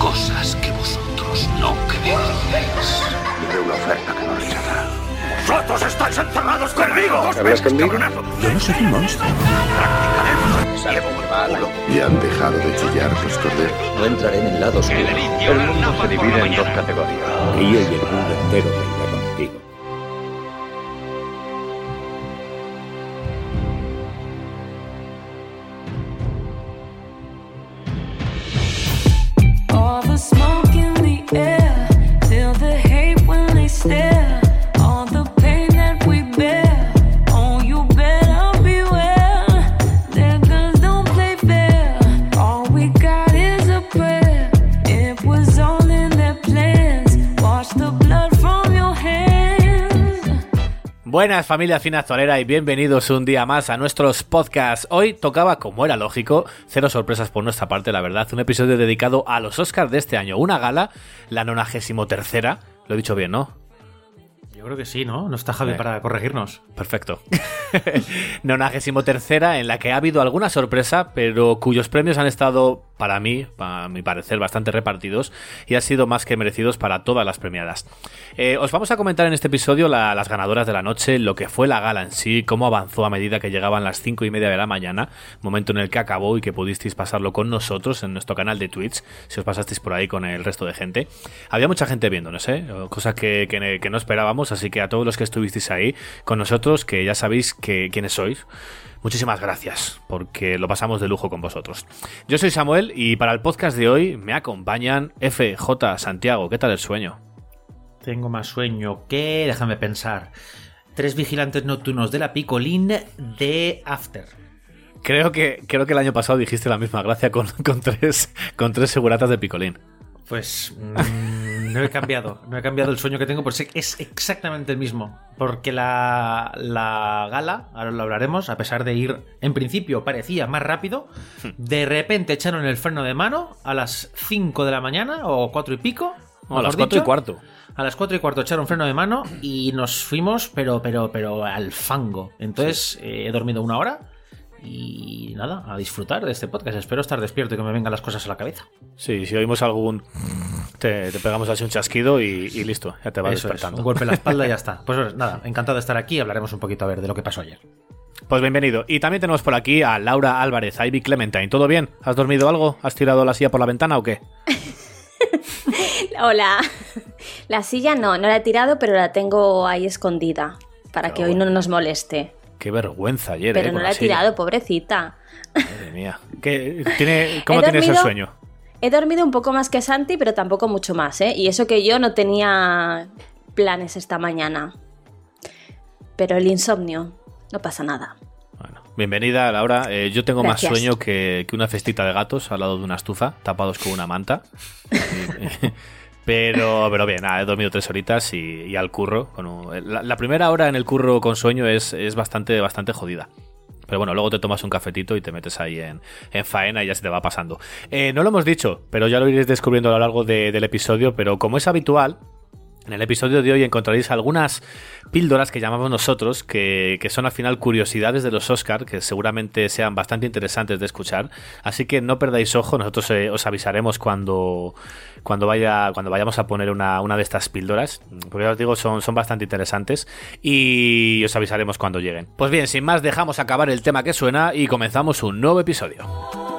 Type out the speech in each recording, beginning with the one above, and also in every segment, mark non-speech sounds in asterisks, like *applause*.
cosas que vosotros no creéis. Haré una oferta que no rechazará. ¡Vosotros estáis encerrados conmigo! ¿Hablas conmigo? Yo no soy un monstruo. ¿Y han dejado de chillar los corderos? No entraré en el lado oscuro. El mundo se divide en dos categorías. Y y el mundo entero Buenas familia fina actualera y bienvenidos un día más a nuestros podcasts. Hoy tocaba, como era lógico, cero sorpresas por nuestra parte, la verdad, un episodio dedicado a los Oscars de este año, una gala, la 93 tercera, lo he dicho bien, ¿no? Yo creo que sí, ¿no? No está Javi Eh. para corregirnos. Perfecto. *laughs* 93 en la que ha habido alguna sorpresa, pero cuyos premios han estado, para mí, a mi parecer, bastante repartidos y han sido más que merecidos para todas las premiadas. Eh, os vamos a comentar en este episodio la- las ganadoras de la noche, lo que fue la gala en sí, cómo avanzó a medida que llegaban las 5 y media de la mañana, momento en el que acabó y que pudisteis pasarlo con nosotros en nuestro canal de Twitch, si os pasasteis por ahí con el resto de gente. Había mucha gente viéndonos, ¿eh? cosa que, que- que no esperábamos, así que a todos los que estuvisteis ahí con nosotros, que ya sabéis que quiénes sois, Muchísimas gracias, porque lo pasamos de lujo con vosotros. Yo soy Samuel y para el podcast de hoy me acompañan FJ Santiago. ¿Qué tal el sueño? Tengo más sueño que. Déjame pensar. Tres vigilantes nocturnos de la Picolín de After. Creo que, creo que el año pasado dijiste la misma gracia con, *laughs* con tres, con tres seguratas de picolín. Pues mm, no he cambiado. No he cambiado el sueño que tengo, pues es exactamente el mismo. Porque la, la gala, ahora lo hablaremos, a pesar de ir, en principio parecía más rápido, de repente echaron el freno de mano a las 5 de la mañana o 4 y pico. No, a las mejor cuatro y dicho. cuarto. A las 4 y cuarto echaron freno de mano y nos fuimos, pero, pero, pero al fango. Entonces eh, he dormido una hora y nada, a disfrutar de este podcast. Espero estar despierto y que me vengan las cosas a la cabeza. Sí, si oímos algún... Te, te pegamos así un chasquido y, y listo, ya te vas Eso es, despertando. un golpe en la espalda y ya está. *laughs* Pues nada, encantado de estar aquí y hablaremos un poquito a ver de lo que pasó ayer. Pues bienvenido. Y también tenemos por aquí a Laura Álvarez, Ivy Clementine. ¿Todo bien? ¿Has dormido algo? ¿Has tirado la silla por la ventana o qué? *laughs* Hola. La silla no, no la he tirado, pero la tengo ahí escondida. Para Pero que hoy no nos moleste. Qué vergüenza ayer, Pero ¿eh? no la he silla. tirado, pobrecita. Madre mía. ¿Qué- tiene, *laughs* ¿Cómo tienes el sueño? He dormido un poco más que Santi, pero tampoco mucho más, ¿eh? Y eso que yo no tenía planes esta mañana. Pero el insomnio, no pasa nada. Bueno, bienvenida, Laura. Eh, yo tengo Gracias. más sueño que, que una festita de gatos al lado de una estufa, tapados con una manta. *laughs* pero, pero bien, nada, he dormido tres horitas y, al curro. La, la primera hora en el curro con sueño es, es bastante, bastante jodida. Pero bueno, luego te tomas un cafetito y te metes ahí en, en faena y ya se te va pasando. Eh, no lo hemos dicho, pero ya lo iréis descubriendo a lo largo de- del episodio. Pero como es habitual, en el episodio de hoy encontraréis algunas píldoras que llamamos nosotros, que, que son al final curiosidades de los Oscar, que seguramente sean bastante interesantes de escuchar. Así que no perdáis ojo, nosotros eh, os avisaremos cuando, cuando, vaya, cuando vayamos a poner una, una de estas píldoras, porque ya os digo, son, son bastante interesantes y os avisaremos cuando lleguen. Pues bien, sin más, dejamos acabar el tema que suena y comenzamos un nuevo episodio.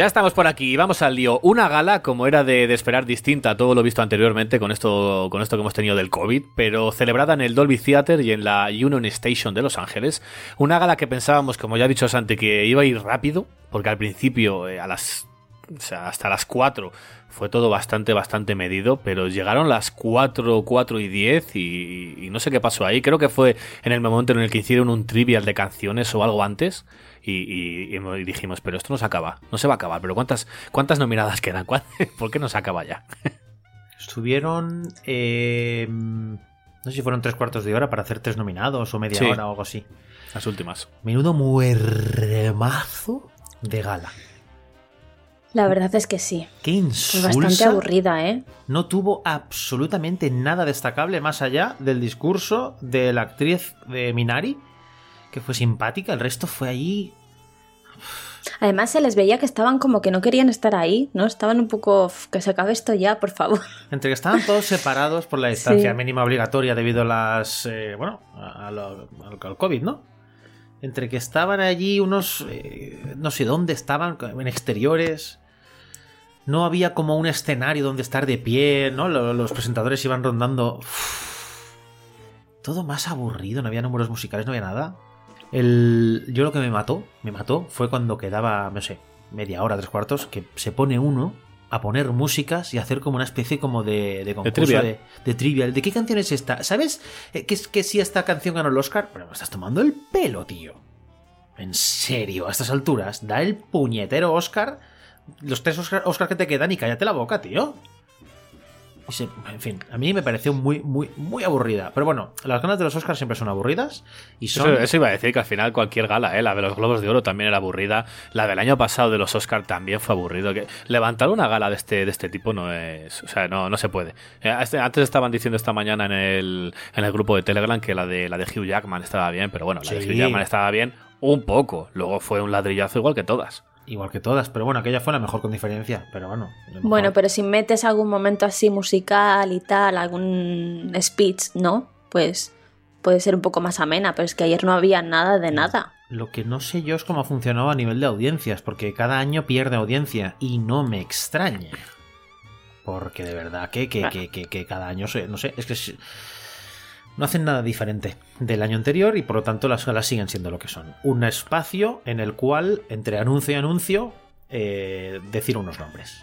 Ya estamos por aquí, vamos al lío. Una gala, como era de, esperar, distinta a todo lo visto anteriormente con esto, con esto que hemos tenido del COVID, pero celebrada en el Dolby Theater y en la Union Station de Los Ángeles. Una gala que pensábamos, como ya he dicho antes, que iba a ir rápido, porque al principio, eh, a las, hasta las 4, fue todo bastante, bastante medido, pero llegaron las 4, 4 y 10 y, y no sé qué pasó ahí. Creo que fue en el momento en el que hicieron un trivial de canciones o algo antes. Y, y- y dijimos, pero esto no se acaba, no se va a acabar, pero ¿cuántas, cuántas nominadas *laughs* quedan? ¿Cuán- ¿Por qué no se acaba ya? *laughs* Estuvieron. eh, No sé si fueron tres cuartos de hora para hacer tres nominados o media Sí. hora o algo así. Las últimas. Menudo muermazo de gala. La verdad es que sí. Qué Fue insulsa. bastante aburrida, ¿eh? No tuvo absolutamente nada destacable más allá del discurso de la actriz de Minari, que fue simpática. El resto fue ahí. Además se les veía que estaban como que no querían estar ahí, ¿no? Estaban un poco... "Uf, Que se acabe esto ya, por favor. *laughs* Entre que estaban todos separados por la distancia Sí. mínima obligatoria debido a las. eh, bueno, a- a lo- al, COVID, ¿no? Entre que estaban allí unos. eh, no sé dónde estaban, en exteriores. No había como un escenario donde estar de pie, ¿no? Lo- Los presentadores iban rondando. Uf. todo más aburrido, no había números musicales, no había nada. El, yo lo que me mató, me mató, fue cuando quedaba, no sé, media hora, tres cuartos, que se pone uno a poner músicas y hacer como una especie como de, de concurso trivial. de, de trivial. ¿De qué canción es esta? ¿Sabes eh, que, es- que si esta canción ganó el Oscar? Pero me estás tomando el pelo, tío. En serio, a estas alturas, da el puñetero Oscar, los tres Oscar, Oscar que te quedan y cállate la boca, tío. Y se- en fin, a mí me pareció muy, muy, muy aburrida. Pero bueno, las ganas de los Oscars siempre son aburridas y son... Eso, eso iba a decir que al final cualquier gala, ¿eh? la de los Globos de Oro también era aburrida, la del año pasado de los Oscar también fue aburrido. Que levantar una gala de este, de este tipo no es, o sea, no, no se puede. Eh, este- Antes estaban diciendo esta mañana en el, en el grupo de Telegram que la de la de Hugh Jackman estaba bien, pero bueno, la de. Hugh Jackman estaba bien un poco. Luego fue un ladrillazo igual que todas. Igual que todas, pero bueno, aquella fue la mejor con diferencia. Pero bueno. Bueno, pero si metes algún momento así musical y tal, algún speech, ¿no? Pues puede ser un poco más amena, pero es que ayer no había nada de nada. Lo que no sé yo es cómo ha funcionado a nivel de audiencias, porque cada año pierde audiencia y no me extraña. Porque de verdad que, que, que, que- que cada año, no sé, es que no hacen nada diferente del año anterior y por lo tanto las galas siguen siendo lo que son. Un espacio en el cual, entre anuncio y anuncio, eh, decir unos nombres.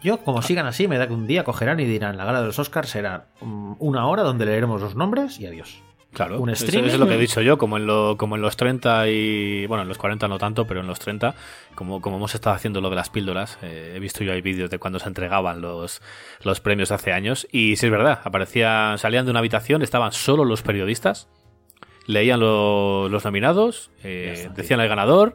Yo, como sigan así, me da que un día cogerán y dirán, la gala de los Oscars será mm, una hora donde leeremos los nombres y adiós. Claro, Un eso- streaming. eso es lo que he dicho yo, como en, lo, como en los 30 y. Bueno, en los 40 no tanto, pero en los 30, como, como hemos estado haciendo lo de las píldoras, eh, he visto yo ahí vídeos de cuando se entregaban los, los premios hace años. Y sí es verdad, aparecían, salían de una habitación, estaban solo los periodistas, leían lo- los nominados, eh, decían el ganador,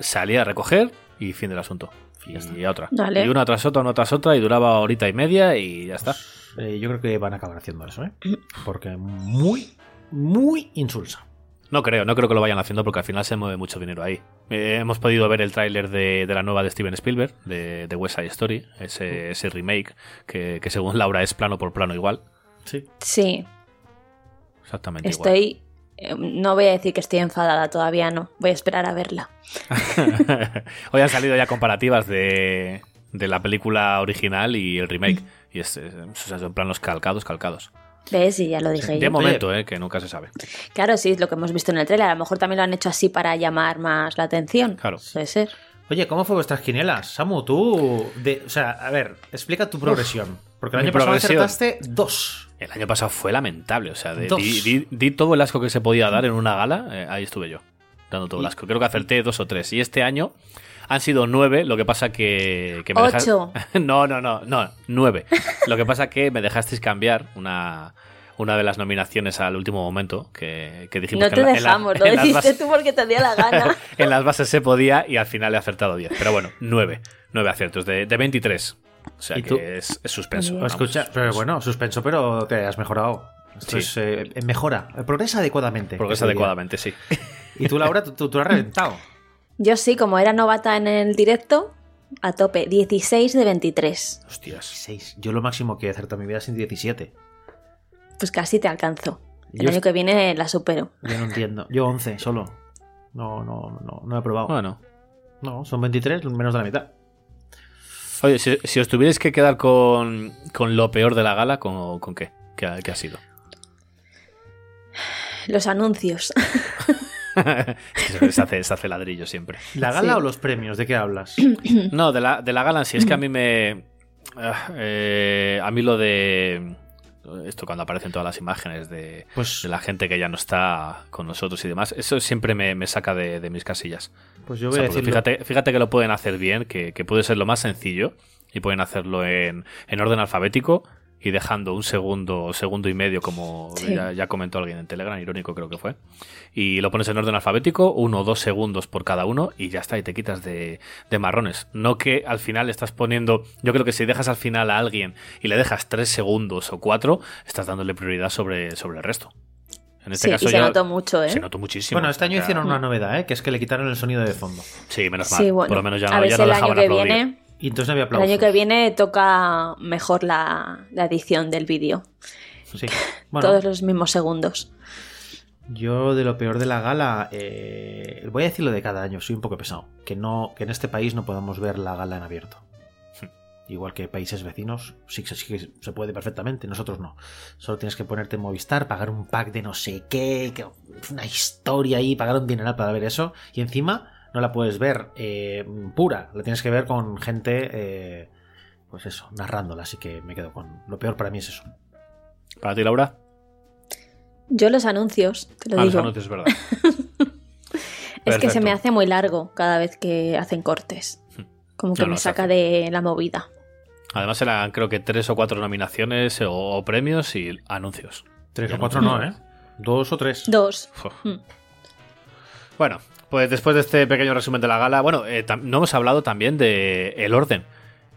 salía a recoger y fin del asunto. Ya está. Y otra. Y una tras otra, una tras otra, y duraba horita y media y ya está. Eh, yo creo que van a acabar haciendo eso, ¿eh? *clears throat* Porque muy, muy insulsa. No creo, no creo que lo vayan haciendo porque al final se mueve mucho dinero ahí. Eh, hemos podido ver el tráiler de, de la nueva de Steven Spielberg, de, de West Side Story, ese, ese remake, que, que según Laura es plano por plano igual. Sí. Sí, Exactamente estoy... eh, No voy a decir que estoy enfadada, todavía no. Voy a esperar a verla. *laughs* Hoy han salido ya comparativas de, de la película original y el remake. Y es, es- o sea, son planos calcados, calcados. ¿Ves? Y ya lo dije De yo. momento, eh, que nunca se sabe. Claro, sí, es lo que hemos visto en el trailer. A lo mejor también lo han hecho así para llamar más la atención. Claro. Puede ser. Oye, ¿cómo fue vuestras quinielas? Samu, tú. De, o sea, a ver, explica tu progresión. Porque el año pasado acertaste dos. El año pasado fue lamentable, o sea, de- di, di- di todo el asco que se podía dar en una gala, eh, ahí estuve yo, dando todo el asco. Creo que acerté dos o tres. Y este año han sido nueve, lo que pasa que, que me Ocho. *laughs* no, no, no, no, nueve. Lo que pasa que me dejasteis cambiar una, una de las nominaciones al último momento, que, que dijimos No que te en la- en la- dejamos, lo en las dijiste bases- tú porque te dio la gana. *laughs* en las bases se podía y al final he acertado 10. Pero bueno, 9. 9 aciertos de, de 23. O sea ¿Y que tú? es, es suspenso. Vamos. Escucha, pero bueno, suspenso, pero te has mejorado. Esto Sí. es eh, mejora, progresa adecuadamente. Progresa adecuadamente, sí. Y tú, Laura, tú, tú- tú has reventado. Yo sí, como era novata en el directo, a tope. 16 de 23. Hostias. 6. Yo lo máximo que he acertado en mi vida es en 17. Pues casi te alcanzo. El Yo año que viene la supero. Yo no entiendo. Yo 11 solo. No, no, no, no he probado. Bueno. No, son 23, menos de la mitad. Oye, si, si os tuvierais que quedar con, con lo peor de la gala, ¿con, con qué? ¿Qué ha, qué ha sido? Los anuncios. *laughs* Se, hace, se hace ladrillo siempre. ¿La gala Sí. o los premios? ¿De qué hablas? No, de la, de la gala en sí. Es que a mí me. ah, eh, a mí lo de. Esto cuando aparecen todas las imágenes de, Pues, de la gente que ya no está con nosotros y demás, eso siempre me, me saca de, de mis casillas. pues yo O voy sea, a porque decir. fíjate, fíjate que lo pueden hacer bien, que, que puede ser lo más sencillo y pueden hacerlo en, en orden alfabético y dejando un segundo, segundo y medio, como Sí. ya, ya comentó alguien en Telegram, irónico creo que fue. Y lo pones en orden alfabético, uno o dos segundos por cada uno, y ya está, y te quitas de, de marrones. No que al final estás poniendo. Yo creo que si dejas al final a alguien y le dejas tres segundos o cuatro, estás dándole prioridad sobre, sobre el resto. En este Sí, caso y se notó mucho, ¿eh? Se notó muchísimo. Bueno, este año hicieron una novedad, ¿eh? que es que le quitaron el sonido de fondo. Sí, menos mal. Sí, bueno. Por lo menos ya a no, ver ya si no el año dejaban que aplaudir. viene, Y entonces no había el aplausos. año que viene toca mejor la, la edición del vídeo. Sí. *laughs* Bueno, Todos los mismos segundos. yo de lo peor de la gala, eh, voy a decir lo de cada año, soy un poco pesado. Que, no, que en este país no podamos ver la gala en abierto. *laughs* Igual que países vecinos, sí, que- sí se puede perfectamente, nosotros no. Solo tienes que ponerte en Movistar, pagar un pack de no sé qué, que una historia ahí, pagar un dineral para ver eso. Y encima no la puedes ver eh, pura, la tienes que ver con gente, eh, pues eso, narrándola. Así que me quedo con... Lo peor para mí es eso. Para ti, Laura. Yo los anuncios, te lo Ah, los digo. anuncios, es verdad. *laughs* Es que se me hace muy largo cada vez que hacen cortes. Como que No, no, me saca hace. de la movida. Además eran creo que tres o cuatro nominaciones o, o premios y anuncios. Tres Y o cuatro anuncios. no, ¿eh? Dos o tres. Dos. Uf. Mm. Bueno, pues después de este pequeño resumen de la gala, bueno, eh, no hemos hablado también de el orden.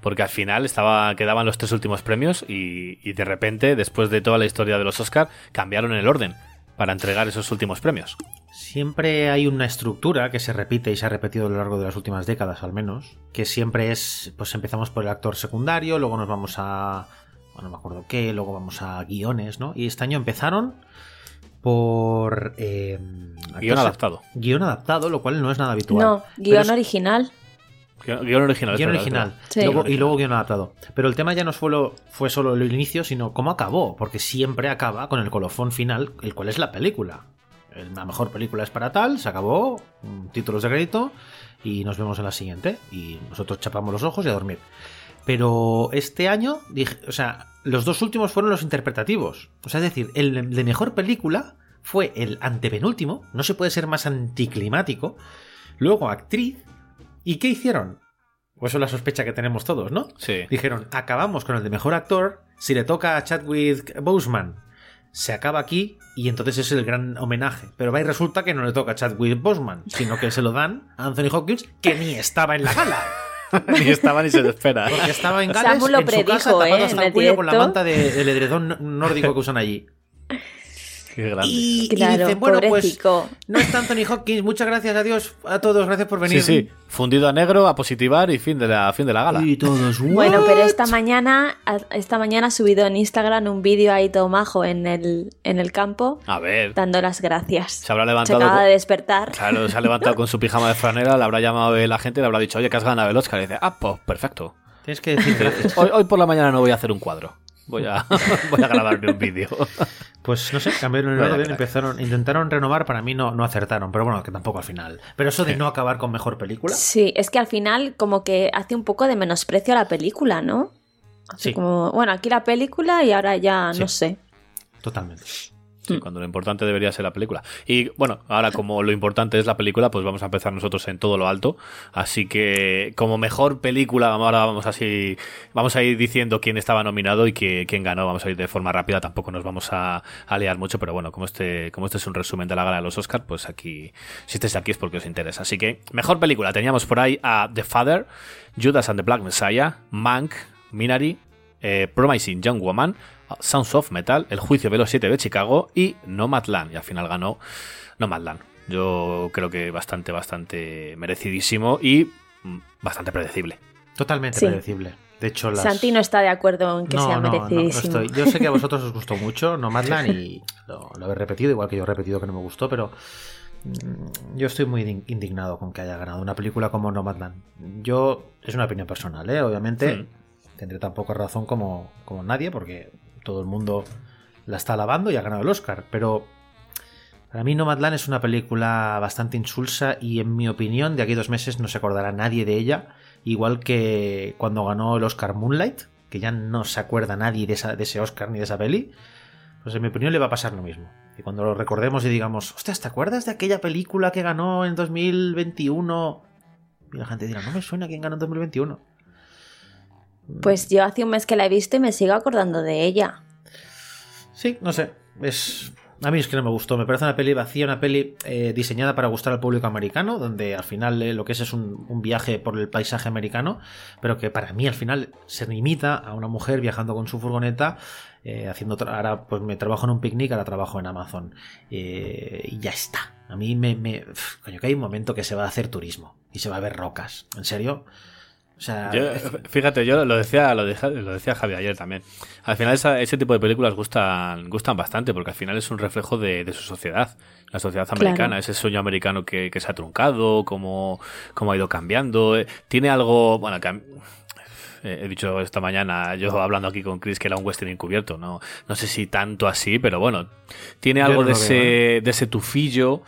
Porque al final estaba, quedaban los tres últimos premios y, y de repente, después de toda la historia de los Oscar, cambiaron el orden para entregar esos últimos premios. Siempre hay una estructura que se repite y se ha repetido a lo largo de las últimas décadas al menos, que siempre es, pues empezamos por el actor secundario, luego nos vamos a, bueno, no me acuerdo qué, luego vamos a guiones, ¿no? Y este año empezaron por... eh, Guión adaptado. Guión adaptado, lo cual no es nada habitual. No, guion es- original. Guión guion original. Guión original. Sí. Luego- y luego guion adaptado. Pero el tema ya no fue, lo- fue solo el inicio, sino cómo acabó. Porque siempre acaba con el colofón final, el cual es la película. El- La mejor película es para tal, se acabó, mm, títulos de crédito, y nos vemos en la siguiente. Y nosotros chapamos los ojos y a dormir. Pero este año, dije, o sea, los dos últimos fueron los interpretativos. O sea, es decir, el de mejor película fue el antepenúltimo, no se puede ser más anticlimático. Luego actriz. ¿Y qué hicieron? Pues eso es la sospecha que tenemos todos, ¿no? Sí. Dijeron, acabamos con el de mejor actor, si le toca a Chadwick Boseman, se acaba aquí y entonces es el gran homenaje. Pero va y resulta que no le toca a Chadwick Boseman, sino que se lo dan a Anthony Hopkins, que ni estaba en la gala. *laughs* ni estaba ni se le espera. Porque estaba en Gales, Samu lo en su casa, predijo, tapado ¿eh? hasta el el cuello con la manta de- del edredón nórdico que usan allí. *laughs* Qué grande. Y, y Claro, dicen, bueno, pues pobrecico. no está Anthony Hopkins, muchas gracias a Dios, a todos, gracias por venir. Sí, sí. Fundido a negro, a positivar y fin de la, fin de la gala. Y todos, *laughs* Bueno, "What?". pero esta mañana, esta mañana ha subido en Instagram un vídeo ahí todo majo en el, en el campo A ver. dando las gracias. Se habrá Se levantado. acaba con- de despertar. Claro, se ha levantado con su pijama de franela, le habrá llamado la gente y le habrá dicho, oye, que has ganado el Oscar. Y dice, ah, pues perfecto. Tienes que decir gracias. Hoy, hoy por la mañana no voy a hacer un cuadro. Voy a, *laughs* voy a grabarme un vídeo. Pues no sé, cambiaron el orden, empezaron, intentaron renovar, para mí no, no acertaron, pero bueno, que tampoco al final. Pero eso de no acabar con mejor película, Sí, es que al final como que hace un poco de menosprecio a la película, ¿no? Hace Sí. como, bueno, aquí la película y ahora ya no Sí. sé. totalmente. Sí, cuando lo importante debería ser la película. Y bueno, ahora como lo importante es la película, pues vamos a empezar nosotros en todo lo alto. Así que como mejor película, vamos- ahora vamos así, vamos a ir diciendo quién estaba nominado y que- quién ganó. Vamos a ir de forma rápida, tampoco nos vamos a, a liar mucho, pero bueno, como este, como este es un resumen de la gala de los Oscars, pues aquí, si estáis aquí es porque os interesa. Así que, mejor película, teníamos por ahí a The Father, Judas and the Black Messiah, Mank, Minari, eh, Promising Young Woman, Sounds of Metal, El Juicio de los Siete de Chicago y Nomadland. Y al final ganó Nomadland. Yo creo que bastante, bastante merecidísimo y mm, bastante predecible. Totalmente Sí. predecible. De hecho, las... Santi no está de acuerdo en que No, sea no, no, no merecidísimo. estoy. Yo sé que a vosotros os gustó *laughs* mucho Nomadland y lo, lo habéis repetido, igual que yo he repetido que no me gustó, pero mm, yo estoy muy in- indignado con que haya ganado una película como Nomadland. Yo, es una opinión personal, ¿eh? Obviamente, Mm. tendré tan poca razón como, como nadie, porque todo el mundo la está alabando y ha ganado el Oscar, pero para mí Nomadland es una película bastante insulsa y en mi opinión de aquí a dos meses no se acordará nadie de ella, igual que cuando ganó el Oscar Moonlight, que ya no se acuerda nadie de, ese Oscar ni de esa peli, pues en mi opinión le va a pasar lo mismo. Y cuando lo recordemos y digamos, ostras, ¿te acuerdas de aquella película que ganó en 2021? Y la gente dirá, no me suena quién ganó en 2021. Pues yo hace un mes que la he visto y me sigo acordando de ella. Sí, no sé. Es. A mí es que no me gustó. Me parece una peli vacía, una peli eh, diseñada para gustar al público americano, donde al final eh, lo que es es un, viaje por el paisaje americano, pero que para mí al final se limita a una mujer viajando con su furgoneta, eh, haciendo. Ahora pues me trabajo en un picnic, ahora trabajo en Amazon. Eh, y ya está. A mí me. me coño, que hay un momento que se va a hacer turismo y se va a ver rocas. ¿En serio? O sea. Yo, fíjate, yo lo decía, lo decía, lo decía Javi ayer también. Al final esa- ese tipo de películas gustan, gustan bastante porque al final es un reflejo de, de su sociedad, la sociedad Claro. americana, ese sueño americano que, que se ha truncado, cómo, cómo ha ido cambiando. Eh, Tiene algo, bueno, que eh, he dicho esta mañana, yo hablando aquí con Chris, que era un western encubierto, no, no sé si tanto así, pero bueno, tiene algo no de, ese, veo, de ese tufillo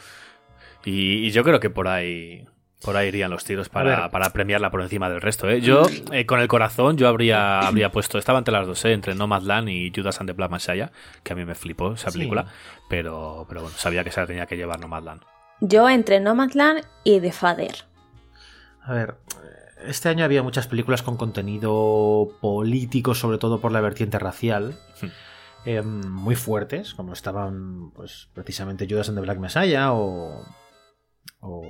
y, y yo creo que por ahí por ahí irían los tiros para, para premiarla por encima del resto. ¿eh? Yo, eh, con el corazón, yo habría, *clears throat* habría puesto, estaba entre las dos, ¿eh? entre Nomadland y Judas and the Black Messiah, que a mí me flipó esa Sí. película, pero, pero bueno, sabía que se la tenía que llevar Nomadland. Yo entre Nomadland y The Father. A ver, este año había muchas películas con contenido político, sobre todo por la vertiente racial, Hmm. eh, muy fuertes, como estaban, pues, precisamente Judas and the Black Messiah o. o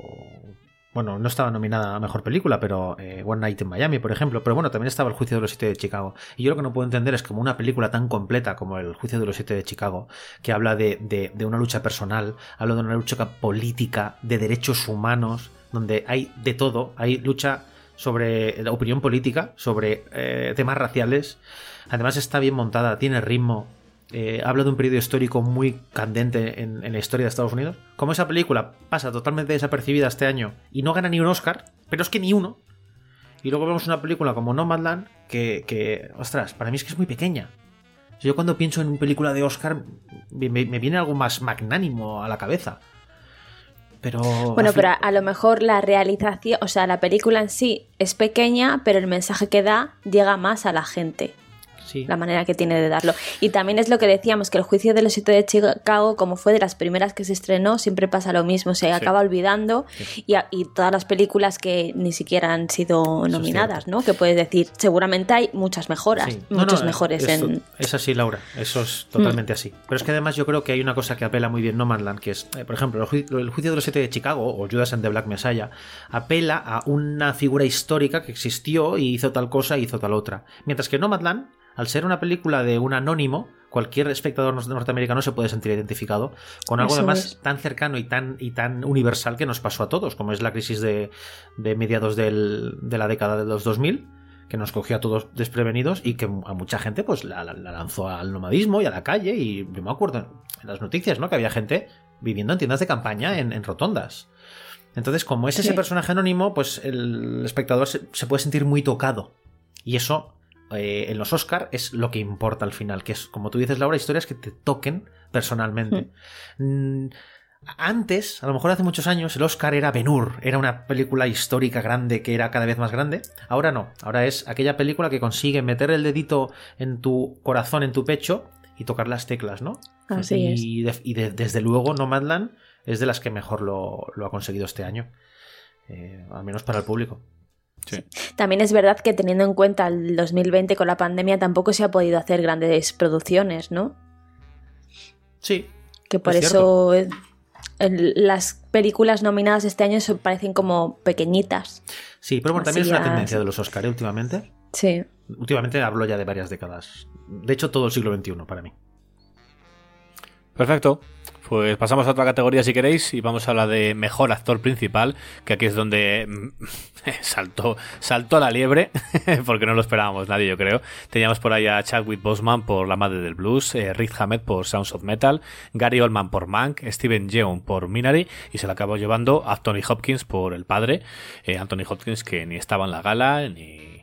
bueno, no estaba nominada a mejor película, pero eh, One Night in Miami, por ejemplo. Pero bueno, también estaba El Juicio de los Siete de Chicago. Y yo lo que no puedo entender es como una película tan completa como El Juicio de los Siete de Chicago, que habla de, de- de una lucha personal, habla de una lucha política, de derechos humanos, donde hay de todo. Hay lucha sobre la opinión política, sobre eh, temas raciales. Además está bien montada, tiene ritmo. Eh, habla de un periodo histórico muy candente en, en la historia de Estados Unidos. Como esa película pasa totalmente desapercibida este año y no gana ni un Oscar, pero es que ni uno. Y luego vemos una película como Nomadland que, que ostras, para mí es que es muy pequeña. Yo cuando pienso en una película de Oscar me, me- me viene algo más magnánimo a la cabeza. Pero... Bueno, pero a, a lo mejor la realización, o sea, la película en sí es pequeña, pero el mensaje que da llega más a la gente. Sí. la manera que tiene de darlo. Y también es lo que decíamos, que el juicio de los siete de Chicago, como fue de las primeras que se estrenó, siempre pasa lo mismo, se acaba olvidando y, a- y todas las películas que ni siquiera han sido nominadas. ¿no? Que puedes decir, seguramente hay muchas mejoras. No, muchos no, mejores es, en... Es así, Laura. Eso es totalmente así. Pero es que además yo creo que hay una cosa que apela muy bien Nomadland, que es, eh, por ejemplo, el, ju- el juicio de los siete de Chicago o Judas and the Black Messiah apela a una figura histórica que existió y hizo tal cosa y hizo tal otra. Mientras que Nomadland, al ser una película de un anónimo, cualquier espectador nor- norteamericano se puede sentir identificado con algo Eso además es. tan cercano y tan, y tan universal que nos pasó a todos, como es la crisis de, de mediados del- de la década de los 2000 que nos cogió a todos desprevenidos y que a mucha gente pues la, la- la lanzó al nomadismo y a la calle. Y yo me acuerdo en las noticias no que había gente viviendo en tiendas de campaña en, en rotondas. Entonces como es ese personaje anónimo pues el espectador se, se puede sentir muy tocado. Y eso eh, en los Oscar es lo que importa al final que es como tú dices Laura historias que te toquen personalmente Mm, antes, a lo mejor hace muchos años, el Oscar era Ben Hur, era una película histórica grande que era cada vez más grande. Ahora no, ahora es aquella película que consigue meter el dedito en tu corazón, en tu pecho y tocar las teclas, ¿no? Así y de- y de- desde luego Nomadland es de las que mejor lo, lo ha conseguido este año, Eh, al menos para el público. También es verdad que teniendo en cuenta el 2020 con la pandemia tampoco se ha podido hacer grandes producciones, ¿no? Sí, Que por Es eso eh, el- las películas nominadas este año se parecen como pequeñitas. sí, pero bueno, también Así es una ya- tendencia de los Oscar ¿eh? últimamente. Sí. Últimamente hablo ya de varias décadas. De hecho, todo el siglo XXI para mí. Perfecto. Pues pasamos a otra categoría si queréis y vamos a la de mejor actor principal, que aquí es donde mm, *laughs* saltó, saltó la liebre, *laughs* porque no lo esperábamos nadie, yo creo. Teníamos por ahí a Chadwick Boseman por La Madre del Blues, eh, Riz Ahmed por Sounds of Metal, Gary Oldman por Mank, Steven Yeun por Minari y se la acabó llevando Anthony Hopkins por El Padre. Eh, Anthony Hopkins que ni estaba en la gala ni...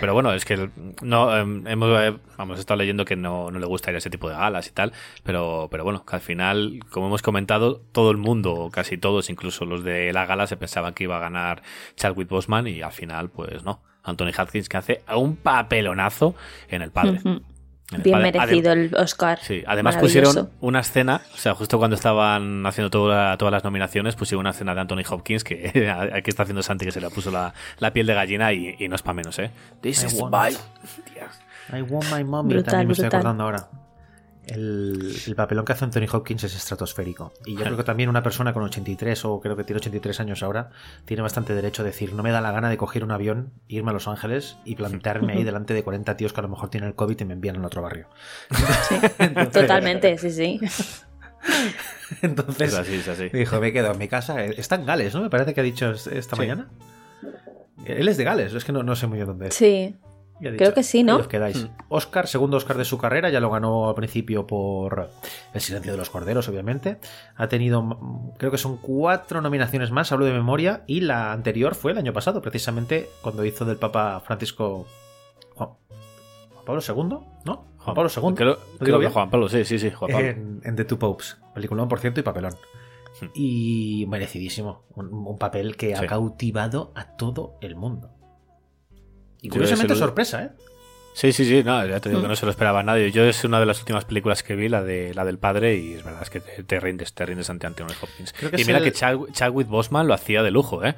Pero bueno, es que no em, hemos eh, vamos estado leyendo que no, no le gusta ir a ese tipo de galas y tal, pero, pero bueno, que al final, como hemos comentado, todo el mundo, casi todos, incluso los de la gala, se pensaban que iba a ganar Chadwick Boseman y al final, pues no. Anthony Hopkins que hace un papelonazo en el padre. El Bien padre. merecido Adem- el Oscar. Sí, además pusieron una escena, o sea, justo cuando estaban haciendo toda- todas las nominaciones, pusieron una escena de Anthony Hopkins que *laughs* aquí está haciendo Santi que se le puso la, la piel de gallina y, y no es para menos, ¿eh? This I is my... I want my mommy. Brutal, también me estoy acordando ahora. El, el papelón que hace Anthony Hopkins es estratosférico. Y yo creo que también una persona con 83 o creo que tiene 83 años ahora tiene bastante derecho a decir no me da la gana de coger un avión, irme a Los Ángeles y plantarme ahí *laughs* delante de 40 tíos que a lo mejor tienen el COVID y me envían al otro barrio. *laughs* Totalmente, sí, sí. *laughs* Entonces Es así, es así. dijo, me quedo en mi casa. Está en Gales, ¿no? Me parece que ha dicho es- esta Sí. mañana. Él es de Gales, es que no, no sé muy bien dónde es. Sí. Creo que sí, ¿no? os quedáis. Oscar, segundo Oscar de su carrera, ya lo ganó al principio por El silencio de los corderos, obviamente. Ha tenido, creo que son cuatro nominaciones más, hablo de memoria, y la anterior fue el año pasado, precisamente cuando hizo del Papa Francisco Juan, Juan Pablo II, ¿no? Juan Pablo II. Creo, ¿Lo creo digo que? Juan Pablo, sí, sí, sí, Juan Pablo. En, en The Two Popes. Peliculón, por cierto, y papelón. Hmm. Y merecidísimo. Un, un papel que Sí. ha cautivado a todo el mundo. Y curiosamente el- sorpresa, ¿eh? Sí, sí, sí, no, ya te digo Mm. que no se lo esperaba nadie. Yo es una de las últimas películas que vi, la de la del padre, y es verdad, es que te, te rindes, te rindes ante Anthony Hopkins. Y mira el- que Chad- Chadwick Boseman lo hacía de lujo, ¿eh?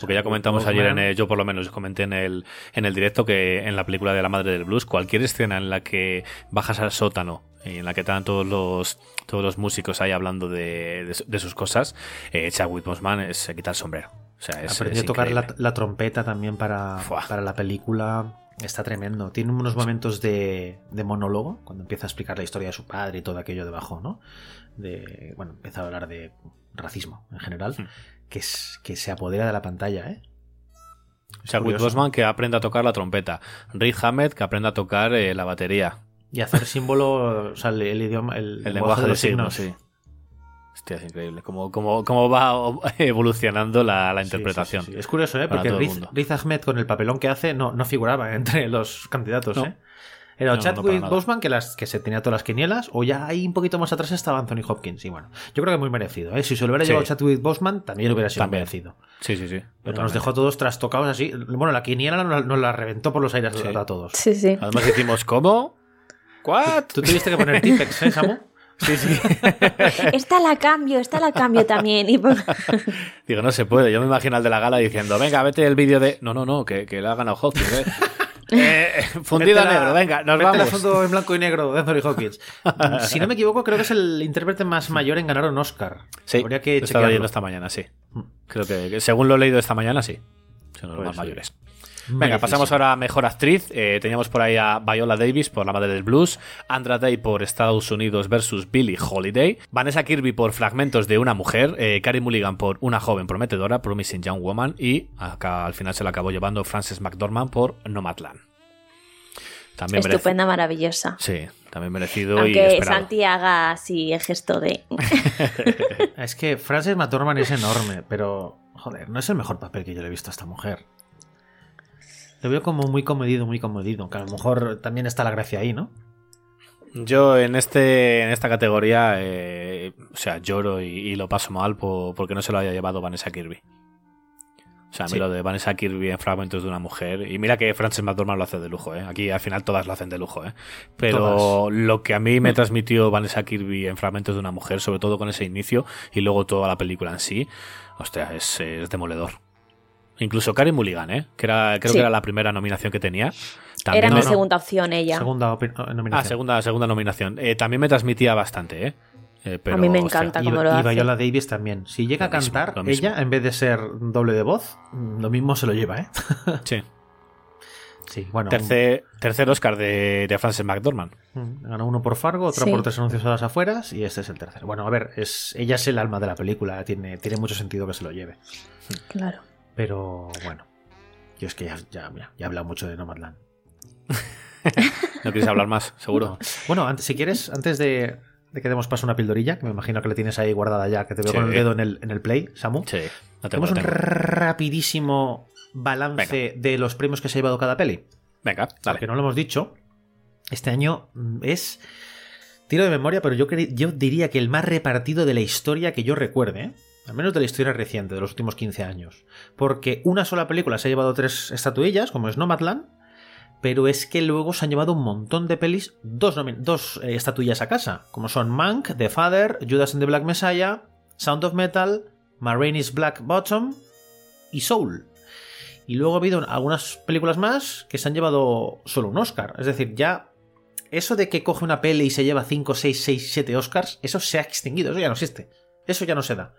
Porque ya comentamos ayer, en el- yo por lo menos comenté en el, en el directo que en la película de La Madre del Blues, cualquier escena en la que bajas al sótano y en la que están todos los, todos los músicos ahí hablando de, de, de sus cosas, eh, Chadwick Boseman es, se quita el sombrero. O sea, es, Aprendió es a tocar la, trompeta también para, para la película. Está tremendo. Tiene unos momentos de, de monólogo, cuando empieza a explicar la historia de su padre y todo aquello debajo, ¿no? De, bueno, empieza a hablar de racismo en general, Hmm. que, es, que se apodera de la pantalla, ¿eh? Chadwick curioso. Boseman que aprenda a tocar la trompeta. Rick Hammett que aprenda a tocar eh, la batería. Y hacer símbolo, o sea, el, el idioma, el, El lenguaje de signos, sí. Hostia, es increíble. Cómo, cómo, cómo va *laughs* evolucionando la, interpretación. sí, sí, sí. Es curioso, ¿eh? Para Porque todo el Riz, mundo. Riz Ahmed, con el papelón que hace, no, no figuraba *laughs* entre los candidatos, No. ¿eh? Era No, no, Chadwick nada. Boseman, que, las, que se tenía todas las quinielas, o ya ahí un poquito más atrás estaba Anthony Hopkins. Y bueno, yo creo que muy merecido, ¿eh? Si se lo hubiera Sí. llevado Chadwick Boseman, también hubiera sido También. merecido. Sí, sí, sí. Pero nos dejó todos trastocados así. Bueno, la quiniela nos, nos la reventó por los aires Sí. a todos. Sí, sí. Además decimos, ¿cómo? ¿What? Tú tuviste que poner *laughs* Tipex, ¿eh, Samu? Sí, sí. *laughs* Esta la cambio, esta la cambio también. Y por- *laughs* Digo, no se puede. Yo me imagino al de la gala diciendo, venga, vete el vídeo de... No, no, no, que, que le ha ganado Hopkins, *laughs* ¿eh? Eh, fundida Vete la- negro, venga, nos la vamos. foto en blanco y negro de Anthony Hopkins. si no me equivoco, creo que es el intérprete más mayor en ganar un Oscar. Sí, Habría que lo estaba leyendo esta mañana, sí. Creo que, que según lo he leído esta mañana, sí. Son los Pues más sí. mayores. Venga, pasamos ahora a Mejor Actriz. Eh, teníamos por ahí a Viola Davis por La Madre del Blues, Andra Day por Estados Unidos versus Billie Holiday, Vanessa Kirby por Fragmentos de una Mujer, eh, Carey Mulligan por Una Joven Prometedora, Promising Young Woman y acá al final se lo acabó llevando Frances McDormand por Nomadland. También merece- Estupenda, maravillosa. Sí, también merecido y Aunque esperado. Santi haga así el gesto de. *laughs* Es que Frances McDormand es enorme, pero joder, no es el mejor papel que yo le he visto a esta mujer. Lo veo como muy comedido, muy comedido, que a lo mejor también está la gracia ahí, ¿no? Yo en este en esta categoría, eh, o sea, lloro y, y lo paso mal po- porque no se lo haya llevado Vanessa Kirby. O sea, a mí Sí. lo de Vanessa Kirby en Fragmentos de una mujer. Y mira que Frances McDormand lo hace de lujo, ¿eh? Aquí al final todas lo hacen de lujo, ¿eh? Pero Todas. lo que a mí me transmitió Vanessa Kirby en Fragmentos de una mujer, sobre todo con ese inicio y luego toda la película en sí, hostia, es, es demoledor. Incluso Karen Mulligan, ¿eh? Que era, creo Sí. que era la primera nominación que tenía. También Era mi segunda opción ella. Segunda opi- nominación. Ah, segunda, segunda nominación. Eh, también me transmitía bastante, ¿eh? Eh, pero, A mí me encanta Y, cómo lo y hace. Viola Davis también. Si llega a Lo cantar, mismo. ella, en vez de ser doble de voz, mm, lo mismo se lo lleva, ¿eh? Sí. *laughs* Sí, bueno. Tercer, tercer Oscar de, de Frances McDormand. un- Ganó uno por Fargo, otro Sí. por tres anuncios a las afueras y este es el tercero. Bueno, a ver, es, ella es el alma de la película, tiene, tiene mucho sentido que se lo lleve. Claro. Pero bueno, yo es que ya, ya, mira, ya he hablado mucho de Nomadland. *laughs* ¿No quieres hablar más? Seguro. Bueno, antes, si quieres, antes de, de que demos paso a una pildorilla, que me imagino que le tienes ahí guardada ya, que te veo Sí. con el dedo en el, en el play, Samu. Sí, no tengo, Tenemos un rapidísimo balance de los premios que se ha llevado cada peli. Venga, dale. Porque no lo hemos dicho. Este año mm, es. Tiro de memoria, pero yo, yo diría que el más repartido de la historia que yo recuerde. ¿eh? Al menos de la historia reciente, de los últimos 15 años. Porque una sola película se ha llevado tres estatuillas, como es Nomadland. pero es que luego se han llevado un montón de pelis, dos, eh, estatuillas a casa, como son Mank, The Father, Judas and the Black Messiah, Sound of Metal, Ma Rainey's Black Bottom y Soul. Y luego ha habido algunas películas más que se han llevado solo un Oscar. Es decir, ya eso de que coge una peli y se lleva 5, 6, 6, 7 Oscars, eso se ha extinguido, eso ya no existe. Eso ya no se da.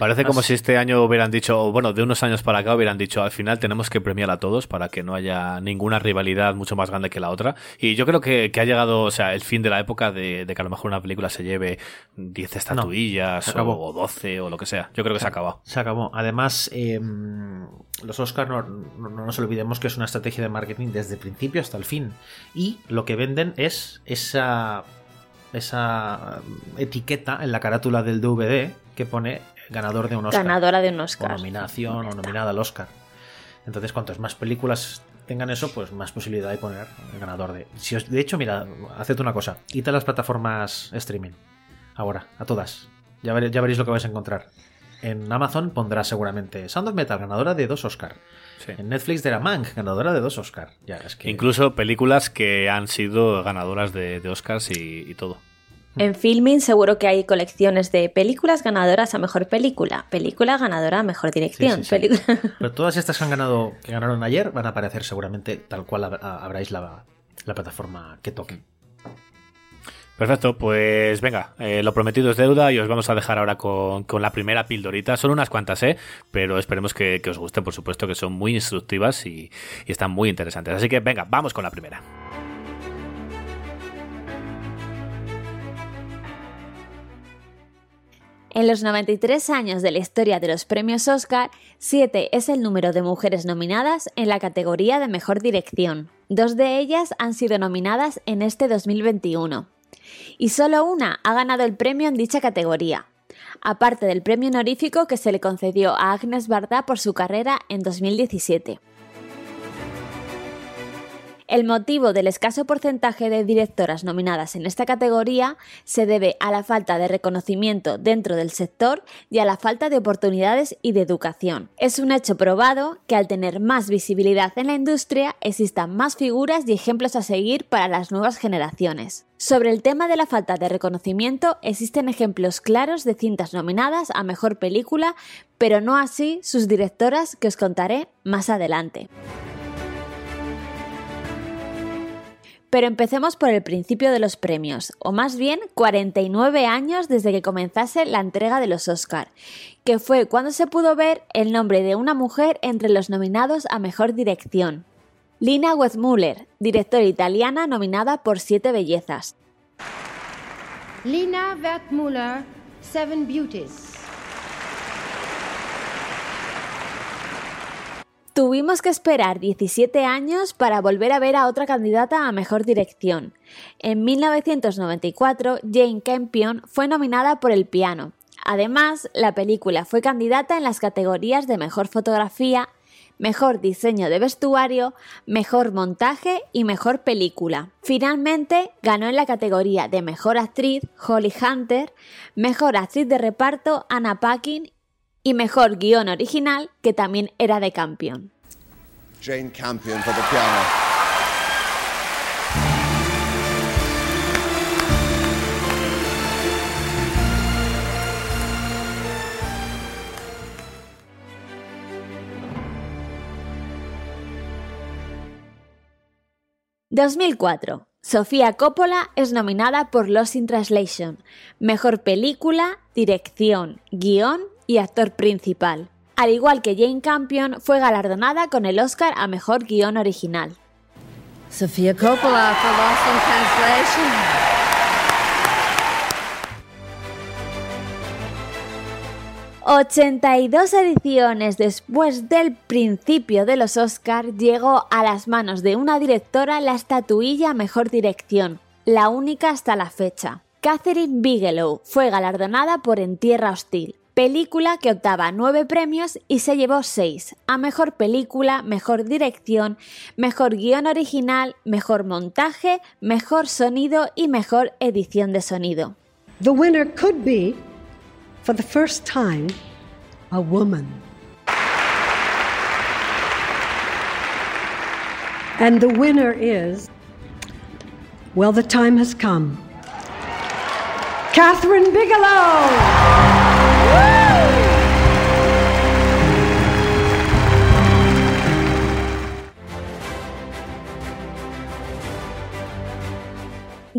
Parece como si este año hubieran dicho, bueno, de unos años para acá hubieran dicho, al final tenemos que premiar a todos para que no haya ninguna rivalidad mucho más grande que la otra. Y yo creo que, que ha llegado, o sea, el fin de la época de, de que a lo mejor una película se lleve 10 estatuillas se acabó. o, o 12 o lo que sea. Yo creo que se ha acabado. Se acabó. Además, eh, los Oscars no, no- no nos olvidemos que es una estrategia de marketing desde el principio hasta el fin. Y lo que venden es esa, esa etiqueta en la carátula del DVD que pone ganador de un Oscar. Ganadora de un O Oscar. nominación o nominada al Oscar. Entonces, cuantas más películas tengan eso, pues más posibilidad de poner el ganador de. Si os- de hecho, mira, haced una cosa. Id a las plataformas streaming. Ahora, a todas. Ya, ya veréis lo que vais a encontrar. En Amazon pondrá seguramente Sound of Metal, ganadora de dos Oscar. Sí. En Netflix de la Mank, ganadora de dos Oscar. Ya, es que. Incluso películas que han sido ganadoras de, de Oscars y, y todo. En Filming seguro que hay colecciones de películas ganadoras a mejor película, película ganadora a mejor dirección. Sí, sí, sí. película- *laughs* Pero todas estas que han ganado, que ganaron ayer, van a aparecer seguramente tal cual ab- abráis la, la plataforma que toque. Perfecto, pues venga, eh, lo prometido es deuda y os vamos a dejar ahora con, con la primera pildorita. Son unas cuantas, ¿eh? Pero esperemos que, que os gusten, por supuesto, que son muy instructivas y, y están muy interesantes. Así que venga, vamos con la primera. En los 93 años de la historia de los premios Oscar, 7 es el número de mujeres nominadas en la categoría de mejor dirección. Dos de ellas han sido nominadas en este 2021. Y solo una ha ganado el premio en dicha categoría, aparte del premio honorífico que se le concedió a Agnes Barda por su carrera en 2017. El motivo del escaso porcentaje de directoras nominadas en esta categoría se debe a la falta de reconocimiento dentro del sector y a la falta de oportunidades y de educación. Es un hecho probado que al tener más visibilidad en la industria existan más figuras y ejemplos a seguir para las nuevas generaciones. Sobre el tema de la falta de reconocimiento existen ejemplos claros de cintas nominadas a mejor película, pero no así sus directoras que os contaré más adelante. Pero empecemos por el principio de los premios, o más bien 49 años desde que comenzase la entrega de los Oscar, que fue cuando se pudo ver el nombre de una mujer entre los nominados a Mejor Dirección. Lina Wetzmuller, directora italiana nominada por Siete Bellezas. Lina Wertmuller, Seven Beauties. Tuvimos que esperar 17 años para volver a ver a otra candidata a Mejor Dirección. En 1994, Jane Campion fue nominada por El piano. Además, la película fue candidata en las categorías de Mejor Fotografía, Mejor Diseño de Vestuario, Mejor Montaje y Mejor Película. Finalmente, ganó en la categoría de Mejor Actriz Holly Hunter, Mejor Actriz de Reparto Anna Paquin y Mejor Guión Original, que también era de Campion. Jane Campion for the piano. ...2004... Sofía Coppola es nominada por Lost in Translation, Mejor Película, Dirección, Guión y Actor Principal. Al igual que Jane Campion, fue galardonada con el Oscar a Mejor Guión Original. Sophia Coppola for Lost in Translation. 82 ediciones después del principio de los Oscar llegó a las manos de una directora la estatuilla Mejor Dirección, la única hasta la fecha. Catherine Bigelow fue galardonada por En Tierra Hostil, película que optaba nueve premios y se llevó seis, a Mejor Película, Mejor Dirección, Mejor Guión Original, Mejor Montaje, Mejor Sonido y Mejor Edición de Sonido. The winner could be, for the first time, a woman. And the winner is. Well, the time has come. Catherine Bigelow!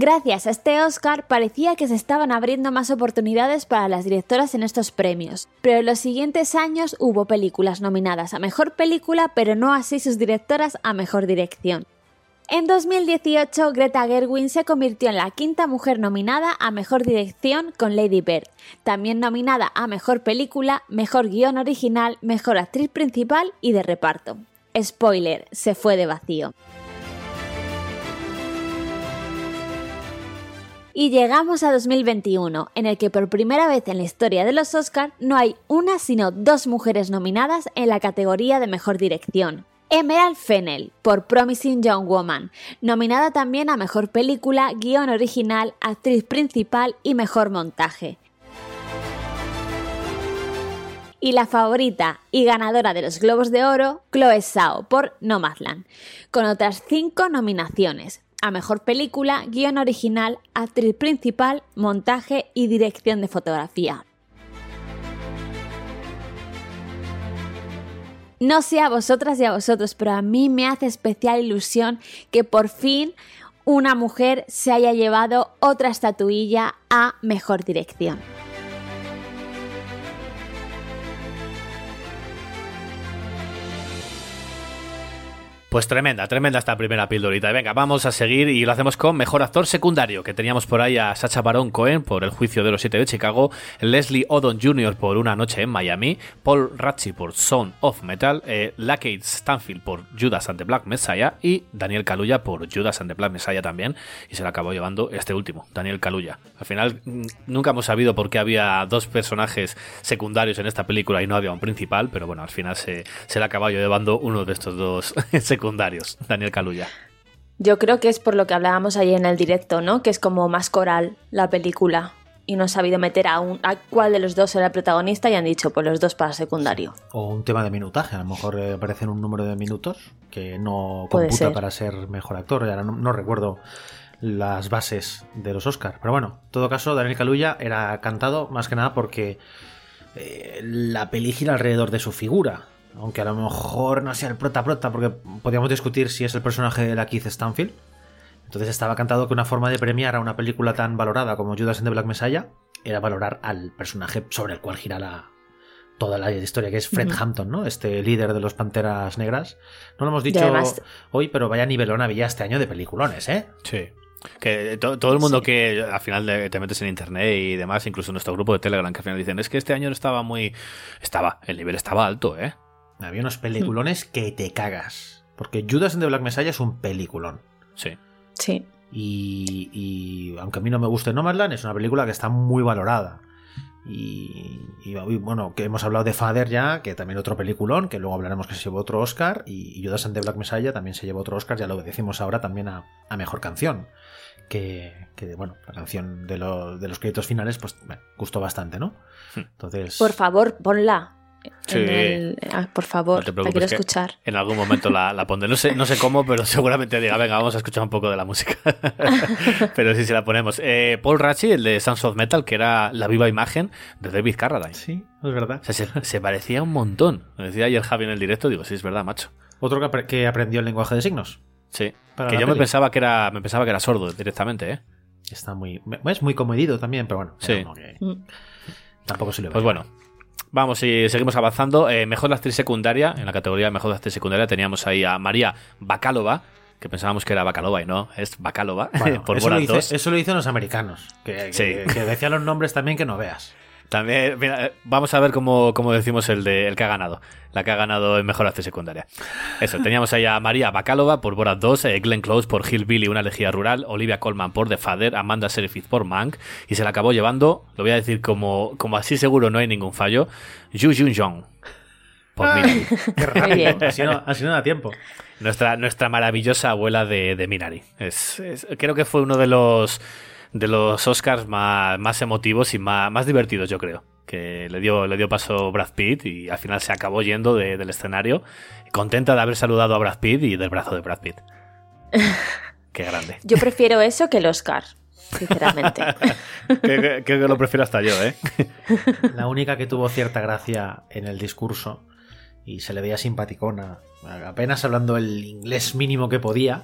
Gracias a este Oscar parecía que se estaban abriendo más oportunidades para las directoras en estos premios, pero en los siguientes años hubo películas nominadas a Mejor Película, pero no así sus directoras a Mejor Dirección. En 2018, Greta Gerwig se convirtió en la quinta mujer nominada a Mejor Dirección con Lady Bird, también nominada a Mejor Película, Mejor Guión Original, Mejor Actriz Principal y de Reparto. Spoiler, se fue de vacío. Y llegamos a 2021, en el que por primera vez en la historia de los Oscars no hay una sino dos mujeres nominadas en la categoría de Mejor Dirección. Emerald Fennell, por Promising Young Woman, nominada también a Mejor Película, Guión Original, Actriz Principal y Mejor Montaje. Y la favorita y ganadora de los Globos de Oro, Chloe Zhao, por Nomadland, con otras cinco nominaciones, a Mejor Película, Guión Original, Actriz Principal, Montaje y Dirección de Fotografía. No sé a vosotras y a vosotros, pero a mí me hace especial ilusión que por fin una mujer se haya llevado otra estatuilla a Mejor Dirección. Pues tremenda, tremenda esta primera pildorita. Y venga, vamos a seguir y lo hacemos con mejor actor secundario, que teníamos por ahí a Sacha Baron Cohen por El juicio de los siete de Chicago, Leslie Odom Jr. por Una noche en Miami, Paul Ratchie por Son of Metal, eh, Stanfield por Judas and the Black Messiah y Daniel Kaluuya por Judas and the Black Messiah también. Y se lo acabó llevando este último, Daniel Kaluuya. Al final mm, nunca hemos sabido por qué había dos personajes secundarios en esta película y no había un principal, pero bueno, al final se, se le acabó llevando uno de estos dos *laughs* secundarios, Daniel Kaluuya. Yo creo que es por lo que hablábamos ayer en el directo, ¿no? Que es como más coral la película. Y no ha sabido meter a, un, a cuál de los dos era el protagonista y han dicho, pues los dos para secundario. O un tema de minutaje, a lo mejor eh, aparecen un número de minutos que no computa ser. para ser mejor actor. Ya no, no recuerdo las bases de los Oscars. Pero bueno, en todo caso, Daniel Kaluuya era cantado más que nada porque eh, la peli gira alrededor de su figura. Aunque a lo mejor no sea el prota prota, porque podríamos discutir si es el personaje de la Keith Stanfield. Entonces estaba cantado que una forma de premiar a una película tan valorada como Judas and the Black Messiah era valorar al personaje sobre el cual gira la, toda la historia, que es Fred. Hampton, ¿no? Este líder de los Panteras Negras. No lo hemos dicho además- hoy, pero vaya nivelón había este año de peliculones, ¿eh? Sí. Que to- todo el mundo que al final de- te metes en internet y demás, incluso en nuestro grupo de Telegram, que al final dicen, es que este año no estaba muy... Estaba, el nivel estaba alto, ¿eh? Había unos peliculones que te cagas. Porque Judas and the Black Messiah es un peliculón. Sí. Sí. Y, y aunque a mí no me guste Nomadland, es una película que está muy valorada. Y, y, y bueno, que hemos hablado de Father ya, que también otro peliculón, que luego hablaremos que se llevó otro Oscar. Y, Judas and the Black Messiah también se llevó otro Oscar, ya lo decimos ahora también a, a mejor canción. Que, que, bueno, la canción de, lo- de los créditos finales, pues bueno, gustó bastante, ¿no? Entonces. Por favor, ponla. Sí. En el- ah, por favor, No te la quiero escuchar. En algún momento la, la pondré. No sé, no sé cómo, pero *laughs* seguramente diga, venga, vamos a escuchar un poco de la música. *laughs* pero sí, sí la ponemos. Eh, Paul Ratchie, el de Sons of Metal, que era la viva imagen de David Carradine. Sí, es verdad. O sea, se, se parecía un montón. Lo decía ayer Javi en el directo, digo, sí, es verdad, macho. Otro que, apre- que aprendió el lenguaje de signos. Sí. Para que yo me pensaba que era, me pensaba que era sordo directamente, ¿eh? Está muy. Es muy comedido también, pero bueno. Sí. no, que Mm. tampoco se le ve. Pues bueno, vamos y seguimos avanzando. Eh, mejor actriz secundaria, en la categoría de mejor actriz secundaria teníamos ahí a María Bacalova, que pensábamos que era Bacalova y no, es Bacalova, *laughs* Bueno, por eso, lo dice- 2. eso lo dicen los americanos. Que, que, Sí. que decían los nombres también que no veas. También, mira, eh, vamos a ver cómo, cómo decimos el de el que ha ganado. La que ha ganado en mejor actriz secundaria. Eso, *laughs* teníamos ahí a María Bacalova por Borat 2, eh, Glenn Close por Hillbilly, una elegía rural, Olivia Colman por The Father, Amanda Seyfried por Mank, y se la acabó llevando, lo voy a decir como, como así seguro no hay ningún fallo, Yu Jun Jong por Minari. *laughs* Qué rápido. Así no, así no da tiempo. Nuestra, nuestra maravillosa abuela de, de Minari. Es, es- creo que fue uno de los de los Oscars más, más emotivos y más, más divertidos, yo creo, que le dio, le dio paso Brad Pitt y al final se acabó yendo de- del escenario, contenta de haber saludado a Brad Pitt y del brazo de Brad Pitt. *laughs* Qué grande. Yo prefiero eso que el Oscar, sinceramente. *laughs* que, que- que lo prefiero hasta yo, ¿eh? *laughs* La única que tuvo cierta gracia en el discurso y se le veía simpaticona, apenas hablando el inglés mínimo que podía.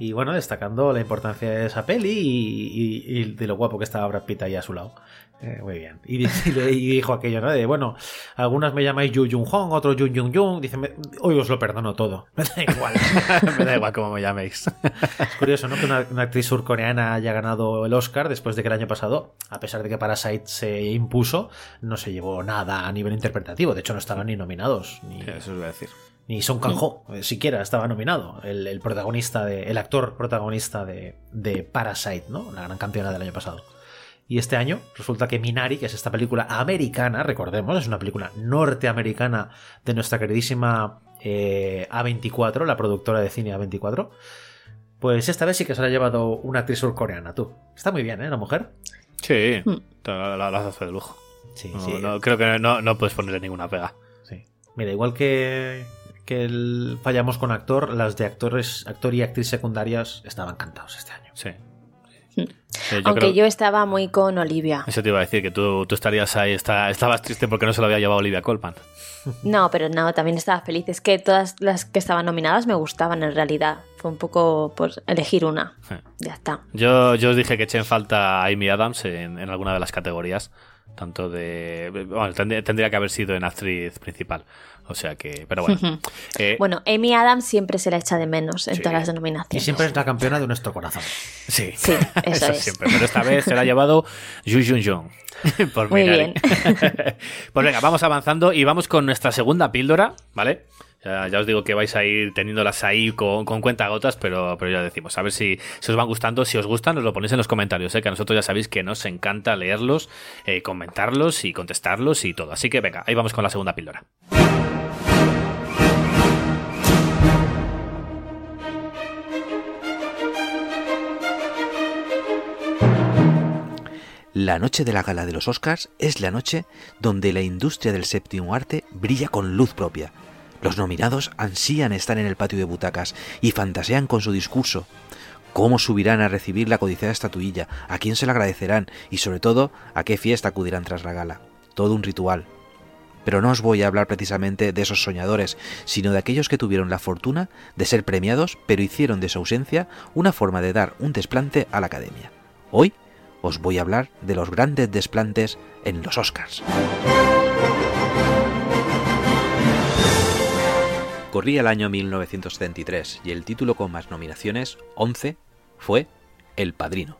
Y bueno, destacando la importancia de esa peli y, y- y de lo guapo que estaba Brad Pitt ahí a su lado. Eh, muy bien. Y, *laughs* y dijo aquello, ¿no? De, bueno, algunas me llamáis Yu Jung Hong, otros Jun Jung Jung. Dice, "Me- hoy os lo perdono todo. *laughs* Me da igual. *laughs* Me da igual cómo me llaméis. Es curioso, ¿no? Que una, una actriz surcoreana haya ganado el Oscar después de que el año pasado, a pesar de que Parasite se impuso, no se llevó nada a nivel interpretativo. De hecho, no estaban ni nominados. Ni, Eso os voy a decir. Ni Song Kang-ho eh, siquiera estaba nominado. El, el protagonista, de, el actor protagonista de, de Parasite, ¿no? La gran campeona del año pasado. Y este año resulta que Minari, que es esta película americana, recordemos, es una película norteamericana de nuestra queridísima eh, A24, la productora de cine A24, pues esta vez sí que se la ha llevado una actriz surcoreana, tú. Está muy bien, ¿eh? La mujer. Sí, la, la, la hace de lujo. Sí, No, sí. no, creo que no, no puedes ponerle ninguna pega. Sí. Mira, igual que, que el fallamos con actor, las de actores, actor y actriz secundarias estaban cantados este año. Sí. Yo Aunque creo- yo estaba muy con Olivia. Eso te iba a decir, que tú, tú estarías ahí, está- estabas triste porque no se lo había llevado Olivia Colman. *laughs* No, pero no, también estaba feliz. Es que todas las que estaban nominadas me gustaban en realidad. Fue un poco por elegir una. Sí. Ya está. Yo, yo os dije que eché en falta a Amy Adams en, en alguna de las categorías. Tanto de. Bueno, tendría, tendría que haber sido en actriz principal. O sea que. Pero bueno. *laughs* Eh, Bueno, Amy Adams siempre se la echa de menos en Sí. todas las Y denominaciones. siempre es la campeona de nuestro corazón. sí. Sí, *laughs* eso es. siempre. Pero esta vez se la ha llevado Yu Jun Jung. *laughs* Por Muy bien. pues venga, vamos avanzando y vamos con nuestra segunda píldora, ¿vale? Ya, ya os digo que vais a ir teniéndolas ahí con, con cuentagotas, pero, pero ya decimos, a ver si, si os van gustando. Si os gustan, os lo ponéis en los comentarios, ¿eh? que a nosotros ya sabéis que nos encanta leerlos, eh, comentarlos y contestarlos y todo. Así que venga, ahí vamos con la segunda píldora. La noche de la gala de los Oscars es la noche donde la industria del séptimo arte brilla con luz propia. Los nominados ansían estar en el patio de butacas y fantasean con su discurso. ¿Cómo subirán a recibir la codiciada estatuilla? ¿A quién se la agradecerán? Y sobre todo, ¿a qué fiesta acudirán tras la gala? Todo un ritual. Pero no os voy a hablar precisamente de esos soñadores, sino de aquellos que tuvieron la fortuna de ser premiados, pero hicieron de su ausencia una forma de dar un desplante a la academia. Hoy os voy a hablar de los grandes desplantes en los Oscars. Corría el año 1973 y el título con más nominaciones, 11, fue El Padrino.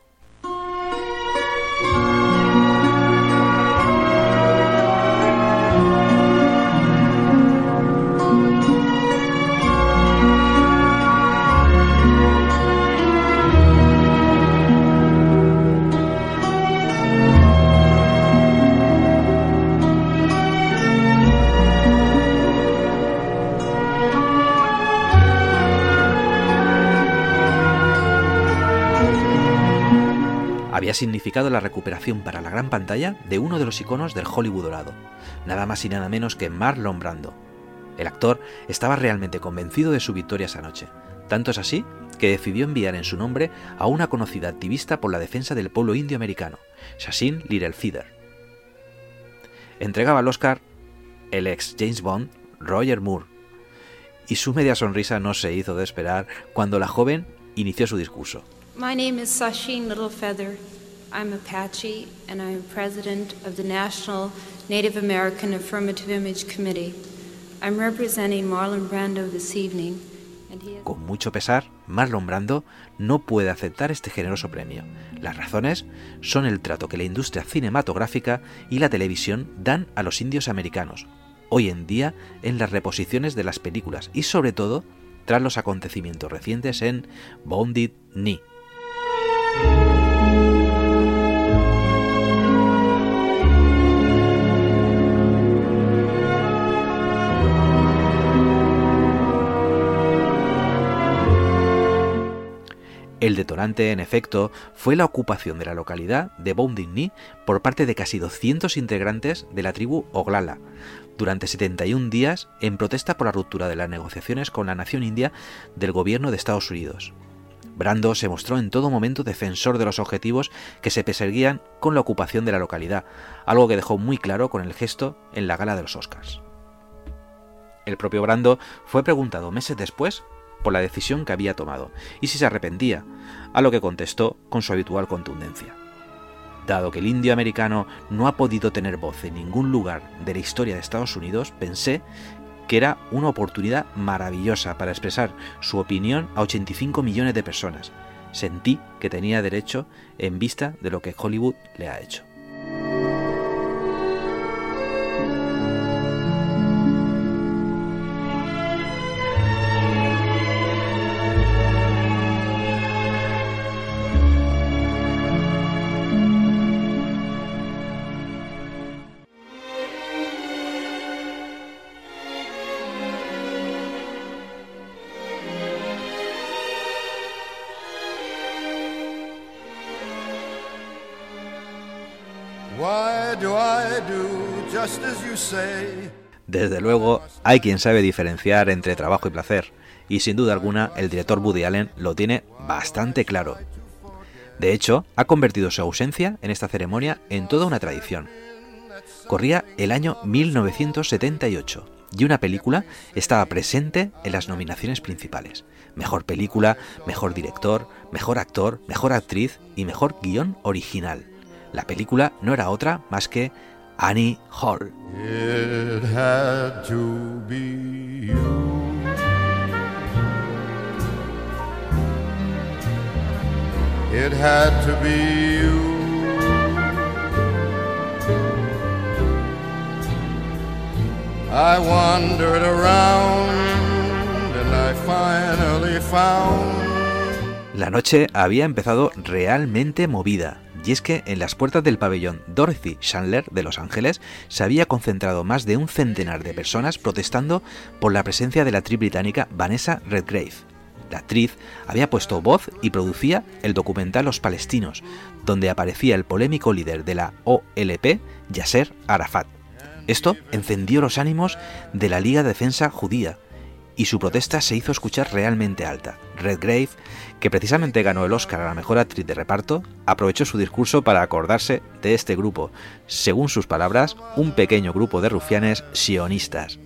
Había significado la recuperación para la gran pantalla de uno de los iconos del Hollywood dorado, nada más y nada menos que Marlon Brando. El actor estaba realmente convencido de su victoria esa noche, tanto es así que decidió enviar en su nombre a una conocida activista por la defensa del pueblo indio americano, Shashin Littlefeather. Entregaba el Oscar el ex James Bond, Roger Moore, y su media sonrisa no se hizo de esperar cuando la joven inició su discurso. My name is Sasheen Littlefeather. I'm Apache, and I'm president of the National Native American Affirmative Image Committee. I'm representing Marlon Brando this evening, Con mucho pesar, Marlon Brando no puede aceptar este generoso premio. Las razones son el trato que la industria cinematográfica y la televisión dan a los indios americanos, hoy en día en las reposiciones de las películas y sobre todo tras los acontecimientos recientes en Bounded Knee. El detonante, en efecto, fue la ocupación de la localidad de Bounding por parte de casi 200 integrantes de la tribu Oglala, durante 71 días en protesta por la ruptura de las negociaciones con la nación india del gobierno de Estados Unidos. Brando se mostró en todo momento defensor de los objetivos que se perseguían con la ocupación de la localidad, algo que dejó muy claro con el gesto en la gala de los Oscars. El propio Brando fue preguntado meses después por la decisión que había tomado y si se arrepentía, a lo que contestó con su habitual contundencia. Dado que el indio americano no ha podido tener voz en ningún lugar de la historia de Estados Unidos, pensé que era una oportunidad maravillosa para expresar su opinión a 85 millones de personas. Sentí que tenía derecho en vista de lo que Hollywood le ha hecho. Desde luego, hay quien sabe diferenciar entre trabajo y placer, y sin duda alguna el director Woody Allen lo tiene bastante claro. De hecho, ha convertido su ausencia en esta ceremonia en toda una tradición. Corría el año 1978 y una película estaba presente en las nominaciones principales. Mejor película, mejor director, mejor actor, mejor actriz y mejor guion original. La película no era otra más que Annie Hall. It had to be you. It had to be you. I wandered around and I finally found La noche había empezado realmente movida, y es que en las puertas del pabellón Dorothy Chandler de Los Ángeles se había concentrado más de un centenar de personas protestando por la presencia de la actriz británica Vanessa Redgrave. La actriz había puesto voz y producía el documental Los Palestinos, donde aparecía el polémico líder de la OLP, Yasser Arafat. Esto encendió los ánimos de la Liga de Defensa Judía, y su protesta se hizo escuchar realmente alta. Redgrave, que precisamente ganó el Oscar a la mejor actriz de reparto, aprovechó su discurso para acordarse de este grupo, según sus palabras, un pequeño grupo de rufianes sionistas.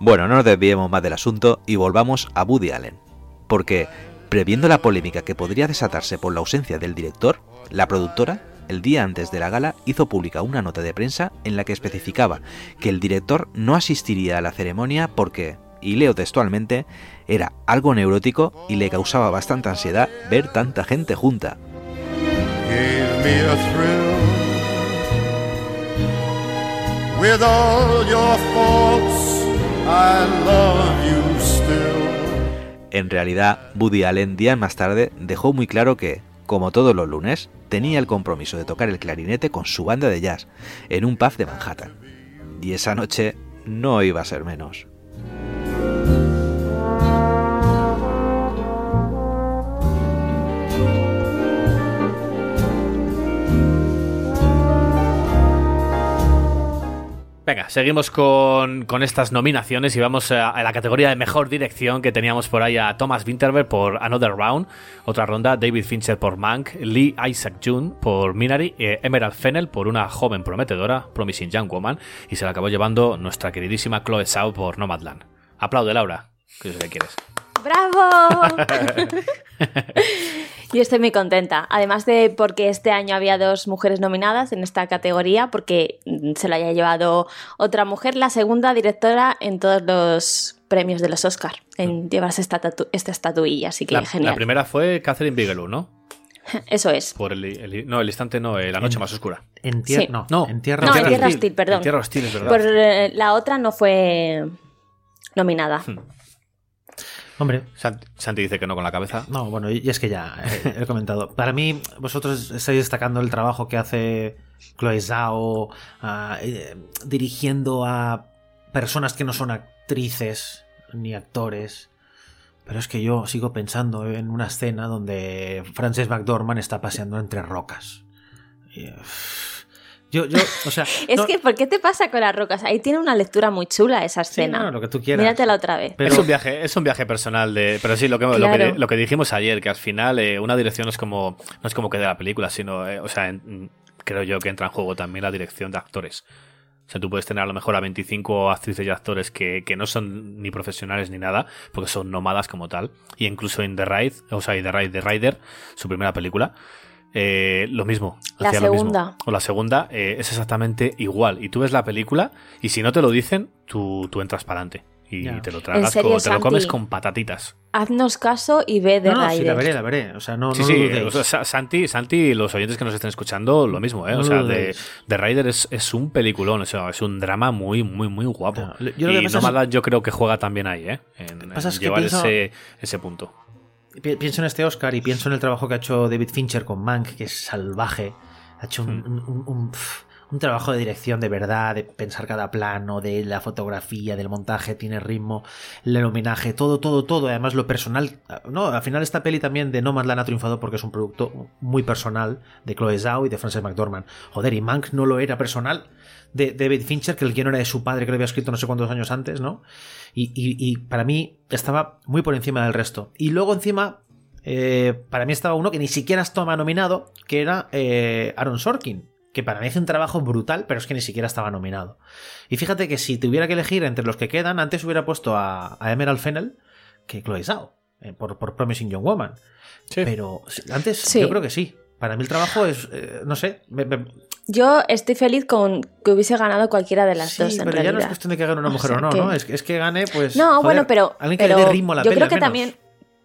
Bueno, no nos desviemos más del asunto y volvamos a Woody Allen, porque, previendo la polémica que podría desatarse por la ausencia del director, la productora, el día antes de la gala, hizo pública una nota de prensa en la que especificaba que el director no asistiría a la ceremonia porque, y leo textualmente, era algo neurótico y le causaba bastante ansiedad ver tanta gente junta. En realidad, Woody Allen días más tarde dejó muy claro que, como todos los lunes, tenía el compromiso de tocar el clarinete con su banda de jazz en un pub de Manhattan. Y esa noche no iba a ser menos. Venga, seguimos con, con estas nominaciones y vamos a, a la categoría de mejor dirección que teníamos por ahí a Thomas Winterberg por Another Round, otra ronda, David Fincher por Mank, Lee Isaac June por Minari, eh, Emerald Fennell por una joven prometedora, Promising Young Woman, y se la acabó llevando nuestra queridísima Chloe Zhao por Nomadland. Aplaude, Laura, que si le quieres. ¡Bravo! *laughs* Yo estoy muy contenta. Además de porque este año había dos mujeres nominadas en esta categoría, porque mm, se lo haya llevado otra mujer, la segunda directora en todos los premios de los Oscar, en llevarse esta, tatu- esta estatuilla. Así que La, genial. la primera fue Catherine Bigelow, ¿no? *laughs* Eso es. Por el, el- no, el instante no, eh, la noche más oscura. En tierra, Sí. no, No, en tierra, No, en Hostil. Tierra Hostil, perdón. En Tierra Hostil, es verdad. Por eh, la otra no fue nominada. Hmm. Hombre, Sant- Santi dice que no con la cabeza. No, bueno, y es que ya eh, he comentado. Para mí, vosotros estáis destacando el trabajo que hace Chloe Zhao ah, eh, dirigiendo a personas que no son actrices ni actores. Pero es que yo sigo pensando en una escena donde Frances McDormand está paseando entre rocas. Y, yo, yo, o sea, *laughs* Es no- que, ¿por qué te pasa con las rocas? Ahí tiene una lectura muy chula esa Sí, escena. no, lo que tú quieras. Míratela otra vez. Pero- Es un viaje, es un viaje personal de. Pero sí, lo que, lo que, lo que dijimos ayer, que al final eh, una dirección no es como. No es como que de la película, sino. eh, o sea, en- creo yo que entra en juego también la dirección de actores. O sea, tú puedes tener a lo mejor a 25 actrices y actores que, que no son ni profesionales ni nada, porque son nómadas como tal. Y incluso en The Ride, o sea, y The Ride, The Rider, su primera película, eh, lo mismo. La hacía lo mismo. segunda. O la segunda eh, es exactamente igual. Y tú ves la película y si no te lo dicen, tú, tú entras para adelante. Y te lo tragas, serio, con- te lo comes con patatitas. Haznos caso y ve de no, no, sí, la veré, la veré. O sea, no, sí, no sí, lo o sea, Sa- Santi, Santi, los oyentes que nos estén escuchando, lo mismo, ¿eh? No o sea, de, de Rider es, es un peliculón, o sea, es un drama muy, muy, muy guapo. Yo y pasa es- Nomadland yo creo que juega también ahí, ¿eh? En, que llevar pienso- ese, ese punto. Pi- Pienso en este Oscar y pienso en el trabajo que ha hecho David Fincher con Mank, que es salvaje. Ha hecho un, un- un- un- pf, un trabajo de dirección de verdad, de pensar cada plano, de la fotografía, del montaje, tiene ritmo, el homenaje, todo, todo, todo. Además, lo personal. No, al final esta peli también de Nomadland ha triunfado porque es un producto muy personal de Chloe Zhao y de Frances McDormand. Joder, y Mank no lo era personal de David Fincher, que el guion era de su padre, que lo había escrito no sé cuántos años antes, ¿no? Y, y- para mí estaba muy por encima del resto. Y luego encima, eh, para mí estaba uno que ni siquiera estaba nominado, que era eh, Aaron Sorkin, que para mí hace un trabajo brutal, pero es que ni siquiera estaba nominado. Y fíjate que si tuviera que elegir entre los que quedan, antes hubiera puesto a, a Emerald Fennel que Chloe Zhao, eh, por, por Promising Young Woman. Pero sí, antes Sí. yo creo que sí. Para mí el trabajo es, eh, no sé, me- me- Yo estoy feliz con que hubiese ganado cualquiera de las Sí, dos en pero ya no es cuestión de que gane una O mujer sea o no, que- ¿no? Es, que- es que gane, pues. No, joder, bueno, pero, Alguien que pero le dé ritmo a la yo peli, creo que menos. también,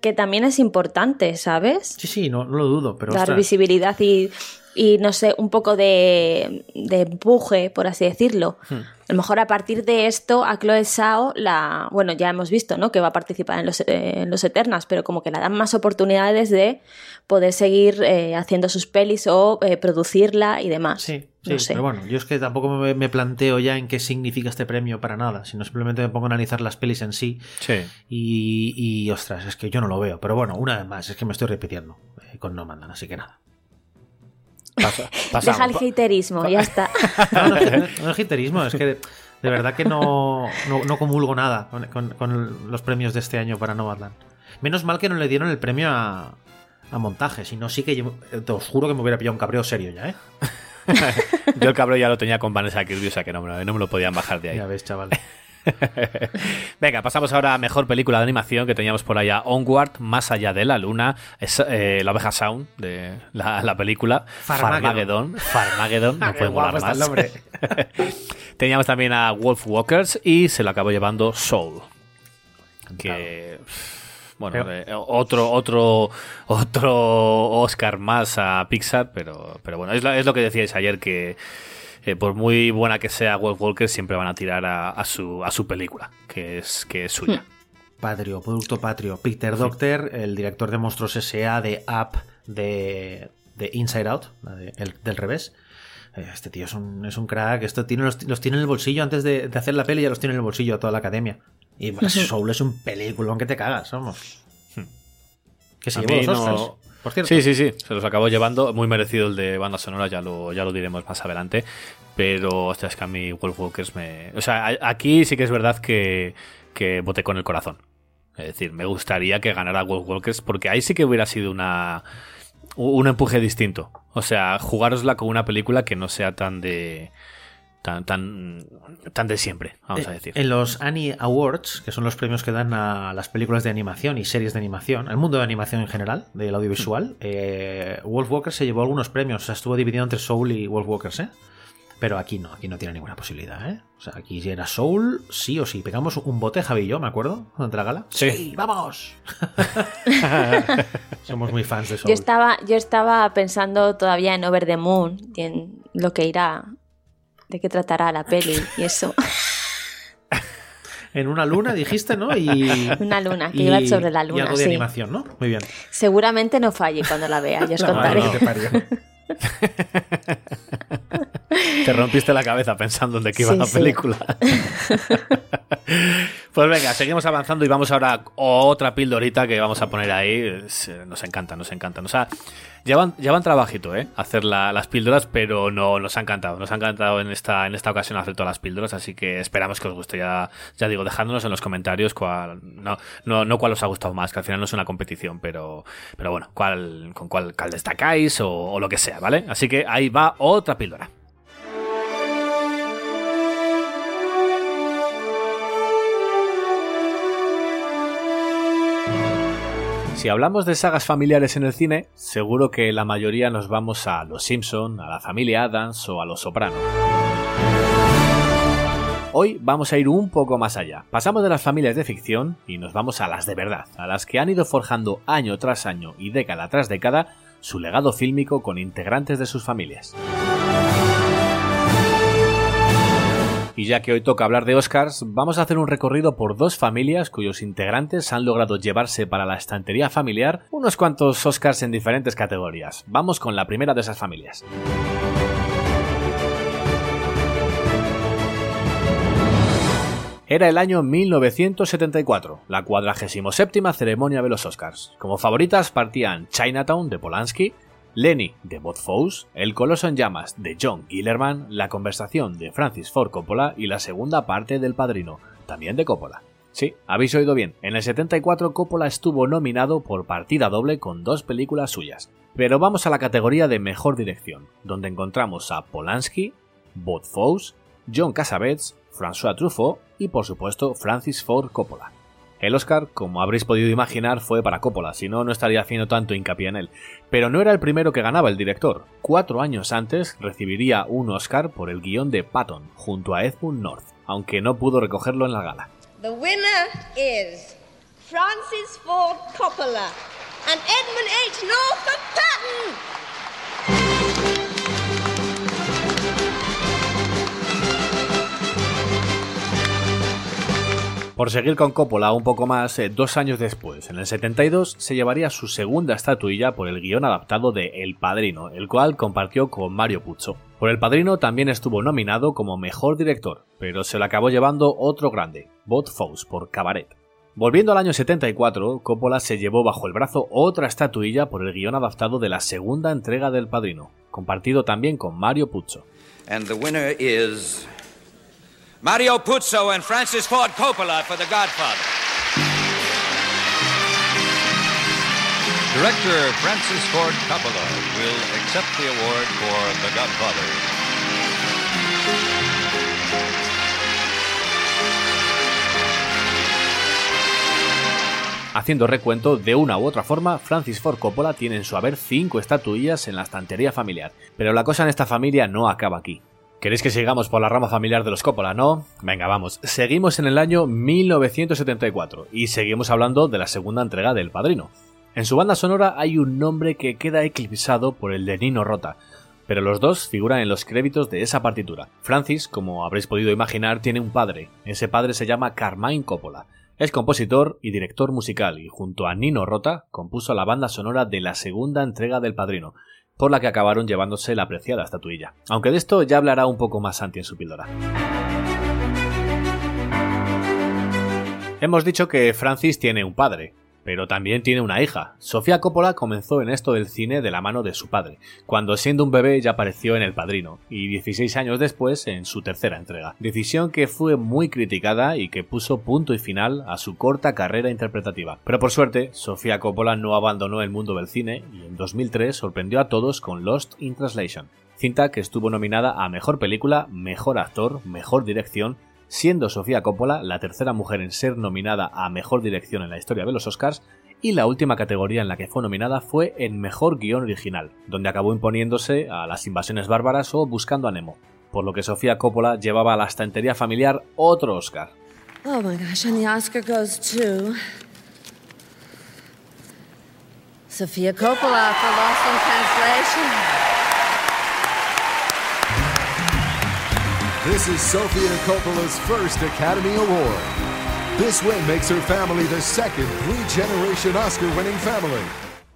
que también es importante, ¿sabes? Sí, sí, no, no lo dudo, pero. Dar ostras, visibilidad y, y, no sé, un poco de, de empuje, por así decirlo. Hmm. A lo mejor a partir de esto a Chloe Zhao la bueno ya hemos visto no que va a participar en los, eh, en los Eternas pero como que le dan más oportunidades de poder seguir eh, haciendo sus pelis o eh, producirla y demás Sí, sí, no sé pero bueno, yo es que tampoco me, me planteo ya en qué significa este premio para nada, sino simplemente me pongo a analizar las pelis en sí Sí. y, y, ostras, es que yo no lo veo. Pero bueno, una vez más, es que me estoy repitiendo eh, con No Mandan, así que nada. *laughs* Pasa- deja el pasamos. haterismo ya está *laughs* No, no, no, es hiterismo, es que de, verdad que no, no, no comulgo nada con, con- con los premios de este año para Nomadland. Menos mal que no le dieron el premio a, a montaje, si no sí que yo- te os juro que me hubiera pillado un cabreo serio ya, ¿eh? *laughs* Yo el cabrón ya lo tenía con Vanessa Kirby, o sea que no, no me lo podían bajar de ahí. Ya ves, chaval. *laughs* Venga, pasamos ahora a mejor película de animación que teníamos por allá. Onward, Más allá de la luna. Es eh, la oveja Sound de la, la película. Farmageddon. Farmageddon. No *laughs* puede molar está más. *laughs* teníamos también a Wolf Walkers y se lo acabó llevando Soul. Que. Bueno, eh, otro, otro, otro Oscar más a Pixar, pero, pero bueno, es lo que decíais ayer, que eh, por muy buena que sea Wolf Walkers, siempre van a tirar a, a su, a su película, que es, que es suya. Patrio, producto patrio. Peter Docter, el director de Monstruos S.A., de Up, de, de Inside Out, la de- el- del revés. Eh, Este tío es un, es un crack. Esto tiene los, los tiene en el bolsillo antes de, de hacer la peli, ya los tiene en el bolsillo a toda la academia. Y bueno, Soul es un peliculón que te cagas, vamos. Que se A llevó los no-. Sí, sí, sí, se los acabó llevando. Muy merecido el de banda sonora, ya lo, ya lo diremos más adelante. Pero, hostia, es que a mí Wolf Walkers me. O sea, aquí sí que es verdad que, que voté con el corazón. Es decir, me gustaría que ganara Wolf Walkers porque ahí sí que hubiera sido una. Un empuje distinto. O sea, jugárosla con una película que no sea tan de. Tan, tan, tan de siempre, vamos a Eh, decir. En los Annie Awards, que son los premios que dan a las películas de animación y series de animación, al mundo de animación en general, del audiovisual, eh, Wolf Walker se llevó algunos premios. O sea, estuvo dividido entre Soul y Wolf Walkers, ¿eh? Pero aquí no, aquí no tiene ninguna posibilidad, ¿eh? O sea, aquí era Soul, sí o sí. Pegamos un bote, Javi y yo, me acuerdo, durante la gala. Sí. ¡Vamos! *laughs* *laughs* Somos muy fans de Soul. yo estaba yo estaba pensando todavía en Over the Moon y en lo que irá de qué tratará la peli y eso En una luna, dijiste, ¿no? Y, *laughs* Una luna, que iba sobre la y luna, algo de sí. animación, ¿no? Muy bien. Seguramente no falle cuando la vea, yo os No, contaré. no *laughs* te rompiste la cabeza pensando en de qué iba Sí, la sí. *laughs* pues venga, seguimos avanzando y vamos ahora a otra pildorita que vamos a poner ahí. Eh, Nos encanta, nos encanta. O sea, llevan, llevan trabajito, ¿eh? Hacer la- las píldoras, pero no nos ha encantado. Nos ha encantado en esta, en esta ocasión hacer todas las píldoras, así que esperamos que os guste. Ya, ya digo, dejádnos en los comentarios cuál, no, no, no cuál os ha gustado más, que al final no es una competición, pero, pero bueno, cuál, con cuál, cuál destacáis o, o lo que sea, ¿vale? Así que ahí va otra píldora. Si hablamos de sagas familiares en el cine, seguro que la mayoría nos vamos a Los Simpson, a la familia Adams o a Los Soprano. Hoy vamos a ir un poco más allá. Pasamos de las familias de ficción y nos vamos a las de verdad, a las que han ido forjando año tras año y década tras década su legado fílmico con integrantes de sus familias. Y ya que hoy toca hablar de Oscars, vamos a hacer un recorrido por dos familias cuyos integrantes han logrado llevarse para la estantería familiar unos cuantos Oscars en diferentes categorías. Vamos con la primera de esas familias. Era el año 1974, la 47 ceremonia de los Oscars. Como favoritas partían Chinatown de Polanski, Lenny de Bob Fosse, El Coloso en Llamas de John Gillerman, La Conversación de Francis Ford Coppola y la segunda parte del Padrino, también de Coppola. Sí, habéis oído bien, en el 74 Coppola estuvo nominado por partida doble con dos películas suyas. Pero vamos a la categoría de Mejor Dirección, donde encontramos a Polanski, Bob Fosse, John Cassavetes, François Truffaut y por supuesto Francis Ford Coppola. El Oscar, como habréis podido imaginar, fue para Coppola, si no, no estaría haciendo tanto hincapié en él. Pero no era el primero que ganaba el director. Cuatro años antes recibiría un Oscar por el guion de Patton, junto a Edmund North, aunque no pudo recogerlo en la gala. The winner is Francis Ford Coppola and Edmund H. Norfolk Patton. Por seguir con Coppola un poco más, eh, dos años después, en el 72, se llevaría su segunda estatuilla por el guion adaptado de El Padrino, el cual compartió con Mario Puzo. Por El Padrino también estuvo nominado como mejor director, pero se lo acabó llevando otro grande, Bob Fosse por Cabaret. Volviendo al año 74, Coppola se llevó bajo el brazo otra estatuilla por el guion adaptado de la segunda entrega del Padrino, compartido también con Mario Puzo. And the winner is Mario Puzo and Francis Ford Coppola for The Godfather. Director Francis Ford Coppola will accept the award for The Godfather. Haciendo recuento, de una u otra forma, Francis Ford Coppola tiene en su haber cinco estatuillas en la estantería familiar. Pero la cosa en esta familia no acaba aquí. ¿Queréis que sigamos por la rama familiar de los Coppola, no? Venga, vamos. Seguimos en el año 1974 y seguimos hablando de la segunda entrega del Padrino. En su banda sonora hay un nombre que queda eclipsado por el de Nino Rota, pero los dos figuran en los créditos de esa partitura. Francis, como habréis podido imaginar, tiene un padre. Ese padre se llama Carmine Coppola. Es compositor y director musical y junto a Nino Rota compuso la banda sonora de la segunda entrega del Padrino, por la que acabaron llevándose la apreciada estatuilla. Aunque de esto ya hablará un poco más Santi en su píldora. Hemos dicho que Francis tiene un padre, pero también tiene una hija. Sofía Coppola comenzó en esto del cine de la mano de su padre, cuando siendo un bebé ya apareció en El Padrino, y 16 años después en su tercera entrega. Decisión que fue muy criticada y que puso punto y final a su corta carrera interpretativa. Pero por suerte, Sofía Coppola no abandonó el mundo del cine y en 2003 sorprendió a todos con Lost in Translation, cinta que estuvo nominada a Mejor Película, Mejor Actor, Mejor Dirección, siendo Sofía Coppola la tercera mujer en ser nominada a Mejor Dirección en la historia de los Oscars, y la última categoría en la que fue nominada fue en Mejor Guión Original, donde acabó imponiéndose a Las Invasiones Bárbaras o Buscando a Nemo, por lo que Sofía Coppola llevaba a la estantería familiar otro Oscar. Oh my gosh, and the Oscar goes to Sophia Coppola for Lost in Translation. This is Sofia Coppola's first Academy Award. This win makes her family the second three-generation Oscar-winning family.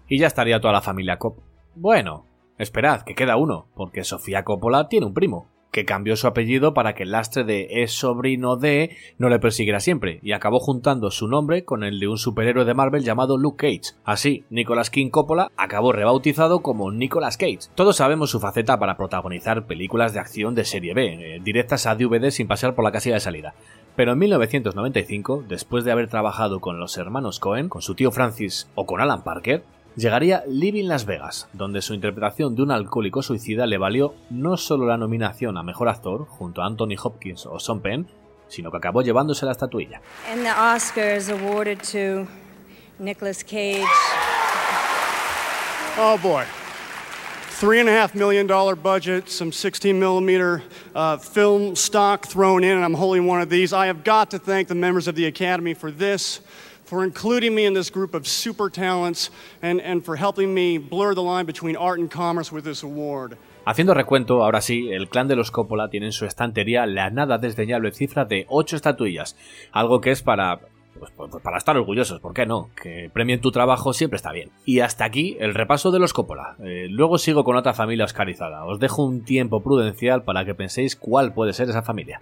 Y ya estaría toda la familia Cop. Bueno, esperad, que queda uno, porque Sofía Coppola tiene un primo, que cambió su apellido para que el lastre de es sobrino de no le persiguiera siempre, y acabó juntando su nombre con el de un superhéroe de Marvel llamado Luke Cage. Así, Nicolas King Coppola acabó rebautizado como Nicolas Cage. Todos sabemos su faceta para protagonizar películas de acción de serie B, eh, directas a DVD sin pasar por la casilla de salida. Pero en 1995, después de haber trabajado con los hermanos Cohen, con su tío Francis o con Alan Parker, llegaría Living Las Vegas, donde su interpretación de un alcohólico suicida le valió no solo la nominación a Mejor Actor junto a Anthony Hopkins o Sean Penn, sino que acabó llevándose la estatuilla. And the Oscar is awarded to Nicolas Cage. Oh boy. Three and a half million dollar budget, some 16 millimeter uh, film stock thrown in, and I'm holding one of these. I have got to thank the members of the Academy for this, for including me in this group of super talents, and, and for helping me blur the line between art and commerce with this award. Haciendo recuento, ahora sí, el clan de los Coppola tiene en su estantería la nada desdeñable cifra de 8 estatuillas, algo que es para pues, pues, para estar orgullosos, ¿por qué no? Que premien tu trabajo siempre está bien. Y hasta aquí el repaso de los Coppola. Eh, luego sigo con otra familia oscarizada. Os dejo un tiempo prudencial para que penséis cuál puede ser esa familia.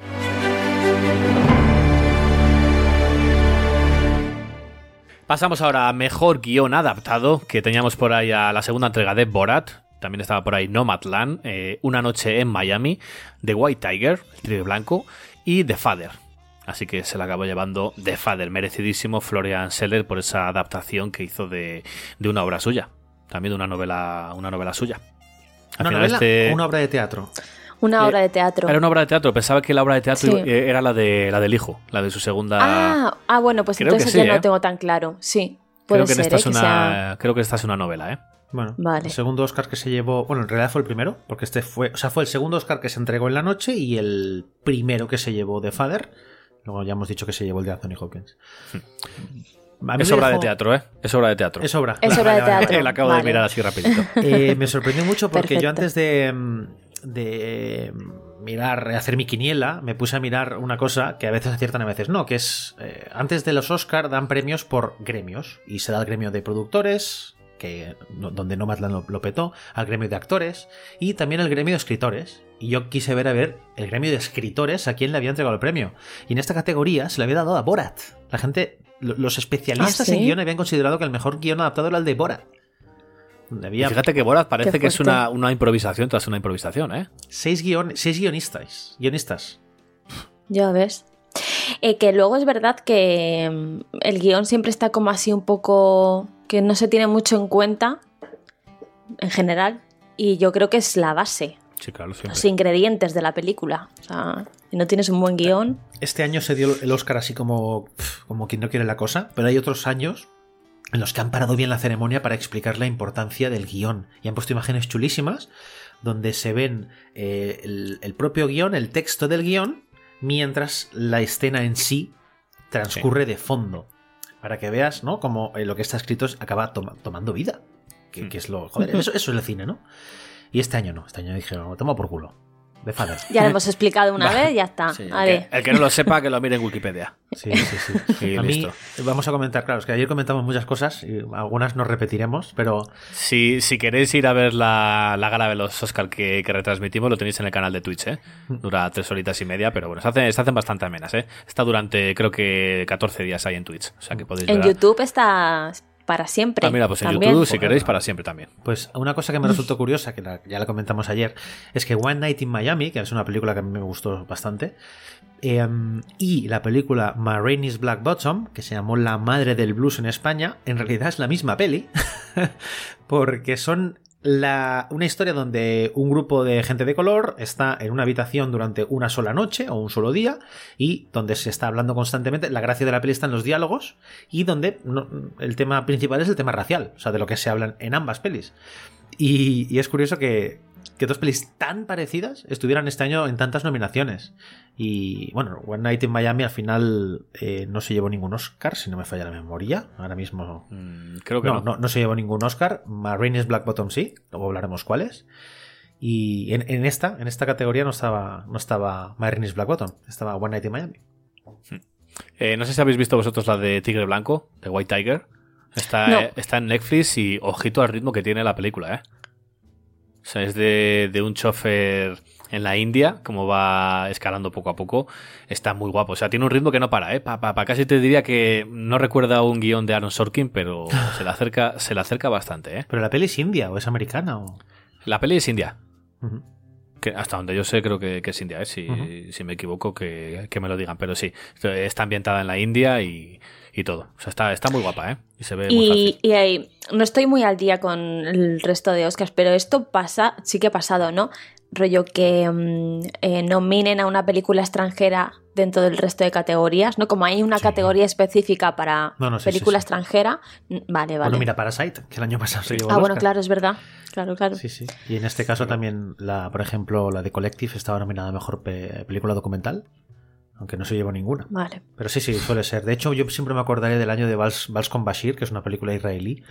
Pasamos ahora a mejor guion adaptado, que teníamos por ahí a la segunda entrega de Borat, también estaba por ahí Nomadland, eh, Una noche en Miami, The White Tiger, el trío blanco, y The Father. Así que se la acabó llevando The Father, merecidísimo Florian Seller por esa adaptación que hizo de, de una obra suya. También de una novela, una novela suya. Al ¿Una final novela este- o una obra de teatro? Una Eh, obra de teatro. Era una obra de teatro, pensaba que la obra de teatro Sí. eh, era la de la del hijo, la de su segunda. Ah, ah, bueno, pues Creo entonces sí, yo no ¿eh? tengo tan claro. Sí, puede creo que ser, esta ¿eh? es que una, sea- creo que esta es una novela, ¿eh? Bueno, Vale. el segundo Oscar que se llevó, bueno, en realidad fue el primero, porque este fue, o sea, fue el segundo Oscar que se entregó en la noche y el primero que se llevó de Father. Luego ya hemos dicho que se llevó el de Anthony Hopkins. Es obra dejó- de teatro, ¿eh? Es obra de teatro. Es obra. Es obra de vale, vale. teatro. *laughs* La acabo Vale. de mirar así rapidito. Eh, me sorprendió mucho porque yo antes de, mm, de mm, mirar, hacer mi quiniela, me puse a mirar una cosa que a veces aciertan, a veces no, que es, eh, antes de los Oscar dan premios por gremios, y se da el gremio de productores, que no- donde Nomadland lo, lo petó, al gremio de actores, y también el gremio de escritores. Y yo quise ver a ver el gremio de escritores a quién le había entregado el premio. Y en esta categoría se le había dado a Borat. La gente, lo- los especialistas ¿Ah, sí? en guion habían considerado que el mejor guion adaptado era el de Borat. Donde Y había fíjate que Borat parece que es una, una improvisación tras una improvisación, ¿eh? seis, guion- seis guionistas. Guionistas. Ya ves. Eh, que luego es verdad que mm, el guion siempre está como así un poco que no se tiene mucho en cuenta en general y yo creo que es la base, Sí, claro, los ingredientes de la película. O sea, si no tienes un buen guion, Este año se dio el Oscar así como, como quien no quiere la cosa, pero hay otros años en los que han parado bien la ceremonia para explicar la importancia del guion. Y han puesto imágenes chulísimas donde se ven eh, el, el propio guion, el texto del guion, mientras la escena en sí transcurre de fondo. Para que veas, ¿no? Como eh, lo que está escrito es- acaba toma- tomando vida. Que, que es lo. Joder, *laughs* eso, eso es el cine, ¿no? Y este año no. Este año dijeron, toma por culo. De Father. ya lo hemos explicado una vez, ya está. Sí, a el, ver. que, el que no lo sepa, que lo mire en Wikipedia. Sí, sí, sí. *laughs* A mí, vamos a comentar, claro, es que ayer comentamos muchas cosas y algunas nos repetiremos, pero Si, si queréis ir a ver la, la gala de los Oscar que, que retransmitimos, lo tenéis en el canal de Twitch, ¿eh? Dura tres horitas y media, pero bueno, se hacen, se hacen bastante amenas, ¿eh? Está durante, creo que 14 días ahí en Twitch. O sea que podéis En ver. YouTube está para siempre. Ah, mira, pues en también. YouTube, si queréis, para siempre también. Pues una cosa que me resultó curiosa, que la- ya la comentamos ayer, es que One Night in Miami, que es una película que a mí me gustó bastante, eh, y la película Ma Rainey's Black Bottom, que se llamó La Madre del Blues en España, en realidad es la misma peli, *laughs* porque son la- una historia donde un grupo de gente de color está en una habitación durante una sola noche o un solo día y donde se está hablando constantemente. La gracia de la peli está en los diálogos y donde el tema principal es el tema racial, o sea, de lo que se hablan en ambas pelis. Y es curioso que, que dos pelis tan parecidas estuvieran este año en tantas nominaciones. Y bueno, One Night in Miami al final eh, no se llevó ningún Oscar, si no me falla la memoria. Ahora mismo. Mm, creo que no, no. no. no se llevó ningún Oscar. Marines Black Bottom sí, luego hablaremos cuáles. Y en, en esta, en esta categoría no estaba, no estaba Marines Black Bottom, estaba One Night in Miami. Eh, no sé si habéis visto vosotros la de Tigre Blanco, de White Tiger. Está, No. eh, está en Netflix y ojito al ritmo que tiene la película, ¿eh? O sea, es de, de un chofer en la India, como va escalando poco a poco. Está muy guapo. O sea, tiene un ritmo que no para, ¿eh? Pa, pa- pa- casi te diría que no recuerda un guion de Aaron Sorkin, pero *laughs* se le acerca, se le acerca bastante, ¿eh? ¿Pero la peli es india o es americana? O... La peli es india. Que hasta donde yo sé, creo que, que es India, ¿eh? si, si me equivoco, que, que me lo digan. Pero sí, está ambientada en la India y, y todo. O sea, está, está muy guapa, ¿eh? Y se ve muy fácil. Y, y ahí, no estoy muy al día con el resto de Oscars, pero esto pasa, sí que ha pasado, ¿no? Rollo que mm, eh, nominen a una película extranjera dentro del resto de categorías, ¿no? Como hay una categoría específica para No, no, sí, película sí, sí. extranjera, vale, vale. Bueno, mira Parasite, que el año pasado se llevó ah, bueno, claro, es verdad. Claro, claro. Sí, sí. Y en este caso también, la, por ejemplo, la de Collective estaba nominada a Mejor pe- Película Documental, aunque no se llevó ninguna. Vale. Pero sí, sí, suele ser. De hecho, yo siempre me acordaré del año de Vals, Vals con Bashir, que es una película israelí.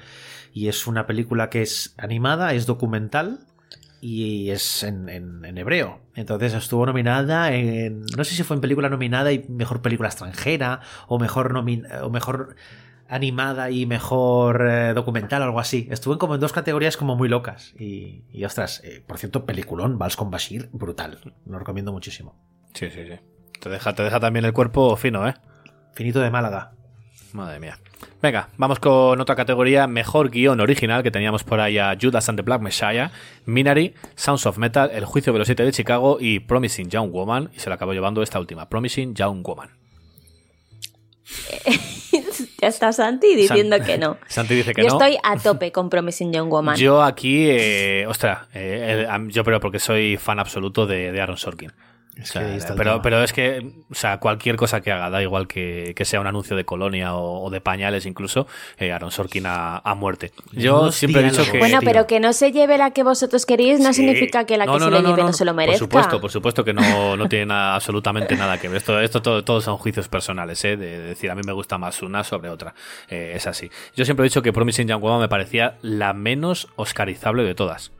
Y es una película que es animada, es documental y es en, en- en hebreo. Entonces estuvo nominada en. No sé si fue en película nominada y mejor película extranjera o mejor, nomin- o mejor animada y mejor eh, documental o algo así. Estuvo en como en dos categorías como muy locas. Y, y ostras, eh, por cierto, peliculón, Vals con Bashir, brutal. Lo recomiendo muchísimo. Sí, sí, sí. Te deja, te deja también el cuerpo fino, ¿eh? Finito de Málaga. Madre mía. Venga, vamos con otra categoría, mejor guion original, que teníamos por ahí a Judas and the Black Messiah, Minari, Sounds of Metal, El Juicio de los Siete de Chicago y Promising Young Woman, y se la acabó llevando esta última, Promising Young Woman. *laughs* ya está Santi diciendo San- que no. *laughs* Santi dice que yo no. estoy a tope con Promising Young Woman. Yo aquí, eh, ostras, eh, el- am- yo pero porque soy fan absoluto de, de Aaron Sorkin. Que pero, pero es que, o sea, cualquier cosa que haga, da igual que, que sea un anuncio de colonia o, o de pañales incluso, eh, Aaron Sorkin a, a muerte. Yo siempre he dicho que... bueno, pero que no se lleve la que vosotros queréis no Sí. significa que la que se le lleve no, se lo merezca. Por supuesto, por supuesto que no, no tiene nada- absolutamente nada que ver. Esto, esto todo, todos son juicios personales, ¿eh? de decir a mí me gusta más una sobre otra. Eh, es así. Yo siempre he dicho que Promising Young Woman me parecía la menos oscarizable de todas.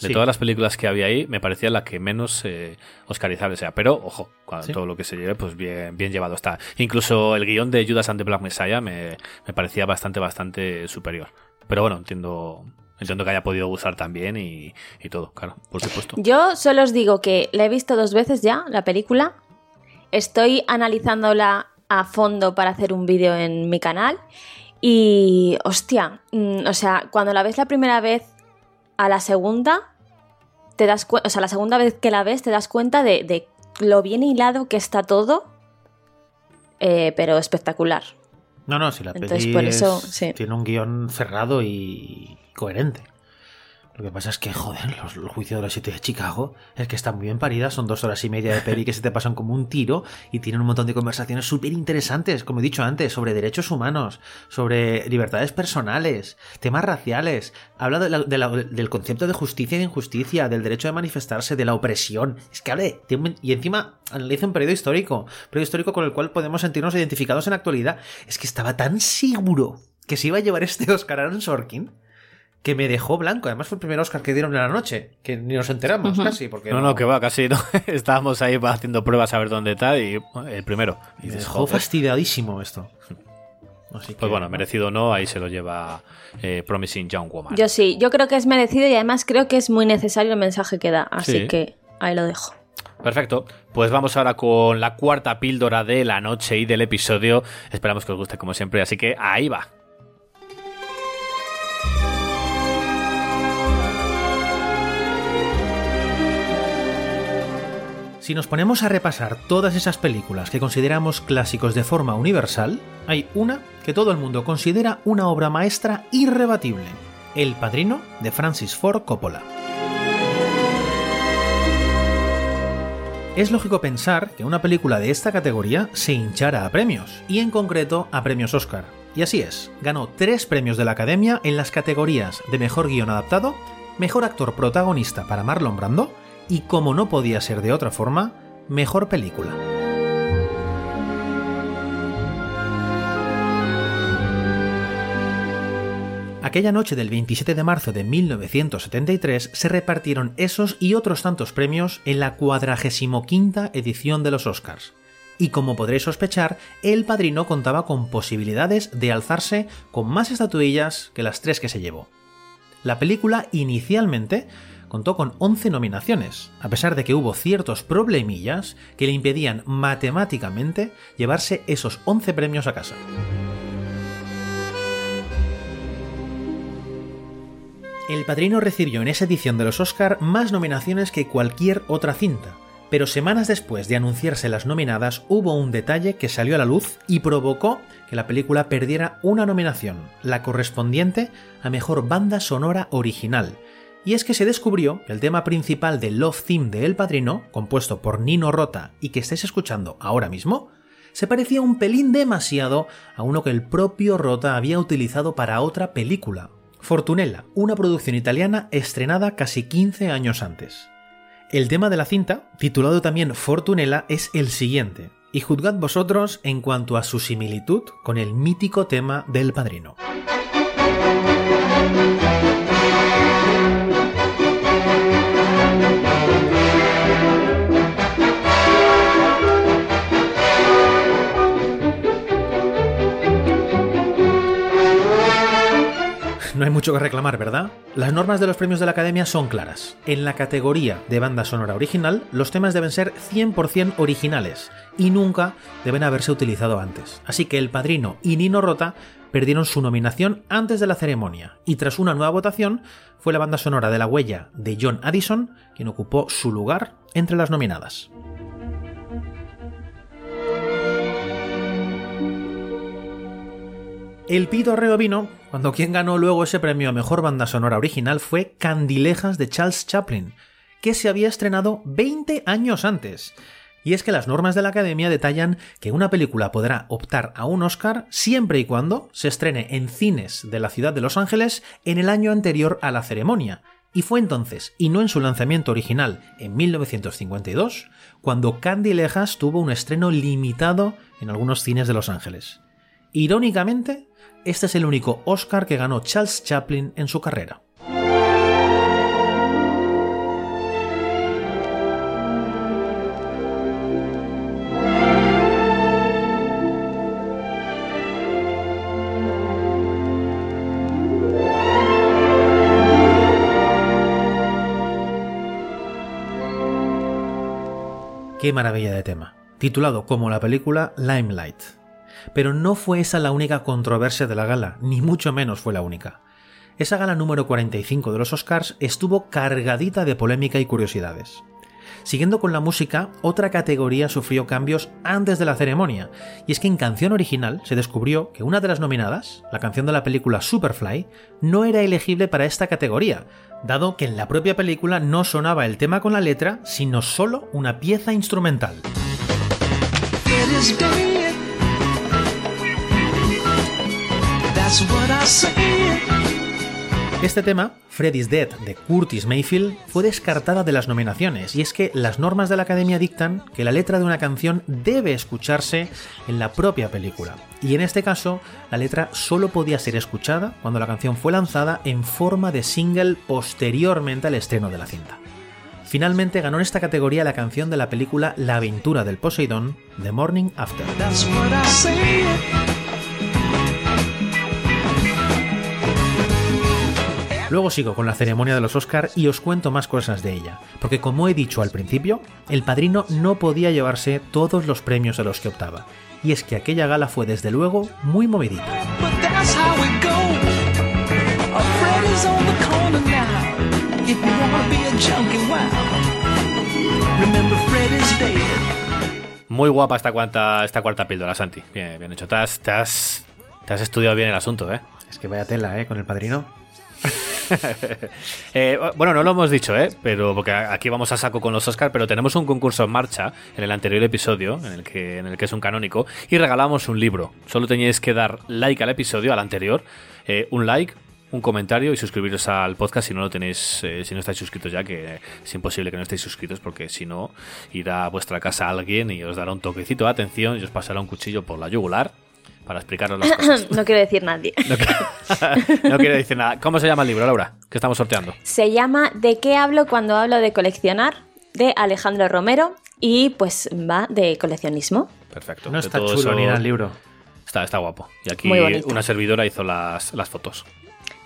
De Sí. todas las películas que había ahí, me parecía la que menos eh, oscarizable sea. Pero, ojo, cuando Sí. todo lo que se lleve, pues bien, bien llevado está. Incluso el guion de Judas and the Black Messiah me, me parecía bastante, bastante superior. Pero bueno, entiendo, entiendo que haya podido gustar también y, y todo, claro, por supuesto. Yo solo os digo que la he visto dos veces ya, la película. Estoy analizándola a fondo para hacer un vídeo en mi canal. Y, hostia, mm, o sea, cuando la ves la primera vez, a la segunda, te das cuenta, o sea, la segunda vez que la ves, te das cuenta de, de lo bien hilado que está todo, eh, pero espectacular. No, no, si la Entonces, peli por eso, es- sí. tiene un guion cerrado y coherente. Lo que pasa es que, joder, los- el juicio de los siete de Chicago es que está muy bien parida, son dos horas y media de peli que se te pasan como un tiro y tienen un montón de conversaciones súper interesantes, como he dicho antes, sobre derechos humanos, sobre libertades personales, temas raciales, habla de la- de la- del concepto de justicia y de injusticia, del derecho de manifestarse, de la opresión. Es que habla y encima analiza un periodo histórico, periodo histórico con el cual podemos sentirnos identificados en la actualidad. Es que estaba tan seguro que se iba a llevar este Oscar Aaron Sorkin que me dejó blanco. Además fue el primer Oscar que dieron en la noche, que ni nos enteramos casi. Porque No, no, que va, casi no. *laughs* Estábamos ahí haciendo pruebas a ver dónde está y el primero. Y Me dices, dejó joder. fastidiadísimo esto. Así que, Pues bueno, merecido o no, ahí se lo lleva eh, Promising Young Woman. Yo sí, yo creo que es merecido y además creo que es muy necesario el mensaje que da. Así Sí. que ahí lo dejo. Perfecto. Pues vamos ahora con la cuarta píldora de la noche y del episodio. Esperamos que os guste como siempre, así que ahí va. Si nos ponemos a repasar todas esas películas que consideramos clásicos de forma universal, hay una que todo el mundo considera una obra maestra irrebatible. El Padrino de Francis Ford Coppola. Es lógico pensar que una película de esta categoría se hinchara a premios, y en concreto a premios Oscar. Y así es, ganó tres premios de la Academia en las categorías de Mejor Guión Adaptado, Mejor Actor Protagonista para Marlon Brando, y como no podía ser de otra forma, Mejor Película. Aquella noche del 27 de marzo de 1973 se repartieron esos y otros tantos premios en la 45 edición de los Oscars. Y como podréis sospechar, El Padrino contaba con posibilidades de alzarse con más estatuillas que las tres que se llevó. La película inicialmente contó con 11 nominaciones, a pesar de que hubo ciertos problemillas que le impedían matemáticamente llevarse esos 11 premios a casa. El Padrino recibió en esa edición de los Oscar más nominaciones que cualquier otra cinta, pero semanas después de anunciarse las nominadas hubo un detalle que salió a la luz y provocó que la película perdiera una nominación, la correspondiente a Mejor Banda Sonora Original. Y es que se descubrió que el tema principal del Love Theme de El Padrino, compuesto por Nino Rota y que estáis escuchando ahora mismo, se parecía un pelín demasiado a uno que el propio Rota había utilizado para otra película, Fortunella, una producción italiana estrenada casi 15 años antes. El tema de la cinta, titulado también Fortunella, es el siguiente, y juzgad vosotros en cuanto a su similitud con el mítico tema del padrino. No hay mucho que reclamar, ¿verdad? Las normas de los premios de la Academia son claras. En la categoría de banda sonora original, los temas deben ser 100% originales y nunca deben haberse utilizado antes. Así que El Padrino y Nino Rota perdieron su nominación antes de la ceremonia y tras una nueva votación fue la banda sonora de La Huella de John Addison quien ocupó su lugar entre las nominadas. El pito arreo vino cuando quien ganó luego ese premio a mejor banda sonora original fue Candilejas de Charles Chaplin, que se había estrenado 20 años antes. Y es que las normas de la Academia detallan que una película podrá optar a un Oscar siempre y cuando se estrene en cines de la ciudad de Los Ángeles en el año anterior a la ceremonia. Y fue entonces, y no en su lanzamiento original en 1952, cuando Candilejas tuvo un estreno limitado en algunos cines de Los Ángeles. Irónicamente, este es el único Oscar que ganó Charles Chaplin en su carrera. Qué maravilla de tema, titulado como la película Limelight. Pero no fue esa la única controversia de la gala, ni mucho menos fue la única. Esa gala número 45 de los Oscars estuvo cargadita de polémica y curiosidades. Siguiendo con la música, otra categoría sufrió cambios antes de la ceremonia, y es que en canción original se descubrió que una de las nominadas, la canción de la película Superfly, no era elegible para esta categoría, dado que en la propia película no sonaba el tema con la letra, sino solo una pieza instrumental. Este tema, Freddy's Dead de Curtis Mayfield, fue descartada de las nominaciones y es que las normas de la Academia dictan que la letra de una canción debe escucharse en la propia película. Y en este caso, la letra solo podía ser escuchada cuando la canción fue lanzada en forma de single posteriormente al estreno de la cinta. Finalmente ganó en esta categoría la canción de la película La aventura del Poseidón, The Morning After. Luego sigo con la ceremonia de los Oscar y os cuento más cosas de ella, porque como he dicho al principio, el padrino no podía llevarse todos los premios a los que optaba, y es que aquella gala fue desde luego muy movidita. Muy guapa esta cuarta, esta cuarta píldora, Santi. Bien, bien hecho. Te has, te, has, te has estudiado bien el asunto, ¿eh? Es que vaya tela, ¿eh? Con el padrino. *laughs* Eh, bueno, no lo hemos dicho, ¿eh? Pero porque aquí vamos a saco con los Oscar, pero tenemos un concurso en marcha en el anterior episodio, en el que, en el que es un canónico, y regalamos un libro. Solo teníais que dar like al episodio, al anterior, eh, un like, un comentario y suscribiros al podcast si no lo tenéis, eh, si no estáis suscritos ya, que es imposible que no estéis suscritos porque si no irá a vuestra casa alguien y os dará un toquecito de atención y os pasará un cuchillo por la yugular para explicaros las cosas. *coughs* no quiero decir nadie. *laughs* No, *laughs* no quiero decir nada. ¿Cómo se llama el libro, Laura? Que estamos sorteando. Se llama ¿De qué hablo cuando hablo de coleccionar? de Alejandro Romero. y pues va de coleccionismo. Perfecto. No está todo chulo eso- ni el libro. Está, está guapo. Y aquí una servidora hizo las, las fotos.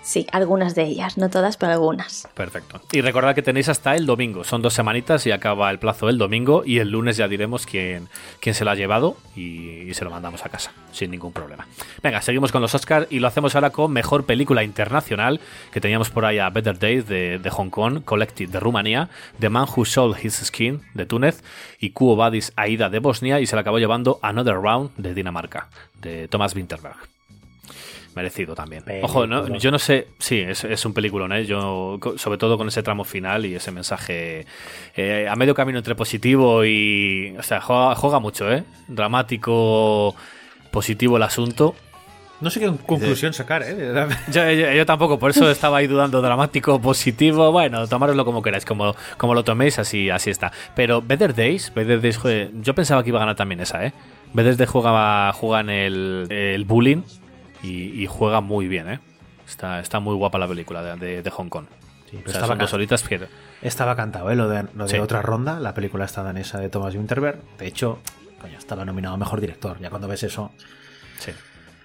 Sí, algunas de ellas, no todas, pero algunas. Perfecto. Y recordad que tenéis hasta el domingo. Son dos semanitas y acaba el plazo el domingo. Y el lunes ya diremos quién, quién se lo ha llevado y, se lo mandamos a casa, sin ningún problema. Venga, seguimos con los Oscars y lo hacemos ahora con Mejor Película Internacional, que teníamos por ahí a Better Days de, de Hong Kong, Collective de Rumanía, The Man Who Sold His Skin de Túnez y Quo Vadis Aida de Bosnia y se lo acabó llevando Another Round de Dinamarca, de Thomas Winterberg. Merecido también. Ojo, ¿no? Yo no sé, sí, es, es un peliculón, ¿eh? Yo, sobre todo con ese tramo final y ese mensaje eh, a medio camino entre positivo y. O sea, juega, juega mucho, ¿eh? Dramático, positivo el asunto. No sé qué conclusión sacar, ¿eh? Yo, yo- yo tampoco, por eso estaba ahí dudando, dramático, positivo, bueno, tomároslo como queráis, como, como lo toméis, así, así está. Pero Better Days, Better Days, yo pensaba que iba a ganar también esa, ¿eh? Better Days juega, juega en el, el bullying y, y juega muy bien, ¿eh? Está, está muy guapa la película de, de- de Hong Kong. pero O sea, estaba dos horitas que... Estaba cantado, ¿eh? Lo de, lo de Sí. otra ronda, la película esta danesa de Thomas Winterberg. De hecho, coño, estaba nominado a mejor director. Ya cuando ves eso. Sí.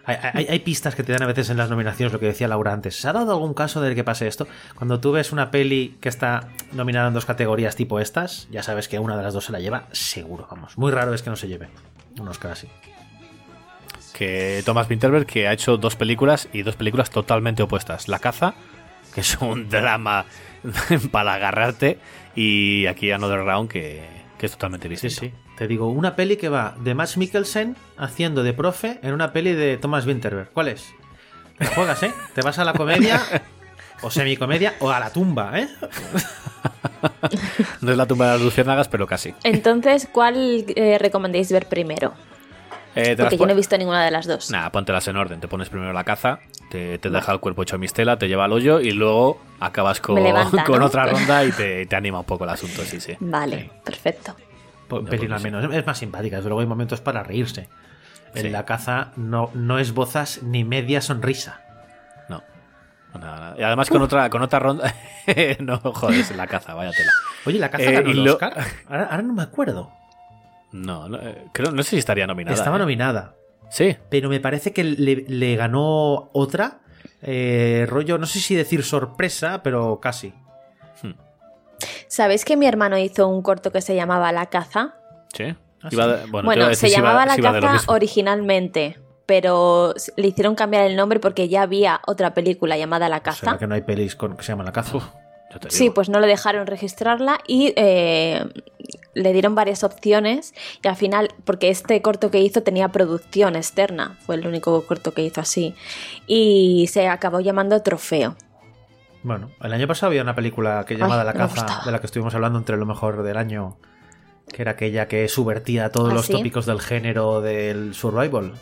Hay, hay- hay pistas que te dan a veces en las nominaciones, lo que decía Laura antes. ¿Se ha dado algún caso del que pase esto? Cuando tú ves una peli que está nominada en dos categorías tipo estas, ya sabes que una de las dos se la lleva seguro, vamos. Muy raro es que no se lleve un Oscar así. Que Thomas Winterberg que ha hecho dos películas y dos películas totalmente opuestas. La caza, que es un *laughs* drama *laughs* para agarrarte, y aquí Another Round, que, que es totalmente distinto. Sí, sí. Te digo, una peli que va de Max Mikkelsen haciendo de profe en una peli de Thomas Winterberg. ¿Cuál es? Te juegas, ¿eh? Te vas a la comedia o semicomedia o a la tumba, ¿eh? *laughs* No es la tumba de las luciérnagas, pero casi. Entonces, ¿cuál eh, recomendáis ver primero? Eh, Porque yo no he visto ninguna de las dos. Nah, póntelas en orden. Te pones primero la caza, te, te deja el cuerpo hecho mistela, te lleva al hoyo y luego acabas con, levanta, *laughs* con ¿no? otra *laughs* ronda y te, te anima un poco el asunto, sí, sí. Vale, perfecto. Un pelín al menos. Es más simpática, desde luego hay momentos para reírse. En Sí. la caza no, no es bozas ni media sonrisa. No. Nada, nada. Y además con otra, con otra ronda. *laughs* no, joder, es la caza, vaya tela. Oye, la caza Eh, ganó el lo- Oscar. Ahora, ahora no me acuerdo. No, no, eh, creo, no sé si estaría nominada. Estaba ¿eh? nominada. Sí. Pero me parece que le, le ganó otra. eh, rollo, no sé si decir sorpresa, pero casi. ¿Sabéis que mi hermano hizo un corto que se llamaba La caza? Sí. Ah, Iba sí. de- bueno, se iba- llamaba La caza originalmente, pero le hicieron cambiar el nombre porque ya había otra película llamada La ¿Será caza. que no hay pelis con, que se llaman La caza? Sí, pues no le dejaron registrarla y eh, le dieron varias opciones y al final, porque este corto que hizo tenía producción externa, fue el único corto que hizo así, y se acabó llamando Trofeo. Bueno, el año pasado había una película que Ay, llamada La caza, de la que estuvimos hablando entre lo mejor del año, que era aquella que subvertía todos ¿Ah, los sí? tópicos del género del survival.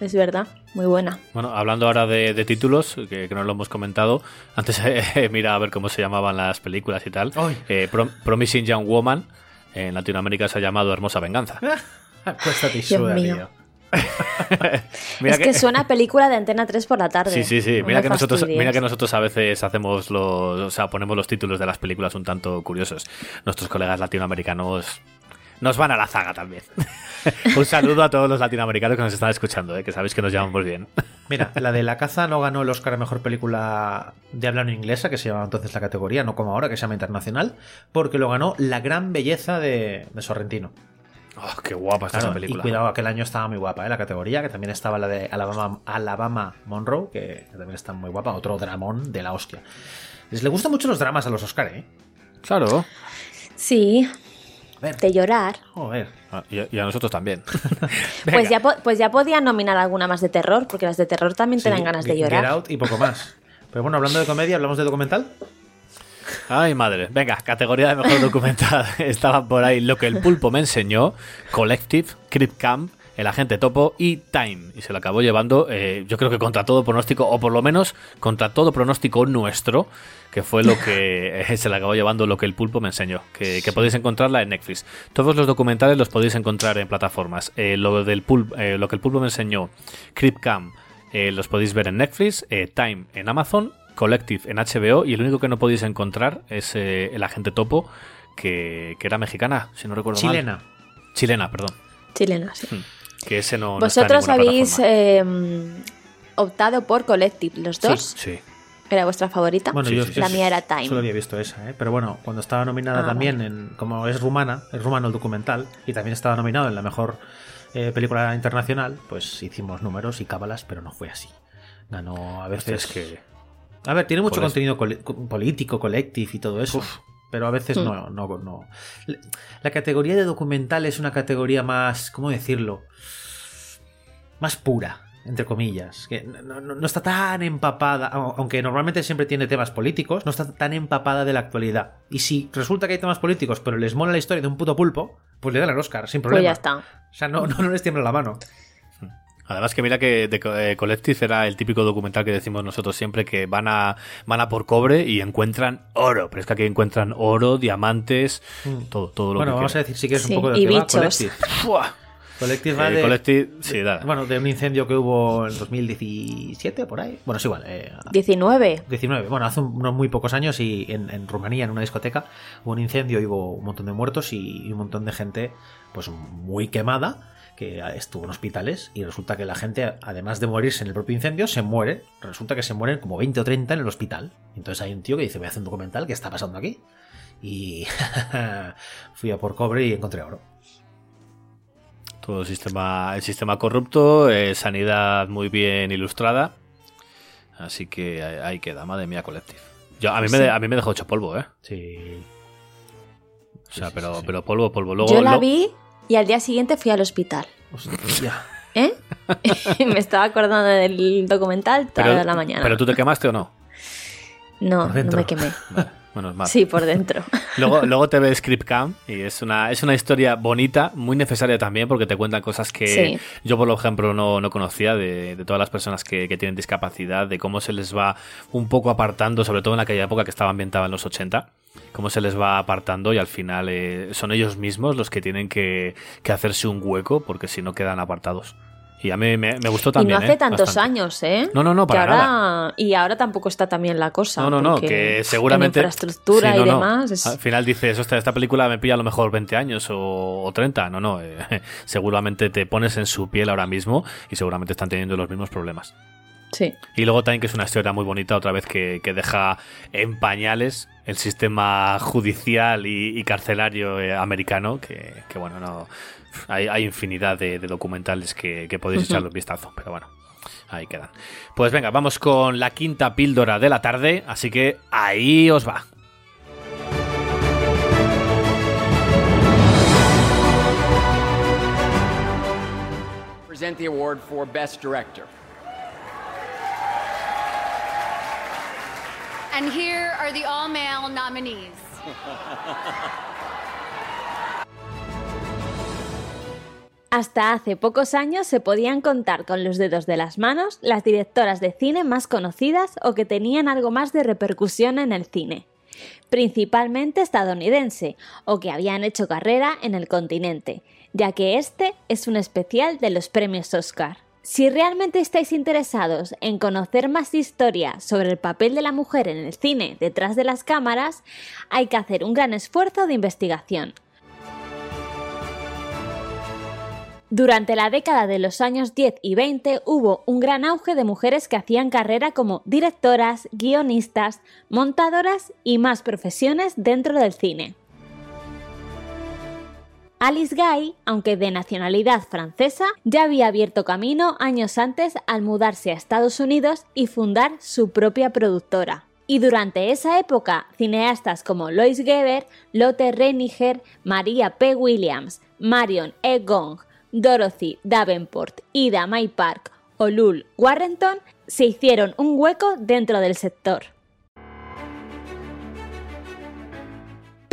Es verdad, muy buena. Bueno, hablando ahora de, de títulos, que, que no lo hemos comentado, antes *laughs* eh, mira a ver cómo se llamaban las películas y tal. Eh, Prom- Promising Young Woman, en Latinoamérica se ha llamado Hermosa Venganza. *laughs* Acuéstate y Dios suda, mío. tío. *laughs* Mira es que... suena película de Antena 3 por la tarde. Sí, sí, sí. No Mira que, nosotros, mira que nosotros a veces hacemos los. O sea, ponemos los títulos de las películas un tanto curiosos. Nuestros colegas latinoamericanos nos van a la zaga también. *laughs* un saludo a todos los latinoamericanos que nos están escuchando, ¿eh? que sabéis que nos llamamos bien. Mira, la de La caza no ganó el Oscar a Mejor Película de habla no inglesa, que se llamaba entonces la categoría, no como ahora, que se llama internacional, porque lo ganó La gran belleza de, de Sorrentino. Oh, qué guapa está Claro, esa película. Y cuidado, aquel año estaba muy guapa, ¿eh? La categoría, que también estaba la de Alabama, Alabama Monroe, que, que también está muy guapa, otro dramón de la hostia. Les le gustan mucho los dramas a los Oscar, ¿eh? Claro. Sí, ver. de llorar. Joder. Ah, Y, y a nosotros también. *laughs* Pues ya, po- pues ya podían nominar alguna más de terror, porque las de terror también te Sí, dan ganas de Get llorar. Out y poco más. Pero bueno, hablando de comedia, ¿hablamos de documental? Ay, madre. Venga, categoría de mejor documental. *laughs* Estaban por ahí Lo que el pulpo me enseñó, Collective, Crypt Camp, El agente topo y Time. Y se lo acabó llevando, eh, yo creo que contra todo pronóstico, o por lo menos contra todo pronóstico nuestro, que fue lo que *laughs* eh, se le acabó llevando Lo que el pulpo me enseñó. Que, que podéis encontrarla en Netflix. Todos los documentales los podéis encontrar en plataformas. Eh, lo, del pul- eh, lo que el pulpo me enseñó, Crypt Camp, eh, los podéis ver en Netflix, eh, Time en Amazon, Collective en HBO y el único que no podéis encontrar es eh, El Agente Topo, que, que era mexicana, si no recuerdo Chilena. mal. Chilena, perdón. Chilena, sí. Que ese no, no está en Vosotros habéis eh, optado por Collective, los dos. Sí. ¿Era vuestra favorita? Bueno, yo, yo la mía era Time. Solo había visto esa, ¿eh? pero bueno, cuando estaba nominada Ah, también, en, como es rumana, es rumano el documental, y también estaba nominado en la mejor eh, película internacional, pues hicimos números y cábalas, pero no fue así. Ganó a veces que. A ver, tiene mucho contenido político, collective y todo eso. Pero a veces Hmm. no, no, no. La categoría de documental es una categoría más, ¿cómo decirlo? Más pura, entre comillas. Que no, no- no está tan empapada, au- aunque normalmente siempre tiene temas políticos, no está tan empapada de la actualidad. Y si resulta que hay temas políticos, pero les mola la historia de un puto pulpo, pues le dan el Oscar, sin Pues problema. ya está. O sea, no, no, no les tiembla la mano. Además que mira que The eh, Collective era el típico documental que decimos nosotros siempre que van a van a por cobre y encuentran oro, pero es que aquí encuentran oro, diamantes, todo todo lo bueno, que vamos a decir si quieres Sí, un poco de y qué va, bichos. Collective. Collective va Eh, de, Collective, sí, dale. bueno, de un incendio que hubo en 2017, por ahí. Bueno, es igual. eh, 19. 19. Bueno, hace un- unos muy pocos años y en, en Rumanía, en una discoteca, hubo un incendio y hubo un montón de muertos y, y un montón de gente pues muy quemada que estuvo en hospitales y resulta que la gente, además de morirse en el propio incendio, se muere. Resulta que se mueren como 20 o 30 en el hospital. Entonces hay un tío que dice, voy a hacer un documental, ¿qué está pasando aquí? Y *laughs* fui a por cobre y encontré oro. Todo el sistema el sistema corrupto, eh, sanidad muy bien ilustrada. Así que ahí- queda, madre mía, Collective. Yo, a, mí me, Sí. a mí me dejó hecho polvo, ¿eh? Sí. O sea, pero, pero polvo, polvo. Luego, Yo la lo- vi y al día siguiente fui al hospital. *laughs* ¿Eh? *laughs* Me estaba acordando del documental toda pero, la mañana. ¿Pero tú te quemaste o no? No, no me quemé. Es mal. Sí, por dentro. *laughs* Luego, luego te ves Script Camp y es una, es una historia bonita, muy necesaria también, porque te cuentan cosas que Sí. yo, por ejemplo, no, no conocía de, de todas las personas que, que tienen discapacidad, de cómo se les va un poco apartando, sobre todo en aquella época que estaba ambientada en los 80, cómo se les va apartando y al final eh, son ellos mismos los que tienen que, que hacerse un hueco, porque si no quedan apartados. Y a mí me, me gustó y también. no hace ¿eh? tantos Bastante. años, ¿eh? No, no, no, para ahora- Y ahora tampoco está tan bien la cosa. No, no, no, que seguramente. En infraestructura Sí, no, y no. demás. es- Al final dices, "Ostras, esta película me pilla a lo mejor 20 años o, o 30. No, no. eh, *laughs* seguramente te pones en su piel ahora mismo y seguramente están teniendo los mismos problemas. Sí. Y luego también que es una historia muy bonita, otra vez que, que deja en pañales el sistema judicial y, y carcelario eh, americano, que, que, bueno, no hay, hay infinidad de, de documentales que, que podéis *laughs* echarle un vistazo, pero bueno, ahí quedan. Pues venga, vamos con la quinta píldora de la tarde, así que ahí os va. Present the award for Best Director. And here are the all male nominees *laughs* Hasta hace pocos años se podían contar con los dedos de las manos las directoras de cine más conocidas o que tenían algo más de repercusión en el cine, principalmente estadounidense, o que habían hecho carrera en el continente, ya que este es un especial de los premios Oscar. Si realmente estáis interesados en conocer más historia sobre el papel de la mujer en el cine detrás de las cámaras, hay que hacer un gran esfuerzo de investigación. Durante la década de los años 10 y 20 hubo un gran auge de mujeres que hacían carrera como directoras, guionistas, montadoras y más profesiones dentro del cine. Alice Guy, aunque de nacionalidad francesa, ya había abierto camino años antes al mudarse a Estados Unidos y fundar su propia productora. Y durante esa época, cineastas como Lois Geber, Lotte Reiniger, Maria P. Williams, Marion E. Gong, Dorothy Davenport, Ida May Park o Lul Warrenton se hicieron un hueco dentro del sector.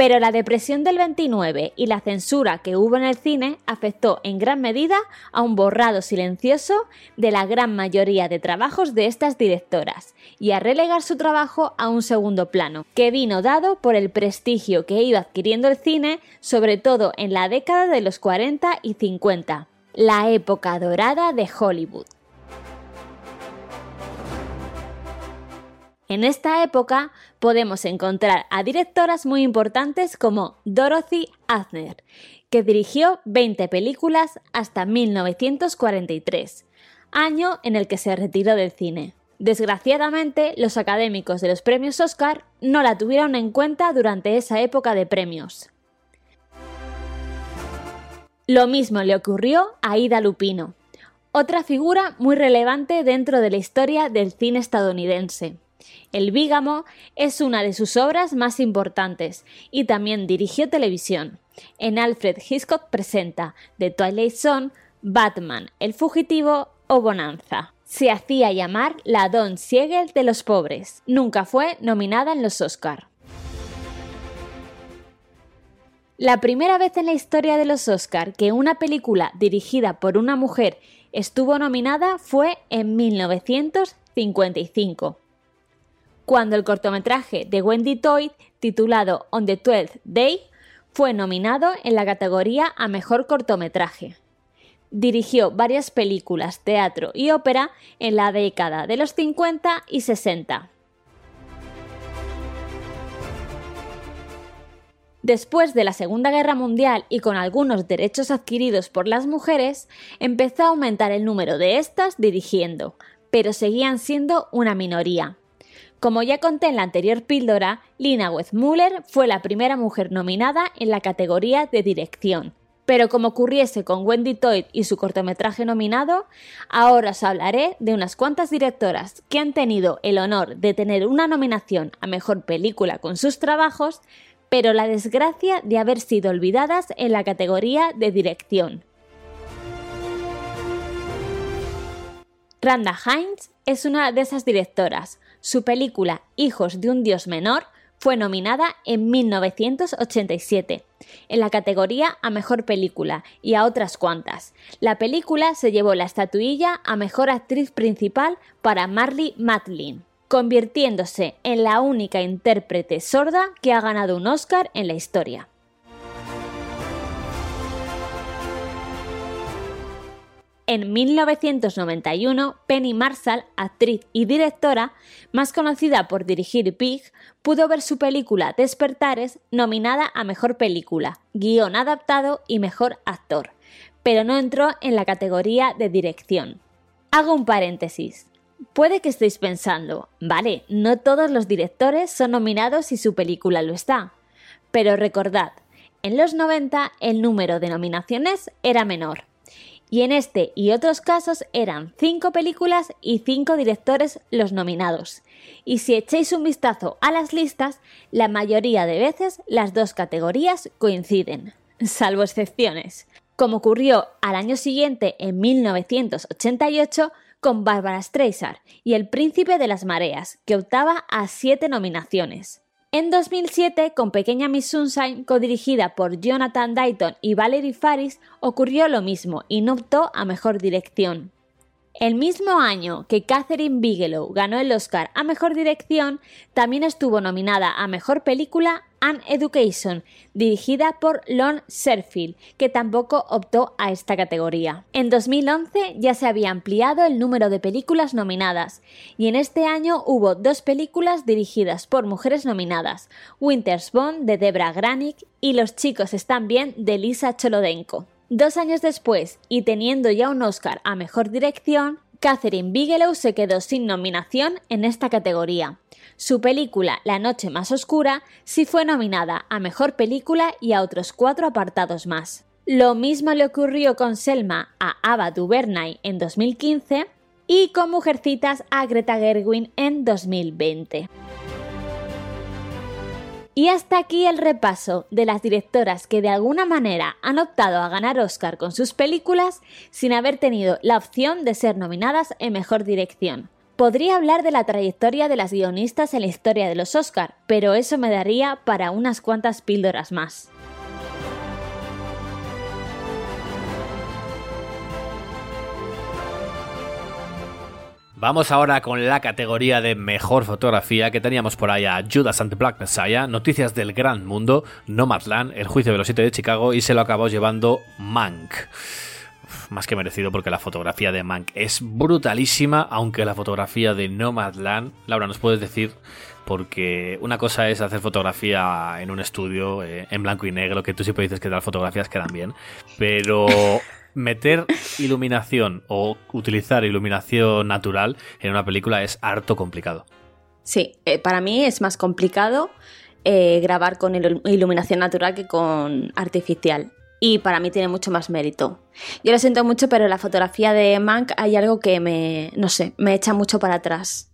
Pero la depresión del 29 y la censura que hubo en el cine afectó en gran medida a un borrado silencioso de la gran mayoría de trabajos de estas directoras y a relegar su trabajo a un segundo plano, que vino dado por el prestigio que iba adquiriendo el cine, sobre todo en la década de los 40 y 50, la época dorada de Hollywood. En esta época podemos encontrar a directoras muy importantes como Dorothy Azner, que dirigió 20 películas hasta 1943, año en el que se retiró del cine. Desgraciadamente, los académicos de los premios Oscar no la tuvieron en cuenta durante esa época de premios. Lo mismo le ocurrió a Ida Lupino, otra figura muy relevante dentro de la historia del cine estadounidense. El Bígamo es una de sus obras más importantes y también dirigió televisión. En Alfred Hitchcock presenta The Twilight Zone, Batman, El Fugitivo o Bonanza. Se hacía llamar la Don Siegel de los pobres. Nunca fue nominada en los Oscar. La primera vez en la historia de los Oscar que una película dirigida por una mujer estuvo nominada fue en 1955 cuando el cortometraje de Wendy Toyd, titulado On the Twelfth Day, fue nominado en la categoría a Mejor Cortometraje. Dirigió varias películas, teatro y ópera en la década de los 50 y 60. Después de la Segunda Guerra Mundial y con algunos derechos adquiridos por las mujeres, empezó a aumentar el número de estas dirigiendo, pero seguían siendo una minoría. Como ya conté en la anterior píldora, Lina Wethmuller fue la primera mujer nominada en la categoría de dirección. Pero como ocurriese con Wendy Toyd y su cortometraje nominado, ahora os hablaré de unas cuantas directoras que han tenido el honor de tener una nominación a mejor película con sus trabajos, pero la desgracia de haber sido olvidadas en la categoría de dirección. Randa Hines es una de esas directoras, su película Hijos de un Dios Menor fue nominada en 1987 en la categoría a Mejor Película y a otras cuantas. La película se llevó la estatuilla a Mejor Actriz Principal para Marley Matlin, convirtiéndose en la única intérprete sorda que ha ganado un Oscar en la historia. En 1991, Penny Marshall, actriz y directora, más conocida por dirigir Pig, pudo ver su película Despertares nominada a Mejor Película, Guión Adaptado y Mejor Actor, pero no entró en la categoría de dirección. Hago un paréntesis. Puede que estéis pensando, vale, no todos los directores son nominados si su película lo está. Pero recordad, en los 90 el número de nominaciones era menor y en este y otros casos eran cinco películas y cinco directores los nominados. Y si echáis un vistazo a las listas, la mayoría de veces las dos categorías coinciden, salvo excepciones, como ocurrió al año siguiente en 1988 con Barbara Streisand y El Príncipe de las Mareas, que optaba a siete nominaciones. En 2007, con Pequeña Miss Sunshine, codirigida por Jonathan Dayton y Valerie Faris, ocurrió lo mismo y no optó a mejor dirección. El mismo año que Catherine Bigelow ganó el Oscar a Mejor Dirección, también estuvo nominada a Mejor Película An Education, dirigida por Lon Serfield, que tampoco optó a esta categoría. En 2011 ya se había ampliado el número de películas nominadas, y en este año hubo dos películas dirigidas por mujeres nominadas, Winter's Bone de Debra Granik y Los chicos están bien de Lisa Cholodenko. Dos años después, y teniendo ya un Oscar a Mejor Dirección, Catherine Bigelow se quedó sin nominación en esta categoría. Su película La Noche Más Oscura sí fue nominada a Mejor Película y a otros cuatro apartados más. Lo mismo le ocurrió con Selma a Ava DuVernay en 2015 y con Mujercitas a Greta Gerwin en 2020. Y hasta aquí el repaso de las directoras que de alguna manera han optado a ganar Oscar con sus películas sin haber tenido la opción de ser nominadas en Mejor Dirección. Podría hablar de la trayectoria de las guionistas en la historia de los Oscar, pero eso me daría para unas cuantas píldoras más. Vamos ahora con la categoría de mejor fotografía que teníamos por ahí a Judas and the Black Messiah, Noticias del Gran Mundo, Nomadland, El Juicio de los Siete de Chicago y se lo acabó llevando Mank. más que merecido porque la fotografía de Mank es brutalísima, aunque la fotografía de Nomadland, Laura, ¿nos puedes decir? Porque una cosa es hacer fotografía en un estudio eh, en blanco y negro, que tú siempre dices que las fotografías quedan bien, pero meter iluminación o utilizar iluminación natural en una película es harto complicado. Sí, eh, para mí es más complicado eh, grabar con ilu- iluminación natural que con artificial. Y para mí tiene mucho más mérito. Yo lo siento mucho, pero en la fotografía de Mank hay algo que me, no sé, me echa mucho para atrás.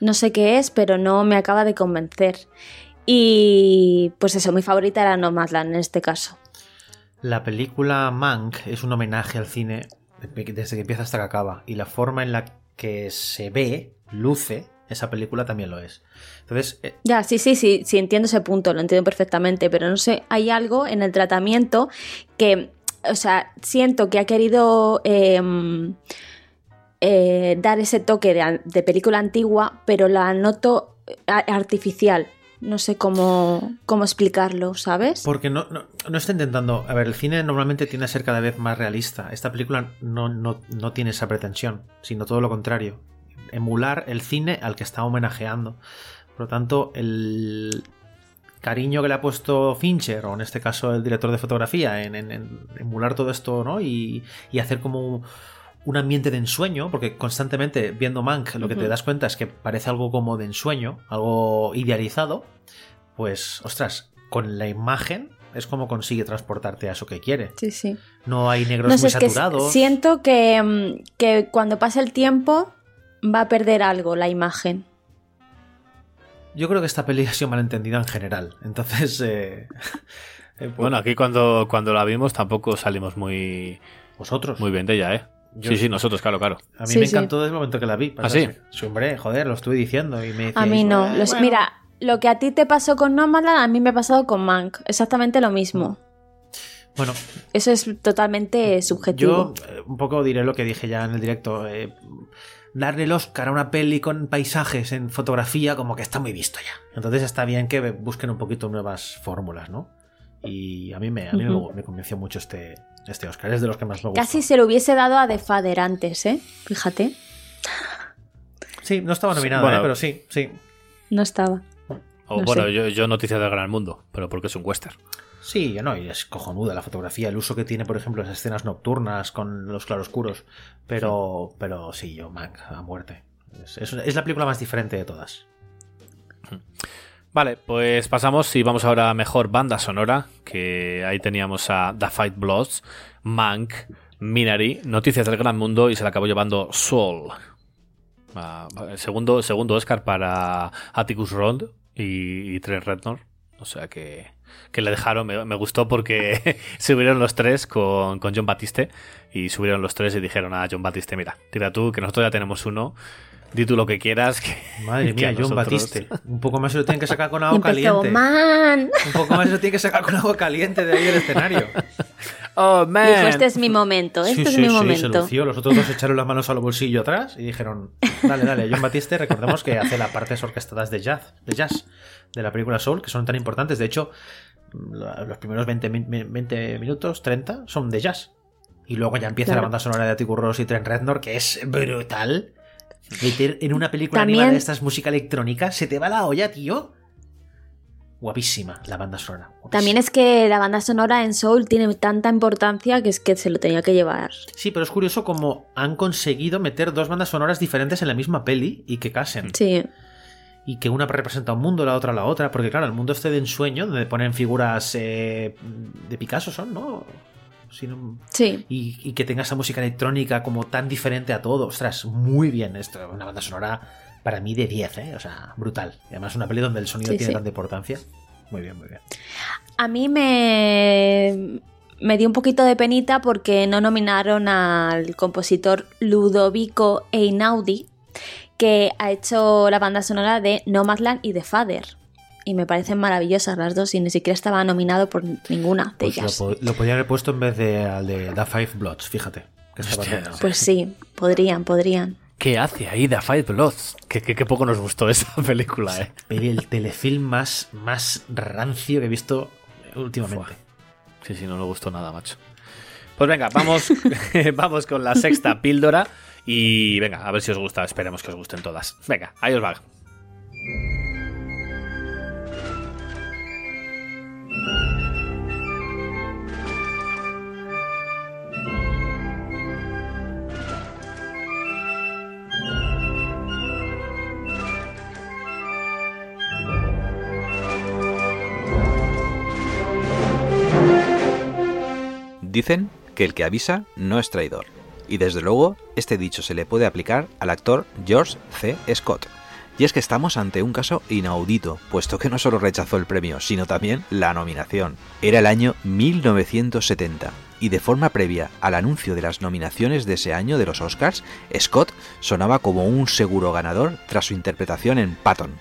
No sé qué es, pero no me acaba de convencer. Y pues eso, mi favorita era Nomadland en este caso. La película Mank es un homenaje al cine desde que empieza hasta que acaba. Y la forma en la que se ve, luce, esa película también lo es. Entonces, eh, Ya, sí, sí, sí, sí, entiendo ese punto, lo entiendo perfectamente, pero no sé, hay algo en el tratamiento que, o sea, siento que ha querido em, eh, dar ese toque de, de película antigua, pero la noto a- artificial. No sé cómo, cómo explicarlo, ¿sabes? porque no, no, no está intentando. A ver, el cine normalmente tiende a ser cada vez más realista. Esta película no, no, no tiene esa pretensión, sino todo lo contrario. Emular el cine al que está homenajeando. Por lo tanto, el cariño que le ha puesto Fincher, o en este caso el director de fotografía, en, en- en emular todo esto, ¿no? Y, y hacer como un ambiente de ensueño, porque constantemente viendo Mank lo que te das cuenta es que parece algo como de ensueño, algo idealizado, pues, ostras, con la imagen es como consigue transportarte a eso que quiere. Sí, sí. No hay negros No sé, muy es que saturados. siento que, mm, que cuando pase el tiempo va a perder algo la imagen. Yo creo que esta peli *laughs* ha sido malentendida en general. Entonces, eh, *laughs* eh, pues- Bueno, aquí cuando, cuando la vimos tampoco salimos muy... Vosotros. Muy bien de ella, ¿eh? Yo sí, sí. nosotros, claro, claro. a mí Sí, me sí. encantó desde el momento que la vi. ¿Ah, sí? Hombre, joder, lo estuve diciendo y me A mí no. "Eh, Los- bueno". Mira, lo que a ti te pasó con Nomadland, a mí me ha pasado con Mank. Exactamente lo mismo. Bueno, Eso es totalmente subjetivo. yo eh, un poco diré lo que dije ya en el directo. eh, darle el Oscar a una peli con paisajes en fotografía como que está muy visto ya. Entonces está bien que busquen un poquito nuevas fórmulas, ¿no? Y a mí me, a mí me convenció mucho este, este Oscar. Es de los que más me gusta. Casi se lo hubiese dado a The Father antes, ¿eh? Fíjate. Sí, no estaba nominado, Bueno. ¿eh? pero sí, sí. No estaba. O No bueno, yo, yo Noticias del Gran Mundo, pero porque es un western. Sí, no, y es cojonuda la fotografía, el uso que tiene, por ejemplo, las escenas nocturnas con los claroscuros. Pero, pero sí, yo, Mank, a muerte. Es, es- es la película más diferente de todas. Vale, pues pasamos y vamos ahora a mejor banda sonora, que ahí teníamos a The Fight Bloods, Mank, Minari, Noticias del Gran Mundo y se la acabó llevando Soul. Segundo, segundo Oscar para Atticus Ross y, y Reznor. O sea que, que le dejaron, me, me gustó porque *laughs* subieron los tres con, con John Batiste y subieron los tres y dijeron a John Batiste, mira, tira tú, que nosotros ya tenemos uno, di tú lo que quieras. Que, Madre *laughs* mía, John nosotros- Batiste. Un poco más se lo tienen que sacar con *laughs* agua empezó, caliente. man. Un poco más se lo tienen que sacar con agua caliente de ahí del escenario. *laughs* Oh, man. Dijo, este es mi momento, este Sí, es sí, mi sí, se momento. lució. Los otros dos echaron las manos al bolsillo atrás y dijeron, dale, dale. John Batiste, recordemos que hace las partes orquestadas de jazz, de jazz de la película Soul, que son tan importantes. De hecho, los primeros 20, mi- 20 minutos, 30, son de jazz. Y luego ya empieza Claro. la banda sonora de Atticus Ross y Trent Reznor, que es brutal. Meter en una película También- animada de estas música electrónica, se te va la olla, tío. Guapísima la banda sonora. También es que la banda sonora en Soul tiene tanta importancia que es que se lo tenía que llevar. Sí, pero es curioso como han conseguido meter dos bandas sonoras diferentes en la misma peli y que casen. Sí. Y que una representa un mundo, la otra la otra. Porque claro, el mundo este de ensueño, donde ponen figuras eh, de Picasso, son, ¿no? Si no- Sí. Y, y que tenga esa música electrónica como tan diferente a todo. Ostras, muy bien esto. Una banda sonora para mí de 10, ¿eh? O sea, brutal. Y además una peli donde el sonido Sí, tiene sí. tanta importancia. Muy bien, muy bien. A mí me, me dio un poquito de penita porque no nominaron al compositor Ludovico Einaudi, que ha hecho la banda sonora de Nomadland y The Father. Y me parecen maravillosas las dos y ni siquiera estaba nominado por ninguna de Pues lo, ellas. po- lo podría haber puesto en vez de al de The Five Bloods, fíjate. Que Hostia. Pues sí, podrían, podrían. ¿Qué hace ahí The Fight Bloods? Que, que, que poco nos gustó *laughs* esa película, eh. El telefilm más, más rancio que he visto últimamente. Sí, sí, no nos gustó nada, macho. Pues venga, vamos, *laughs* vamos con la sexta píldora y venga, a ver si os gusta. Esperemos que os gusten todas. Venga, ahí os va. Dicen que el que avisa no es traidor. Y desde luego, este dicho se le puede aplicar al actor George C. Scott. Y es que estamos ante un caso inaudito, puesto que no solo rechazó el premio, sino también la nominación. Era el año 1970, y de forma previa al anuncio de las nominaciones de ese año de los Oscars, Scott sonaba como un seguro ganador tras su interpretación en Patton.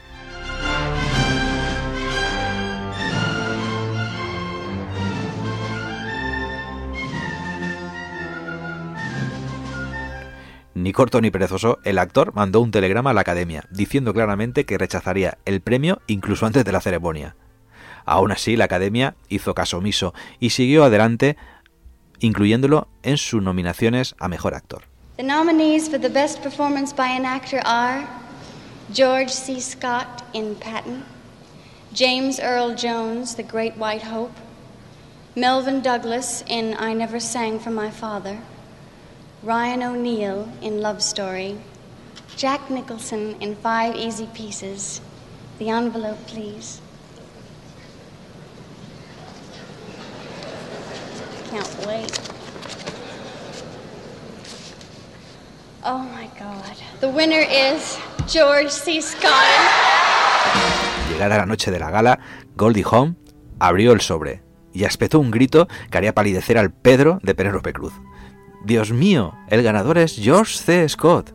Ni corto ni perezoso, el actor mandó un telegrama a la academia, diciendo claramente que rechazaría el premio incluso antes de la ceremonia. Aún así, la academia hizo caso omiso y siguió adelante, incluyéndolo en sus nominaciones a mejor actor. The nominees for the best performance by an actor are George C. Scott in Patton, James Earl Jones, The Great White Hope, Melvin Douglas in I Never Sang for My Father, Ryan O'Neill in Love Story, Jack Nicholson in Five Easy Pieces. The envelope, please. Can't wait. Oh my God. The winner is George C. Scott. Llegada la noche de la gala, Goldie Hawn abrió el sobre y espetó un grito que haría palidecer al Pedro de Penélope Cruz. Dios mío, el ganador es George C. Scott.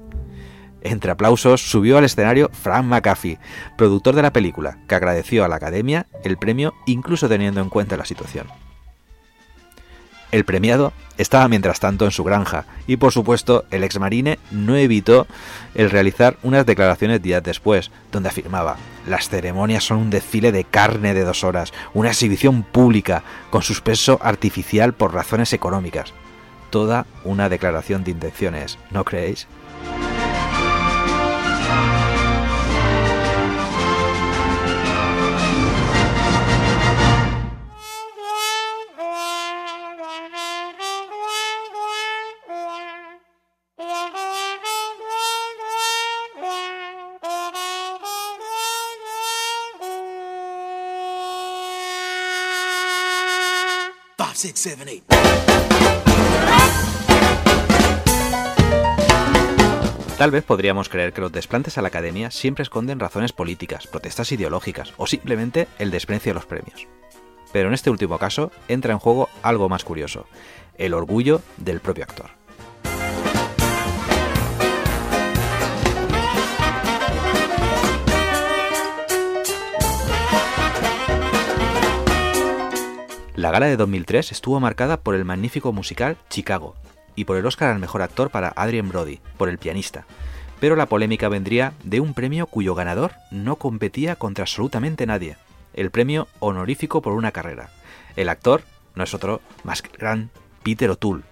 Entre aplausos subió al escenario Frank McAfee, productor de la película, que agradeció a la Academia el premio incluso teniendo en cuenta la situación. El premiado estaba mientras tanto en su granja y por supuesto el exmarine no evitó el realizar unas declaraciones días después, donde afirmaba, las ceremonias son un desfile de carne de dos horas, una exhibición pública, con suspenso artificial por razones económicas. Toda una declaración de intenciones, ¿no creéis? Five, six, seven, eight. Tal vez podríamos creer que los desplantes a la academia siempre esconden razones políticas, protestas ideológicas o simplemente el desprecio a los premios. Pero en este último caso entra en juego algo más curioso, el orgullo del propio actor. La gala de 2003 estuvo marcada por el magnífico musical Chicago y por el Oscar al mejor actor para Adrien Brody, por El pianista. Pero la polémica vendría de un premio cuyo ganador no competía contra absolutamente nadie, el premio honorífico por una carrera. El actor no es otro más que gran Peter O'Toole.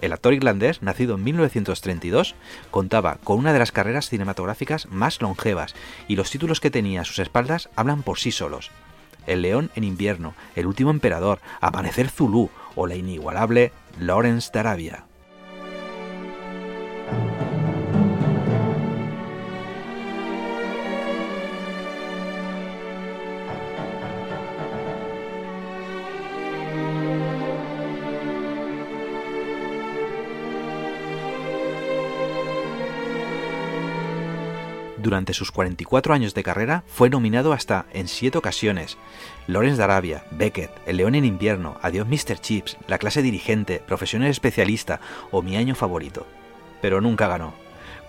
El actor irlandés, nacido en 1932, contaba con una de las carreras cinematográficas más longevas y los títulos que tenía a sus espaldas hablan por sí solos. El león en invierno, El último emperador, Amanecer Zulú o la inigualable Lawrence de Arabia. Durante sus 44 años de carrera fue nominado hasta en 7 ocasiones. Lawrence de Arabia, Beckett, El León en Invierno, Adiós Mr. Chips, La clase dirigente, Profesional especialista o Mi año favorito. Pero nunca ganó.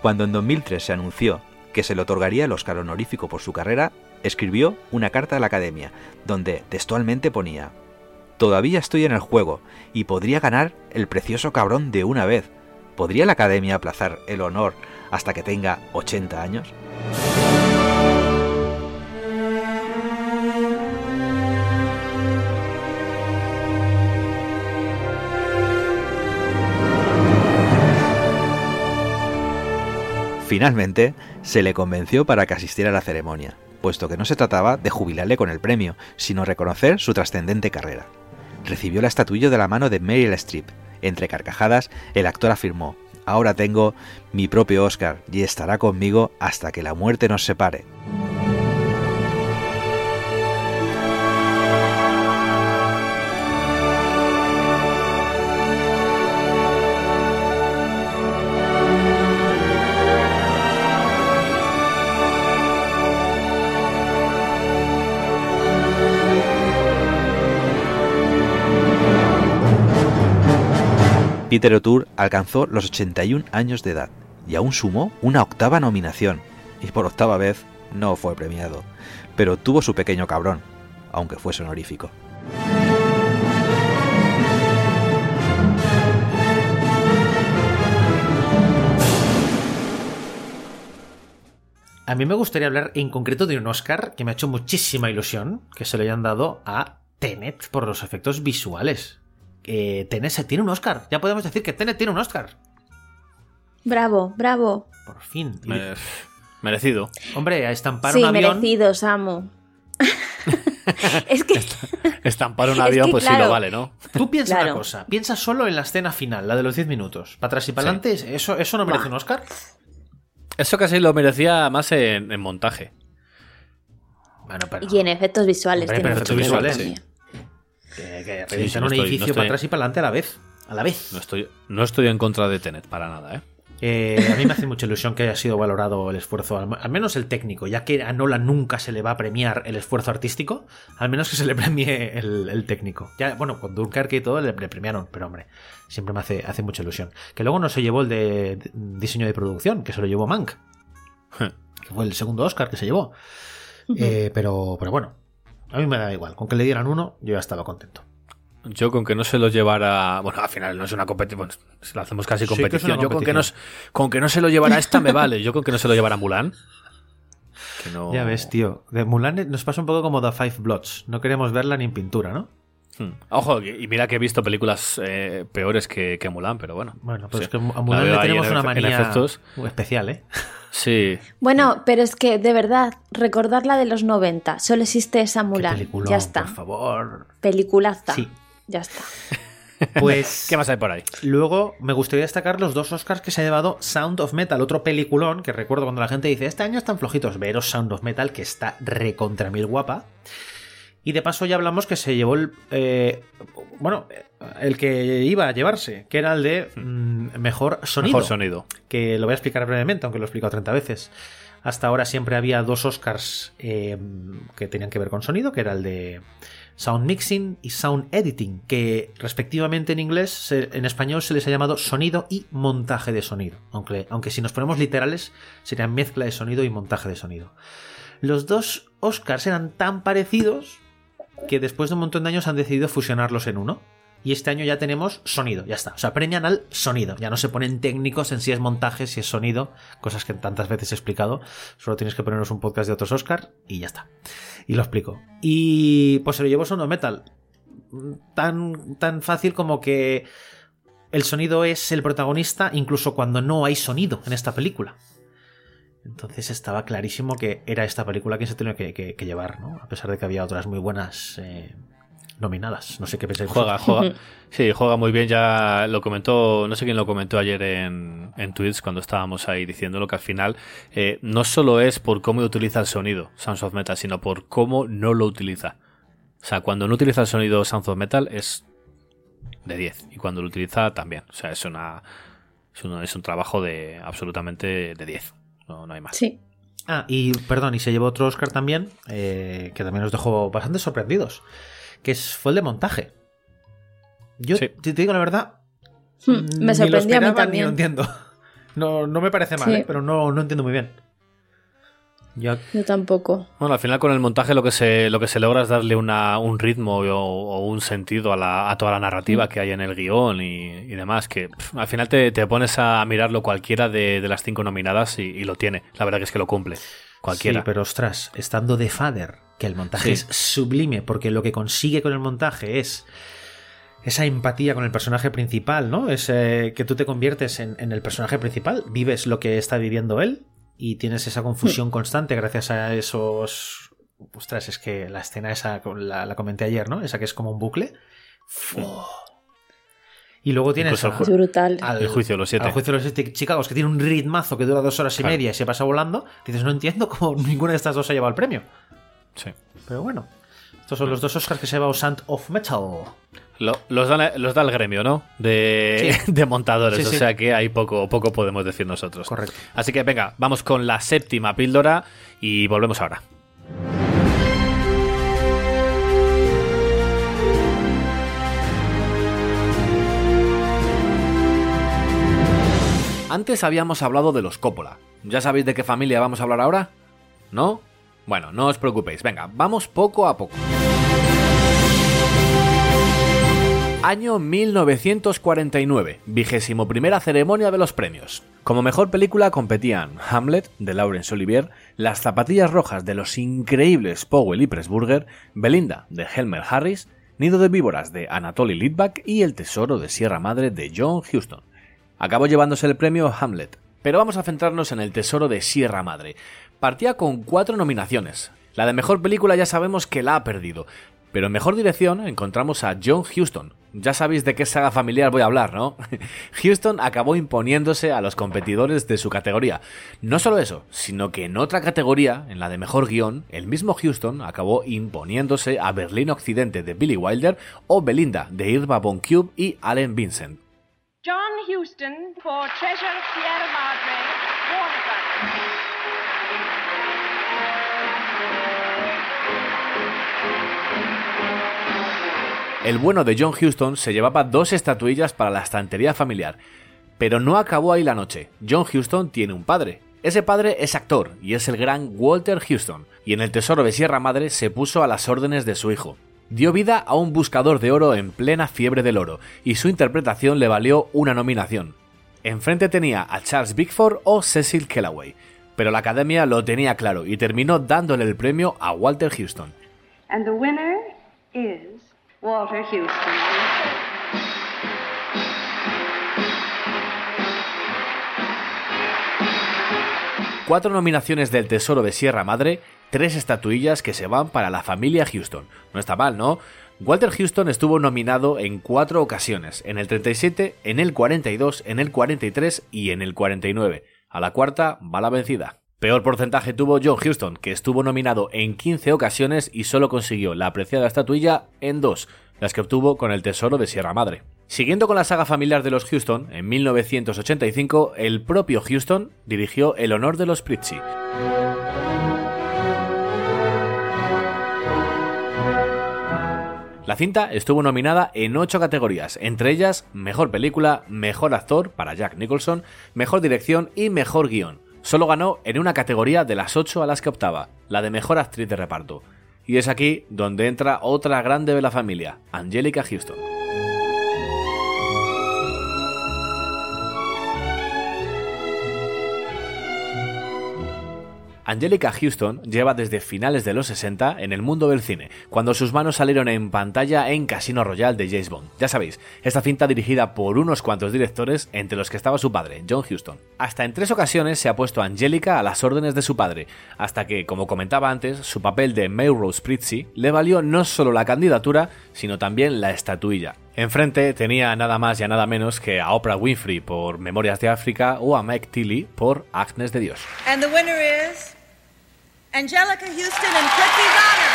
Cuando en 2003 se anunció que se le otorgaría el Oscar honorífico por su carrera, escribió una carta a la Academia, donde textualmente ponía Todavía estoy en el juego y podría ganar el precioso cabrón de una vez. ¿Podría la Academia aplazar el honor hasta que tenga 80 años? Finalmente, se le convenció para que asistiera a la ceremonia, puesto que no se trataba de jubilarle con el premio, sino reconocer su trascendente carrera. Recibió la estatuilla de la mano de Meryl Streep. Entre carcajadas, el actor afirmó, Ahora tengo mi propio Oscar y estará conmigo hasta que la muerte nos separe. Peter O'Toole alcanzó los 81 años de edad y aún sumó una octava nominación, y por octava vez no fue premiado, pero tuvo su pequeño cabrón, aunque fuese honorífico. A mí me gustaría hablar en concreto de un Oscar que me ha hecho muchísima ilusión que se le hayan dado a Tenet por los efectos visuales. Eh, Tenet se tiene un Oscar. Ya podemos decir que Tenet tiene un Oscar. Bravo, bravo. Por fin. Me- merecido. Hombre, a estampar Sí, un avión. merecidos, *laughs* amo. es que Estampar un Es avión, que, pues sí lo vale, ¿no? Tú piensa Claro. una cosa, piensa solo en la escena final, la de los 10 minutos. Para atrás y para adelante, ¿eso, ¿eso no merece un Oscar? Eso casi lo merecía más en, en montaje. Bueno, pero. Y en efectos visuales. Hombre, tiene efectos visuales. Que, que Sí, revisan no un estoy- edificio no para atrás y para adelante a la vez. A la vez. No estoy, no estoy en contra de Tenet, para nada, ¿eh? Eh, a mí me hace mucha ilusión que haya sido valorado el esfuerzo, al, al menos el técnico, ya que a Nolan nunca se le va a premiar el esfuerzo artístico, al menos que se le premie el, el técnico. Ya, bueno, con Dunkerque y todo le, le premiaron, pero hombre, siempre me hace, hace mucha ilusión. Que luego no se llevó el de, de diseño de producción, que se lo llevó Mank, *laughs* que fue el segundo Oscar que se llevó. Eh, pero, pero bueno, a mí me da igual, con que le dieran uno, yo ya estaba contento. Yo con que no se lo llevara. Bueno, al final no es una competición. Bueno, se lo hacemos casi Sí, que es competición. Yo con que, no, con que no se lo llevara *laughs* esta me vale. Yo con que no se lo llevara Mulan. Que no... Ya ves, tío, de Mulan nos pasa un poco como The Five Bloods, no queremos verla ni en pintura, ¿no? Hmm. Ojo, y mira que he visto películas eh, peores que, que Mulan, pero bueno. Bueno, pues Sí. es que a La Mulan le tenemos en una manía efectos. especial, ¿eh? Sí. Bueno, pero es que de verdad, recordarla de los 90. Solo existe esa Mulan. Peliculón, Ya está. Por favor. Peliculaza. Sí. Ya está. *laughs* Pues. ¿Qué más hay por ahí? Luego me gustaría destacar los dos Oscars que se ha llevado Sound of Metal, otro peliculón que recuerdo cuando la gente dice este año están flojitos. Veros Sound of Metal, que está recontra mil guapa. Y de paso ya hablamos que se llevó el. eh, bueno, el que iba a llevarse, que era el de mm, mejor sonido. Mejor sonido. Que lo voy a explicar brevemente, aunque lo he explicado 30 veces. Hasta ahora siempre había dos Oscars eh, que tenían que ver con sonido, que era el de Sound Mixing y Sound Editing, que respectivamente en inglés, se- en español se les ha llamado sonido y montaje de sonido. Aunque, aunque si nos ponemos literales, sería mezcla de sonido y montaje de sonido. Los dos Oscars eran tan parecidos que después de un montón de años han decidido fusionarlos en uno. Y este año ya tenemos sonido, ya está. O sea, premian al sonido. Ya no se ponen técnicos en si es montaje, si es sonido, cosas que tantas veces he explicado. Solo tienes que ponernos un podcast de otros Oscar y ya está. Y lo explico. Y pues se lo llevó Sound of Metal. Tan, tan fácil como que el sonido es el protagonista incluso cuando no hay sonido en esta película. Entonces estaba clarísimo que era esta película que se tenía que, que- que llevar, ¿no? A pesar de que había otras muy buenas eh, nominadas. No sé qué pensáis. Juega, juega. *laughs* Sí, juega muy bien. Ya lo comentó, no sé quién lo comentó ayer en, en tweets cuando estábamos ahí diciéndolo que al final eh, no solo es por cómo utiliza el sonido Sounds of Metal, sino por cómo no lo utiliza. O sea, cuando no utiliza el sonido Sounds of Metal es de 10 y cuando lo utiliza también. O sea, es una es un, es un trabajo de absolutamente de 10. No, no hay más. Sí. Ah, y perdón, y se llevó otro Oscar también, eh, que también nos dejó bastante sorprendidos, que es, fue el de montaje. Yo, Sí. si te digo la verdad, Hmm, Me sorprendió a mí esperaba ni también. lo entiendo. *laughs* No, no me parece mal, Sí. ¿eh? pero no, no entiendo muy bien. Yo, Yo tampoco. Bueno, al final con el montaje lo que se, lo que se logra es darle una, un ritmo o, o un sentido a, la, a toda la narrativa que hay en el guion y, y demás, que pff, al final te, te pones a mirarlo cualquiera de, de las cinco nominadas y, y lo tiene. La verdad que es que lo cumple. Cualquiera. Sí, pero ostras, estando de Father, que el montaje Sí. es sublime, porque lo que consigue con el montaje es esa empatía con el personaje principal, ¿no? Es que tú te conviertes en, en el personaje principal, vives lo que está viviendo él y tienes esa confusión constante gracias a esos... Ostras, es que la escena esa la, la comenté ayer, ¿no? Esa que es como un bucle. Fu. Y luego tienes Incluso el a- ju- Es brutal. al, El juicio de los siete. al juicio de los siete Chicago, que tiene un ritmazo que dura dos horas y Claro. media y se pasa volando. Dices, no entiendo cómo *laughs* ninguna de estas dos se ha llevado el premio. Sí. Pero bueno, estos son los dos Oscars que se ha llevado Sound of Metal. Lo- los, da, los da el gremio, ¿no? De, Sí. *laughs* de montadores, Sí, sí. o sea que ahí poco, poco podemos decir nosotros. Correcto. Así que venga, vamos con la séptima píldora y volvemos ahora. Antes habíamos hablado de los Coppola. ¿Ya sabéis de qué familia vamos a hablar ahora? ¿No? Bueno, no os preocupéis. Venga, vamos poco a poco. Año 1949, vigésimo primera ceremonia de los premios. Como mejor película competían Hamlet, de Laurence Olivier, Las zapatillas rojas de los increíbles Powell y Pressburger, Belinda, de Helmer Harris, Nido de víboras, de Anatoly Litvak y El tesoro de Sierra Madre, de John Huston. Acabó llevándose el premio Hamlet, pero vamos a centrarnos en El tesoro de Sierra Madre. Partía con cuatro nominaciones. La de mejor película ya sabemos que la ha perdido, pero en mejor dirección encontramos a John Huston. Ya sabéis de qué saga familiar voy a hablar, ¿no? *laughs* Houston acabó imponiéndose a los competidores de su categoría. No solo eso, sino que en otra categoría, en la de mejor guion, el mismo Houston acabó imponiéndose a Berlín Occidente de Billy Wilder o Belinda de Irva Von Cube y Allen Vincent. John Treasure Sierra Madre, El bueno de John Huston se llevaba dos estatuillas para la estantería familiar. Pero no acabó ahí la noche. John Huston tiene un padre. Ese padre es actor y es el gran Walter Houston, y en el Tesoro de Sierra Madre se puso a las órdenes de su hijo. Dio vida a un buscador de oro en plena fiebre del oro, y su interpretación le valió una nominación. Enfrente tenía a Charles Bickford o Cecil Kellaway, pero la academia lo tenía claro y terminó dándole el premio a Walter Houston. And the winner is Walter Houston. Cuatro nominaciones del Tesoro de Sierra Madre, tres estatuillas que se van para la familia Houston. No está mal, ¿no? Walter Houston estuvo nominado en cuatro ocasiones, en el 37, en el 42, en el 43 y en el 49. A la cuarta va la vencida. Peor porcentaje tuvo John Houston, que estuvo nominado en 15 ocasiones y solo consiguió la apreciada estatuilla en dos, las que obtuvo con el Tesoro de Sierra Madre. Siguiendo con la saga familiar de los Houston, en 1985 el propio Houston dirigió El honor de los Pritchie. La cinta estuvo nominada en ocho categorías, entre ellas Mejor Película, Mejor Actor para Jack Nicholson, Mejor Dirección y Mejor Guión. Solo ganó en una categoría de las ocho a las que optaba, la de Mejor Actriz de Reparto. Y es aquí donde entra otra grande de la familia, Angelica Houston. Angelica Houston lleva desde finales de los 60 en el mundo del cine, cuando sus manos salieron en pantalla en Casino Royale de James Bond. Ya sabéis, esta cinta dirigida por unos cuantos directores, entre los que estaba su padre, John Huston. Hasta en tres ocasiones se ha puesto Angelica a las órdenes de su padre, hasta que, como comentaba antes, su papel de Melrose Pritchie le valió no solo la candidatura, sino también la estatuilla. Enfrente tenía nada más y nada menos que a Oprah Winfrey por Memorias de África o a Mike Tilly por Agnes de Dios. And the winner is Angelica Houston and Cliffy Bonner.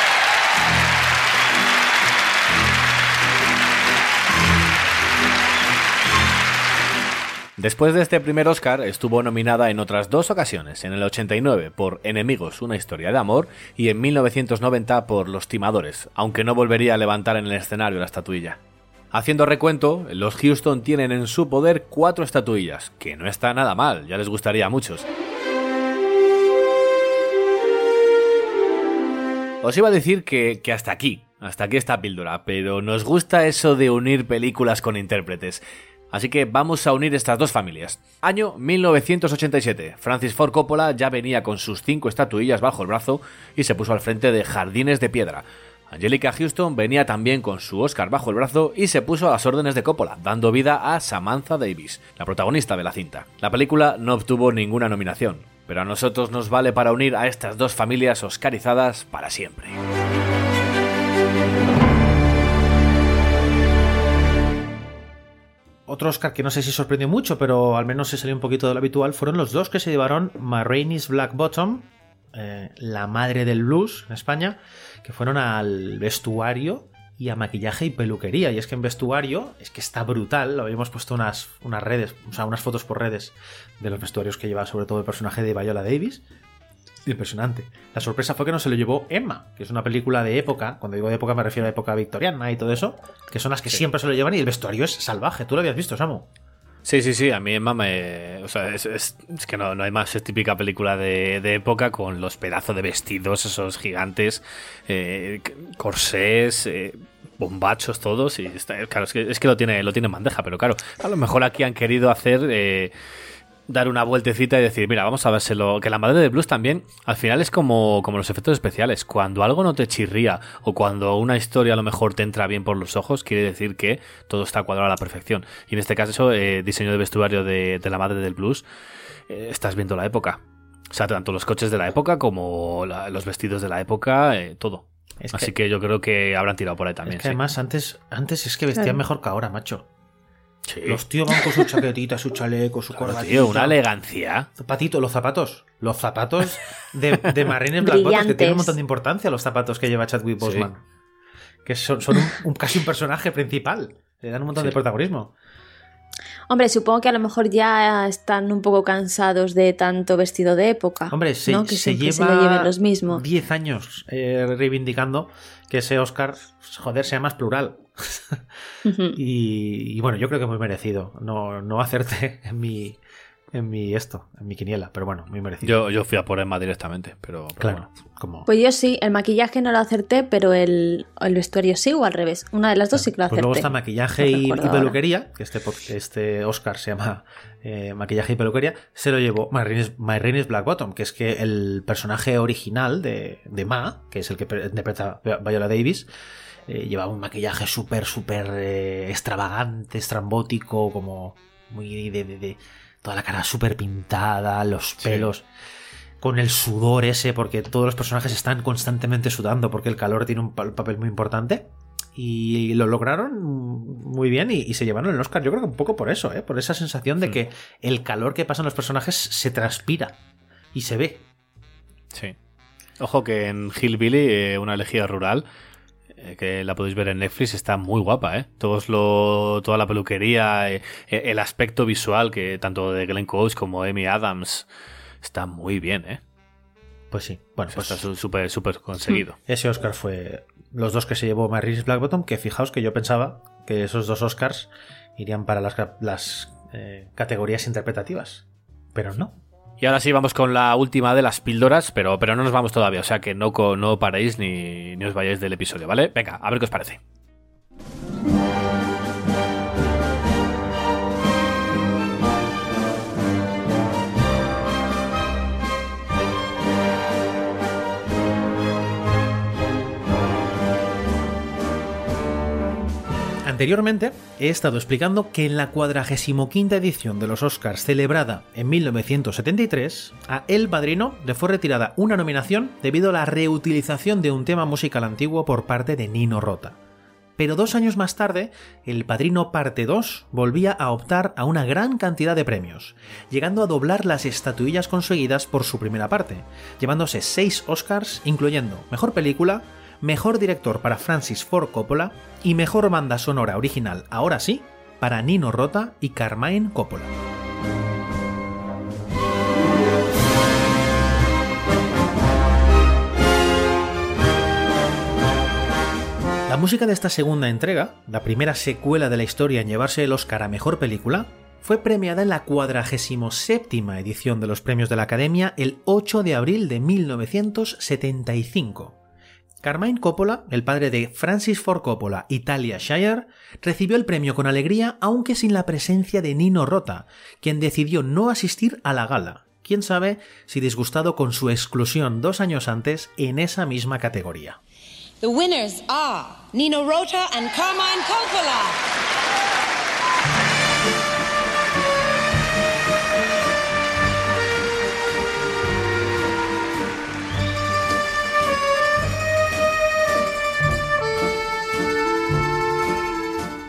Después de este primer Oscar, estuvo nominada en otras dos ocasiones, en el 89 por Enemigos, una historia de amor, y en 1990 por Los Timadores, aunque no volvería a levantar en el escenario la estatuilla. Haciendo recuento, los Houston tienen en su poder cuatro estatuillas, que no está nada mal, ya les gustaría a muchos. Os iba a decir que, que hasta aquí, hasta aquí esta píldora, pero nos gusta eso de unir películas con intérpretes. Así que vamos a unir estas dos familias. Año 1987. Francis Ford Coppola ya venía con sus cinco estatuillas bajo el brazo y se puso al frente de Jardines de Piedra. Angelica Houston venía también con su Oscar bajo el brazo y se puso a las órdenes de Coppola, dando vida a Samantha Davis, la protagonista de la cinta. La película no obtuvo ninguna nominación, pero a nosotros nos vale para unir a estas dos familias oscarizadas para siempre. Otro Oscar que no sé si sorprendió mucho, pero al menos se salió un poquito de lo habitual, fueron los dos que se llevaron Ma Rainey's Black Bottom, eh, la madre del blues en España, que fueron al vestuario y a maquillaje y peluquería. Y es que en vestuario es que está brutal. Lo habíamos puesto unas, unas redes, o sea, unas fotos por redes de los vestuarios que lleva sobre todo el personaje de Viola Davis. Impresionante. La sorpresa fue que no se lo llevó Emma, que es una película de época. Cuando digo de época me refiero a época victoriana y todo eso, que son las que siempre se lo llevan y el vestuario es salvaje. ¿Tú lo habías visto, Samu? Sí, sí, sí, a mí Emma me... O sea, es, es- que no, no hay más, es típica película de, de época con los pedazos de vestidos, esos gigantes, eh, corsés, eh, bombachos todos, y está- claro, es que, es que lo tiene lo tiene en bandeja, pero claro, a lo mejor aquí han querido hacer... eh, dar una vueltecita y decir, mira, vamos a vérselo. Que la madre de blues también, al final es como, como los efectos especiales. Cuando algo no te chirría o cuando una historia a lo mejor te entra bien por los ojos, quiere decir que todo está cuadrado a la perfección. Y en este caso, eh, diseño de vestuario de, de la madre del blues, eh, estás viendo la época. O sea, tanto los coches de la época como la- los vestidos de la época, eh, todo. Es Así que- que yo creo que habrán tirado por ahí también. es que sí. además antes, antes es que vestían Claro. mejor que ahora, macho. Sí. Los tíos van con su chaquetita, su chaleco, su Claro, corbatita. tío, una elegancia. Zapatito, los zapatos. Los zapatos de, de Marines Black Bottom, que tienen un montón de importancia los zapatos que lleva Chadwick Boseman. Que son, son un, un- casi un personaje principal. Le dan un montón de protagonismo. Hombre, supongo que a lo mejor ya están un poco cansados de tanto vestido de época. Hombre, se, ¿no? que se lleva se lo lleven los mismos. 10 años eh, reivindicando que ese Oscar, joder, sea más plural. *laughs* y, y bueno, yo creo que muy merecido. No, no hacerte en mi, en mi esto, en mi quiniela, pero bueno, muy merecido. Yo, yo fui a por Emma directamente, pero, pero Claro, bueno. como... Pues yo sí, el maquillaje no lo acerté, pero el, el vestuario sí o al revés. Una de las dos sí que lo Pues acerté. luego está maquillaje No y, y recuerdo ahora. peluquería, que este, este Oscar se llama eh, maquillaje y peluquería, se lo llevó My Black Bottom, que es que el personaje original de, de Ma, que es el que pre- interpreta Viola Davis, eh, llevaba un maquillaje súper, súper eh, extravagante, estrambótico, como muy de, de- de- toda la cara súper pintada, los pelos con el sudor ese, porque todos los personajes están constantemente sudando, porque el calor tiene un pa- papel muy importante. Y lo lograron muy bien y, y se llevaron el Oscar. Yo creo que un poco por eso, ¿eh? por esa sensación de que el calor que pasan los personajes se transpira y se ve. Sí. Ojo que en Hillbilly, eh, una elegida rural, que la podéis ver en Netflix, está muy guapa, ¿eh? Todos lo, toda la peluquería, eh, eh, el aspecto visual que tanto de Glenn Close como Amy Adams está muy bien, ¿eh? Pues sí, bueno, Eso pues está súper, súper conseguido. *laughs* Ese Oscar fue los dos que se llevó Maris Blackbottom, que fijaos que yo pensaba que esos dos Oscars irían para las, las eh, categorías interpretativas. Pero no. Y ahora sí vamos con la última de las píldoras, pero, pero no nos vamos todavía, o sea que no, no paréis ni, ni os vayáis del episodio, ¿vale? Venga, a ver qué os parece. Anteriormente he estado explicando que en la 45 edición de los Oscars celebrada en 1973, a El Padrino le fue retirada una nominación debido a la reutilización de un tema musical antiguo por parte de Nino Rota. Pero dos años más tarde, El Padrino Parte 2 volvía a optar a una gran cantidad de premios, llegando a doblar las estatuillas conseguidas por su primera parte, llevándose seis Oscars, incluyendo Mejor Película, Mejor Director para Francis Ford Coppola y Mejor Banda Sonora Original, ahora sí, para Nino Rota y Carmine Coppola. La música de esta segunda entrega, la primera secuela de la historia en llevarse el Oscar a Mejor Película, fue premiada en la 47 edición de los premios de la Academia el 8 de abril de 1975. Carmine Coppola, el padre de Francis Ford Coppola y Talia Shire, recibió el premio con alegría aunque sin la presencia de Nino Rota, quien decidió no asistir a la gala. Quién sabe si disgustado con su exclusión dos años antes en esa misma categoría. Nino Rota Carmine Coppola.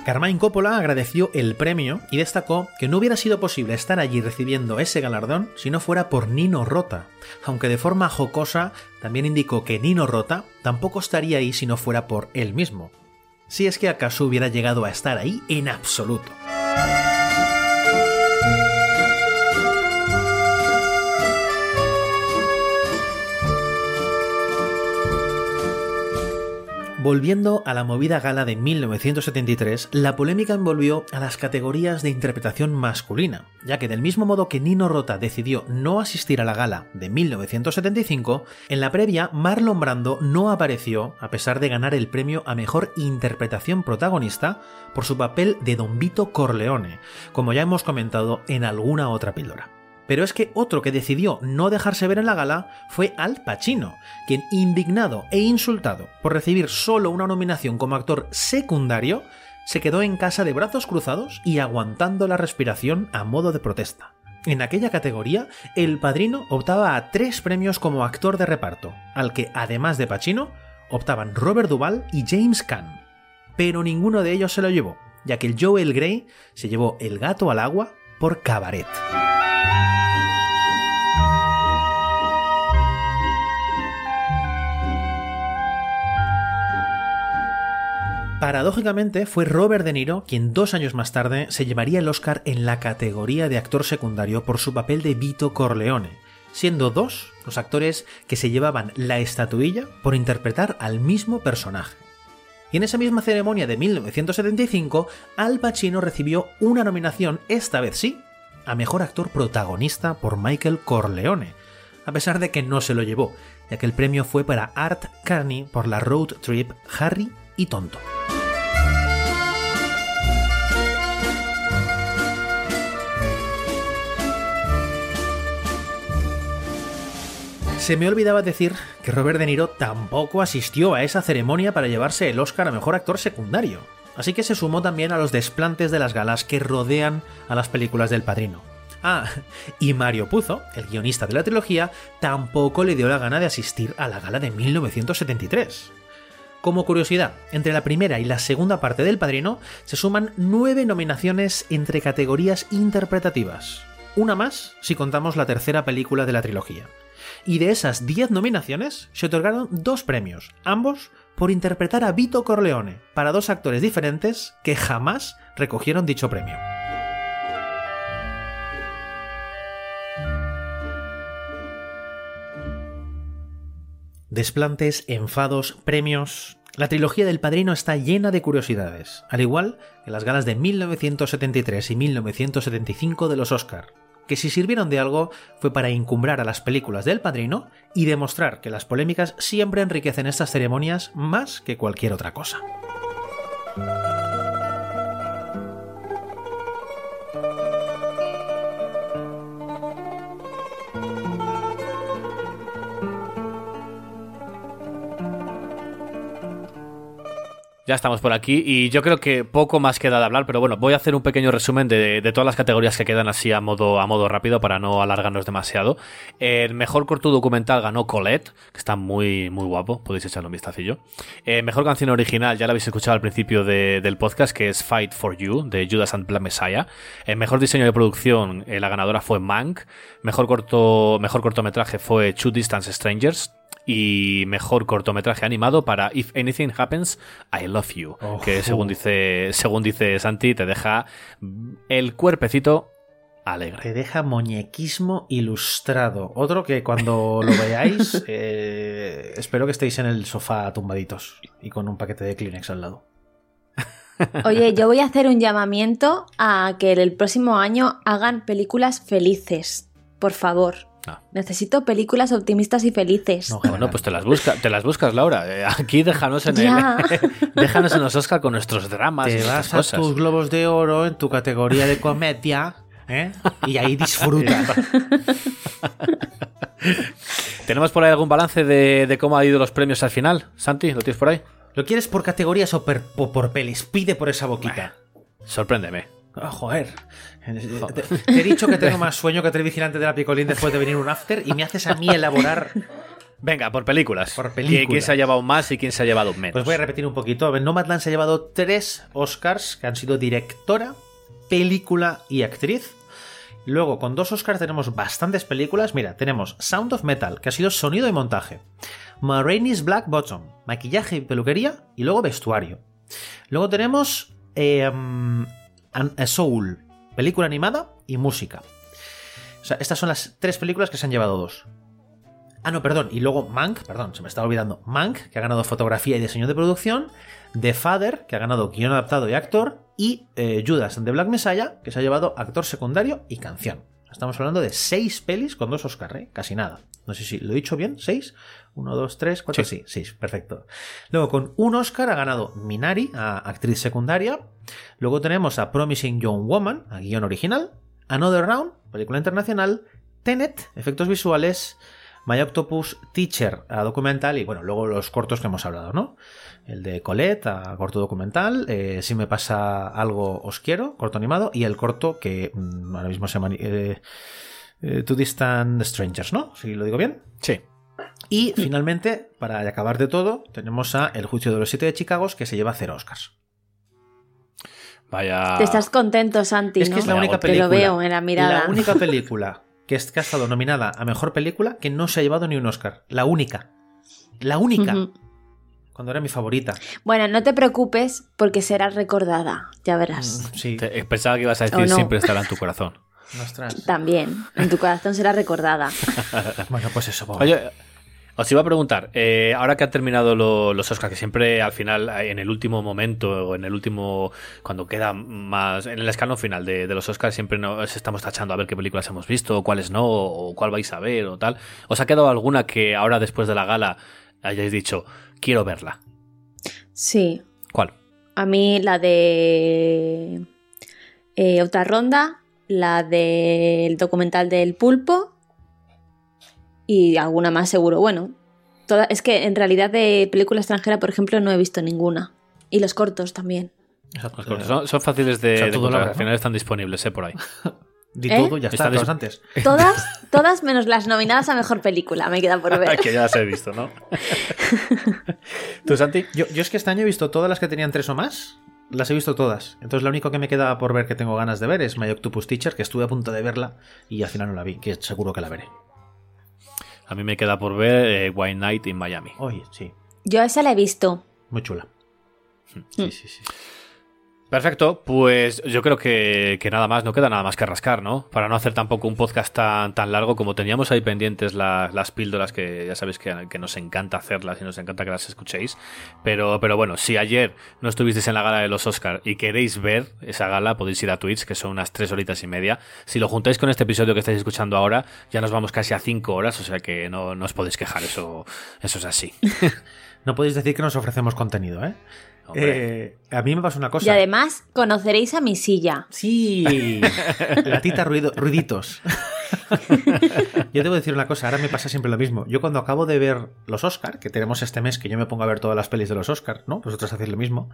Carmine Coppola agradeció el premio y destacó que no hubiera sido posible estar allí recibiendo ese galardón si no fuera por Nino Rota, aunque de forma jocosa también indicó que Nino Rota tampoco estaría ahí si no fuera por él mismo, si es que acaso hubiera llegado a estar ahí en absoluto. Volviendo a la movida gala de 1973, la polémica envolvió a las categorías de interpretación masculina, ya que del mismo modo que Nino Rota decidió no asistir a la gala de 1975, en la previa Marlon Brando no apareció a pesar de ganar el premio a mejor interpretación protagonista por su papel de Don Vito Corleone, como ya hemos comentado en alguna otra píldora. Pero es que otro que decidió no dejarse ver en la gala fue Al Pacino, quien, indignado e insultado por recibir solo una nominación como actor secundario, se quedó en casa de brazos cruzados y aguantando la respiración a modo de protesta. En aquella categoría, El Padrino optaba a tres premios como actor de reparto, al que, además de Pacino, optaban Robert Duvall y James Caan. Pero ninguno de ellos se lo llevó, ya que el Joel Grey se llevó El gato al agua por Cabaret. Paradójicamente, fue Robert De Niro quien dos años más tarde se llevaría el Oscar en la categoría de actor secundario por su papel de Vito Corleone, siendo dos los actores que se llevaban la estatuilla por interpretar al mismo personaje. Y en esa misma ceremonia de 1975, Al Pacino recibió una nominación, esta vez sí, a mejor actor protagonista por Michael Corleone, a pesar de que no se lo llevó, ya que el premio fue para Art Carney por la road trip Harry y Tonto. Se me olvidaba decir que Robert De Niro tampoco asistió a esa ceremonia para llevarse el Oscar a Mejor Actor Secundario, así que se sumó también a los desplantes de las galas que rodean a las películas del Padrino. Ah, y Mario Puzo, el guionista de la trilogía, tampoco le dio la gana de asistir a la gala de 1973. Como curiosidad, entre la primera y la segunda parte del Padrino se suman nueve nominaciones entre categorías interpretativas, una más si contamos la tercera película de la trilogía. Y de esas 10 nominaciones se otorgaron dos premios, ambos por interpretar a Vito Corleone, para dos actores diferentes que jamás recogieron dicho premio. Desplantes, enfados, premios. La trilogía del Padrino está llena de curiosidades, al igual que las galas de 1973 y 1975 de los Oscar, que si sirvieron de algo fue para encumbrar a las películas del Padrino y demostrar que las polémicas siempre enriquecen estas ceremonias más que cualquier otra cosa. Ya estamos por aquí y yo creo que poco más queda de hablar, pero bueno, voy a hacer un pequeño resumen de, todas las categorías que quedan así a modo, a modo rápido para no alargarnos demasiado. El mejor corto documental ganó Colette, que está muy, muy guapo, podéis echarle un vistacillo. Eh, mejor canción original, ya la habéis escuchado al principio de- del podcast, que es Fight for You, de Judas and Black Messiah. El mejor diseño de producción, eh, la ganadora fue Mank. Mejor, corto, mejor cortometraje fue Two Distance Strangers y mejor cortometraje animado para If Anything Happens, I Love You, que según dice, según dice Santi, te deja el cuerpecito alegre. Te deja muñequismo ilustrado. Otro que cuando lo veáis, *laughs* eh, espero que estéis en el sofá tumbaditos y con un paquete de Kleenex al lado. Oye, yo voy a hacer un llamamiento a que el próximo año hagan películas felices. Por favor. Necesito películas optimistas y felices. bueno, pues te las, busca, te las buscas, Laura. Eh, Aquí déjanos en, Ya. el, *laughs* déjanos en los Oscar con nuestros dramas Te vas a cosas. tus globos de oro en tu categoría de comedia ¿eh? y ahí disfruta. *laughs* ¿Tenemos por ahí algún balance de, de cómo ha ido los premios al final? Santi, ¿lo tienes por ahí? ¿Lo quieres por categorías o por, pelis? Pide por esa boquita. Sorpréndeme. Ah, joder. Te, te he dicho que tengo *laughs* más sueño que el vigilante de la picolín después de venir un after y me haces a mí elaborar. Venga, por películas. Por ¿Quién- películas. ¿Quién se ha llevado más y quién se ha llevado menos? Pues voy a repetir un poquito. Nomadland se ha llevado tres Oscars que han sido directora, película y actriz. Luego, con dos Oscars tenemos bastantes películas. Mira, tenemos Sound of Metal, que ha sido sonido y montaje. Ma Rainey's Black Bottom, maquillaje y peluquería. Y luego vestuario. Luego tenemos eh, um, An- a Soul, película animada y música. O sea, estas son las tres películas que se han llevado dos. Ah, no, perdón. Y luego Mank, perdón, se me estaba olvidando. Mank, que ha ganado fotografía y diseño de producción. The Father, que ha ganado guion adaptado y actor. Y eh, Judas and the Black Messiah, que se ha llevado actor secundario y canción. Estamos hablando de seis pelis con dos Oscar, ¿eh? Casi nada. No sé si lo he dicho bien. ¿Seis? Uno, dos, tres, cuatro. Sí, seis. Perfecto. Luego, con un Oscar ha ganado Minari, a actriz secundaria. Luego tenemos a Promising Young Woman, a guion original. Another Round, película internacional. Tenet, efectos visuales. My Octopus Teacher a documental y bueno, luego los cortos que hemos hablado, ¿no? El de Colette a corto documental, eh, Si me pasa algo os quiero, corto animado, y el corto que mm, ahora mismo se llama eh, eh, To Distant Strangers, ¿no? Si lo digo bien. Sí. Y finalmente, para acabar de todo, tenemos a El juicio de los siete de Chicago, que se lleva cero Oscars. Vaya. Te estás contento, Santi. Es que ¿no? es la única Te película. lo veo en la mirada. La única película que, es- que ha estado nominada a mejor película que no se ha llevado ni un Oscar. La única. La única. Cuando era mi favorita. Bueno, no te preocupes porque será recordada, ya verás. Sí. Te- eh, pensaba que ibas a ¿O decir no? siempre estará en tu corazón. Ostras. También, en tu corazón será recordada. *laughs* Bueno, pues eso. pues Oye, os iba a preguntar, eh, ahora que han terminado lo- los Oscars, que siempre al final, eh, en el último momento, o en el último, cuando queda más, en el escalón final de, de los Oscars, siempre nos estamos tachando a ver qué películas hemos visto, cuáles no, o cuál vais a ver, o tal. ¿Os ha quedado alguna que ahora, después de la gala, hayáis dicho, quiero verla? Sí, ¿Cuál? a mí la de eh, otra ronda, la del documental del pulpo y alguna más seguro. Bueno, toda, es que en realidad de película extranjera, por ejemplo, no he visto ninguna. Y los cortos también. Los cortos son, son fáciles de, O sea, de todo al final están disponibles, eh, por ahí. *laughs* Di ¿Eh? todo, ya está, todas antes. *laughs* Todas, todas menos las nominadas a mejor película, me queda por ver. *laughs* que ya las he visto, ¿no? ¿Tú, Santi? Yo, yo es que este año he visto todas las que tenían tres o más. Las he visto todas. Entonces, lo único que me queda por ver que tengo ganas de ver es My Octopus Teacher, que estuve a punto de verla y al final no la vi, que seguro que la veré. A mí me queda por ver eh, White Night in Miami. Oye, sí, Yo esa la he visto. muy chula. Sí, sí, sí. Perfecto, pues yo creo que, que nada más, no queda nada más que rascar, ¿no? Para no hacer tampoco un podcast tan, tan largo como teníamos ahí pendientes la- las píldoras que ya sabéis que, que nos encanta hacerlas y nos encanta que las escuchéis. Pero, pero bueno, si ayer no estuvisteis en la gala de los Oscar y queréis ver esa gala, podéis ir a Twitch, que son unas tres horitas y media. Si lo juntáis con este episodio que estáis escuchando ahora, ya nos vamos casi a cinco horas, o sea que no, no os podéis quejar, eso, eso es así. *laughs* No podéis decir que nos ofrecemos contenido, ¿eh? Eh, a mí me pasa una cosa. Y además conoceréis a mi silla. Sí, *laughs* gatita ruido, ruiditos. *laughs* yo debo decir una cosa, ahora me pasa siempre lo mismo. Yo cuando acabo de ver los Oscar, que tenemos este mes que yo me pongo a ver todas las pelis de los Oscar, ¿no? Vosotros hacéis lo mismo.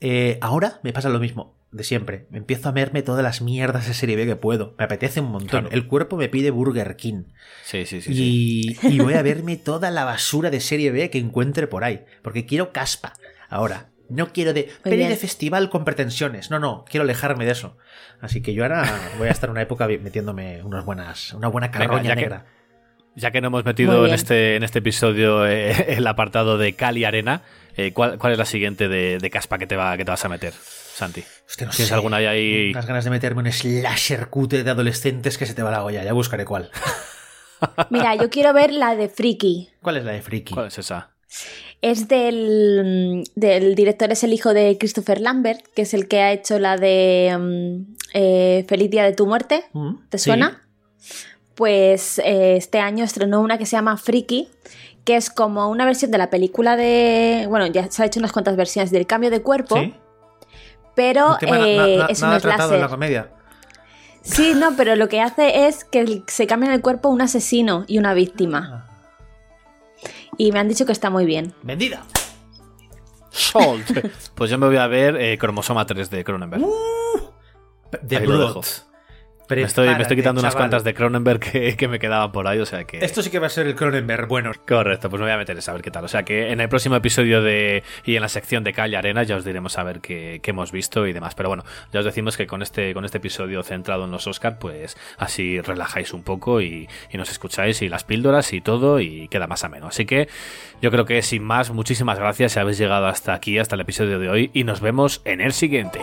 Eh, ahora me pasa lo mismo, de siempre. Me empiezo a verme todas las mierdas de serie B que puedo. Me apetece un montón. Claro. El cuerpo me pide Burger King. Sí, sí, sí. y voy a verme toda la basura de serie B que encuentre por ahí. Porque quiero caspa. Ahora. No quiero de peli bien. de festival con pretensiones. No, no. Quiero alejarme de eso. Así que yo ahora *laughs* voy a estar una época metiéndome unas buenas, una buena Venga, carroña ya que- negra. Ya que no hemos metido en este, en este episodio eh, *laughs* el apartado de Cali Arena, eh, ¿cuál, cuál es la siguiente de, de caspa que te, va, que te vas a meter, Santi? Hostia, no ¿Tienes sé. alguna ahí? ahí? Unas ganas de meterme un slasher cutre de adolescentes que se te va la olla. Ya buscaré cuál. Mira, yo quiero ver la de Friki. ¿Cuál es la de Friki? ¿Cuál es esa? Es del, del director, es el hijo de Christopher Lambert, que es el que ha hecho la de mm, eh, Feliz Día de tu Muerte. Mm, ¿Te sí. suena? Pues eh, este año estrenó una que se llama Freaky, que es como una versión de la película de. Bueno, ya se ha hecho unas cuantas versiones del cambio de cuerpo, ¿Sí? pero tema eh, na- es nada un tratado en la slasher. comedia. Sí, no, pero lo que hace es que se cambia en el cuerpo un asesino y una víctima. Y me han dicho que está muy bien. ¡Vendida! Sold. *laughs* Pues yo me voy a ver eh, Cromosoma 3 de Cronenberg. De Ahí lo Blood. dejo. Me estoy, me estoy quitando unas cuantas de Cronenberg que, que me quedaban por ahí, o sea que... Esto sí que va a ser el Cronenberg bueno. Correcto, pues me voy a meter a saber qué tal. O sea que en el próximo episodio de y en la sección de Calle Arena ya os diremos a ver qué, qué hemos visto y demás. Pero bueno, ya os decimos que con este, con este episodio centrado en los Oscar, pues así relajáis un poco y, y nos escucháis y las píldoras y todo y queda más ameno. Así que yo creo que sin más, muchísimas gracias si habéis llegado hasta aquí, hasta el episodio de hoy y nos vemos en el siguiente.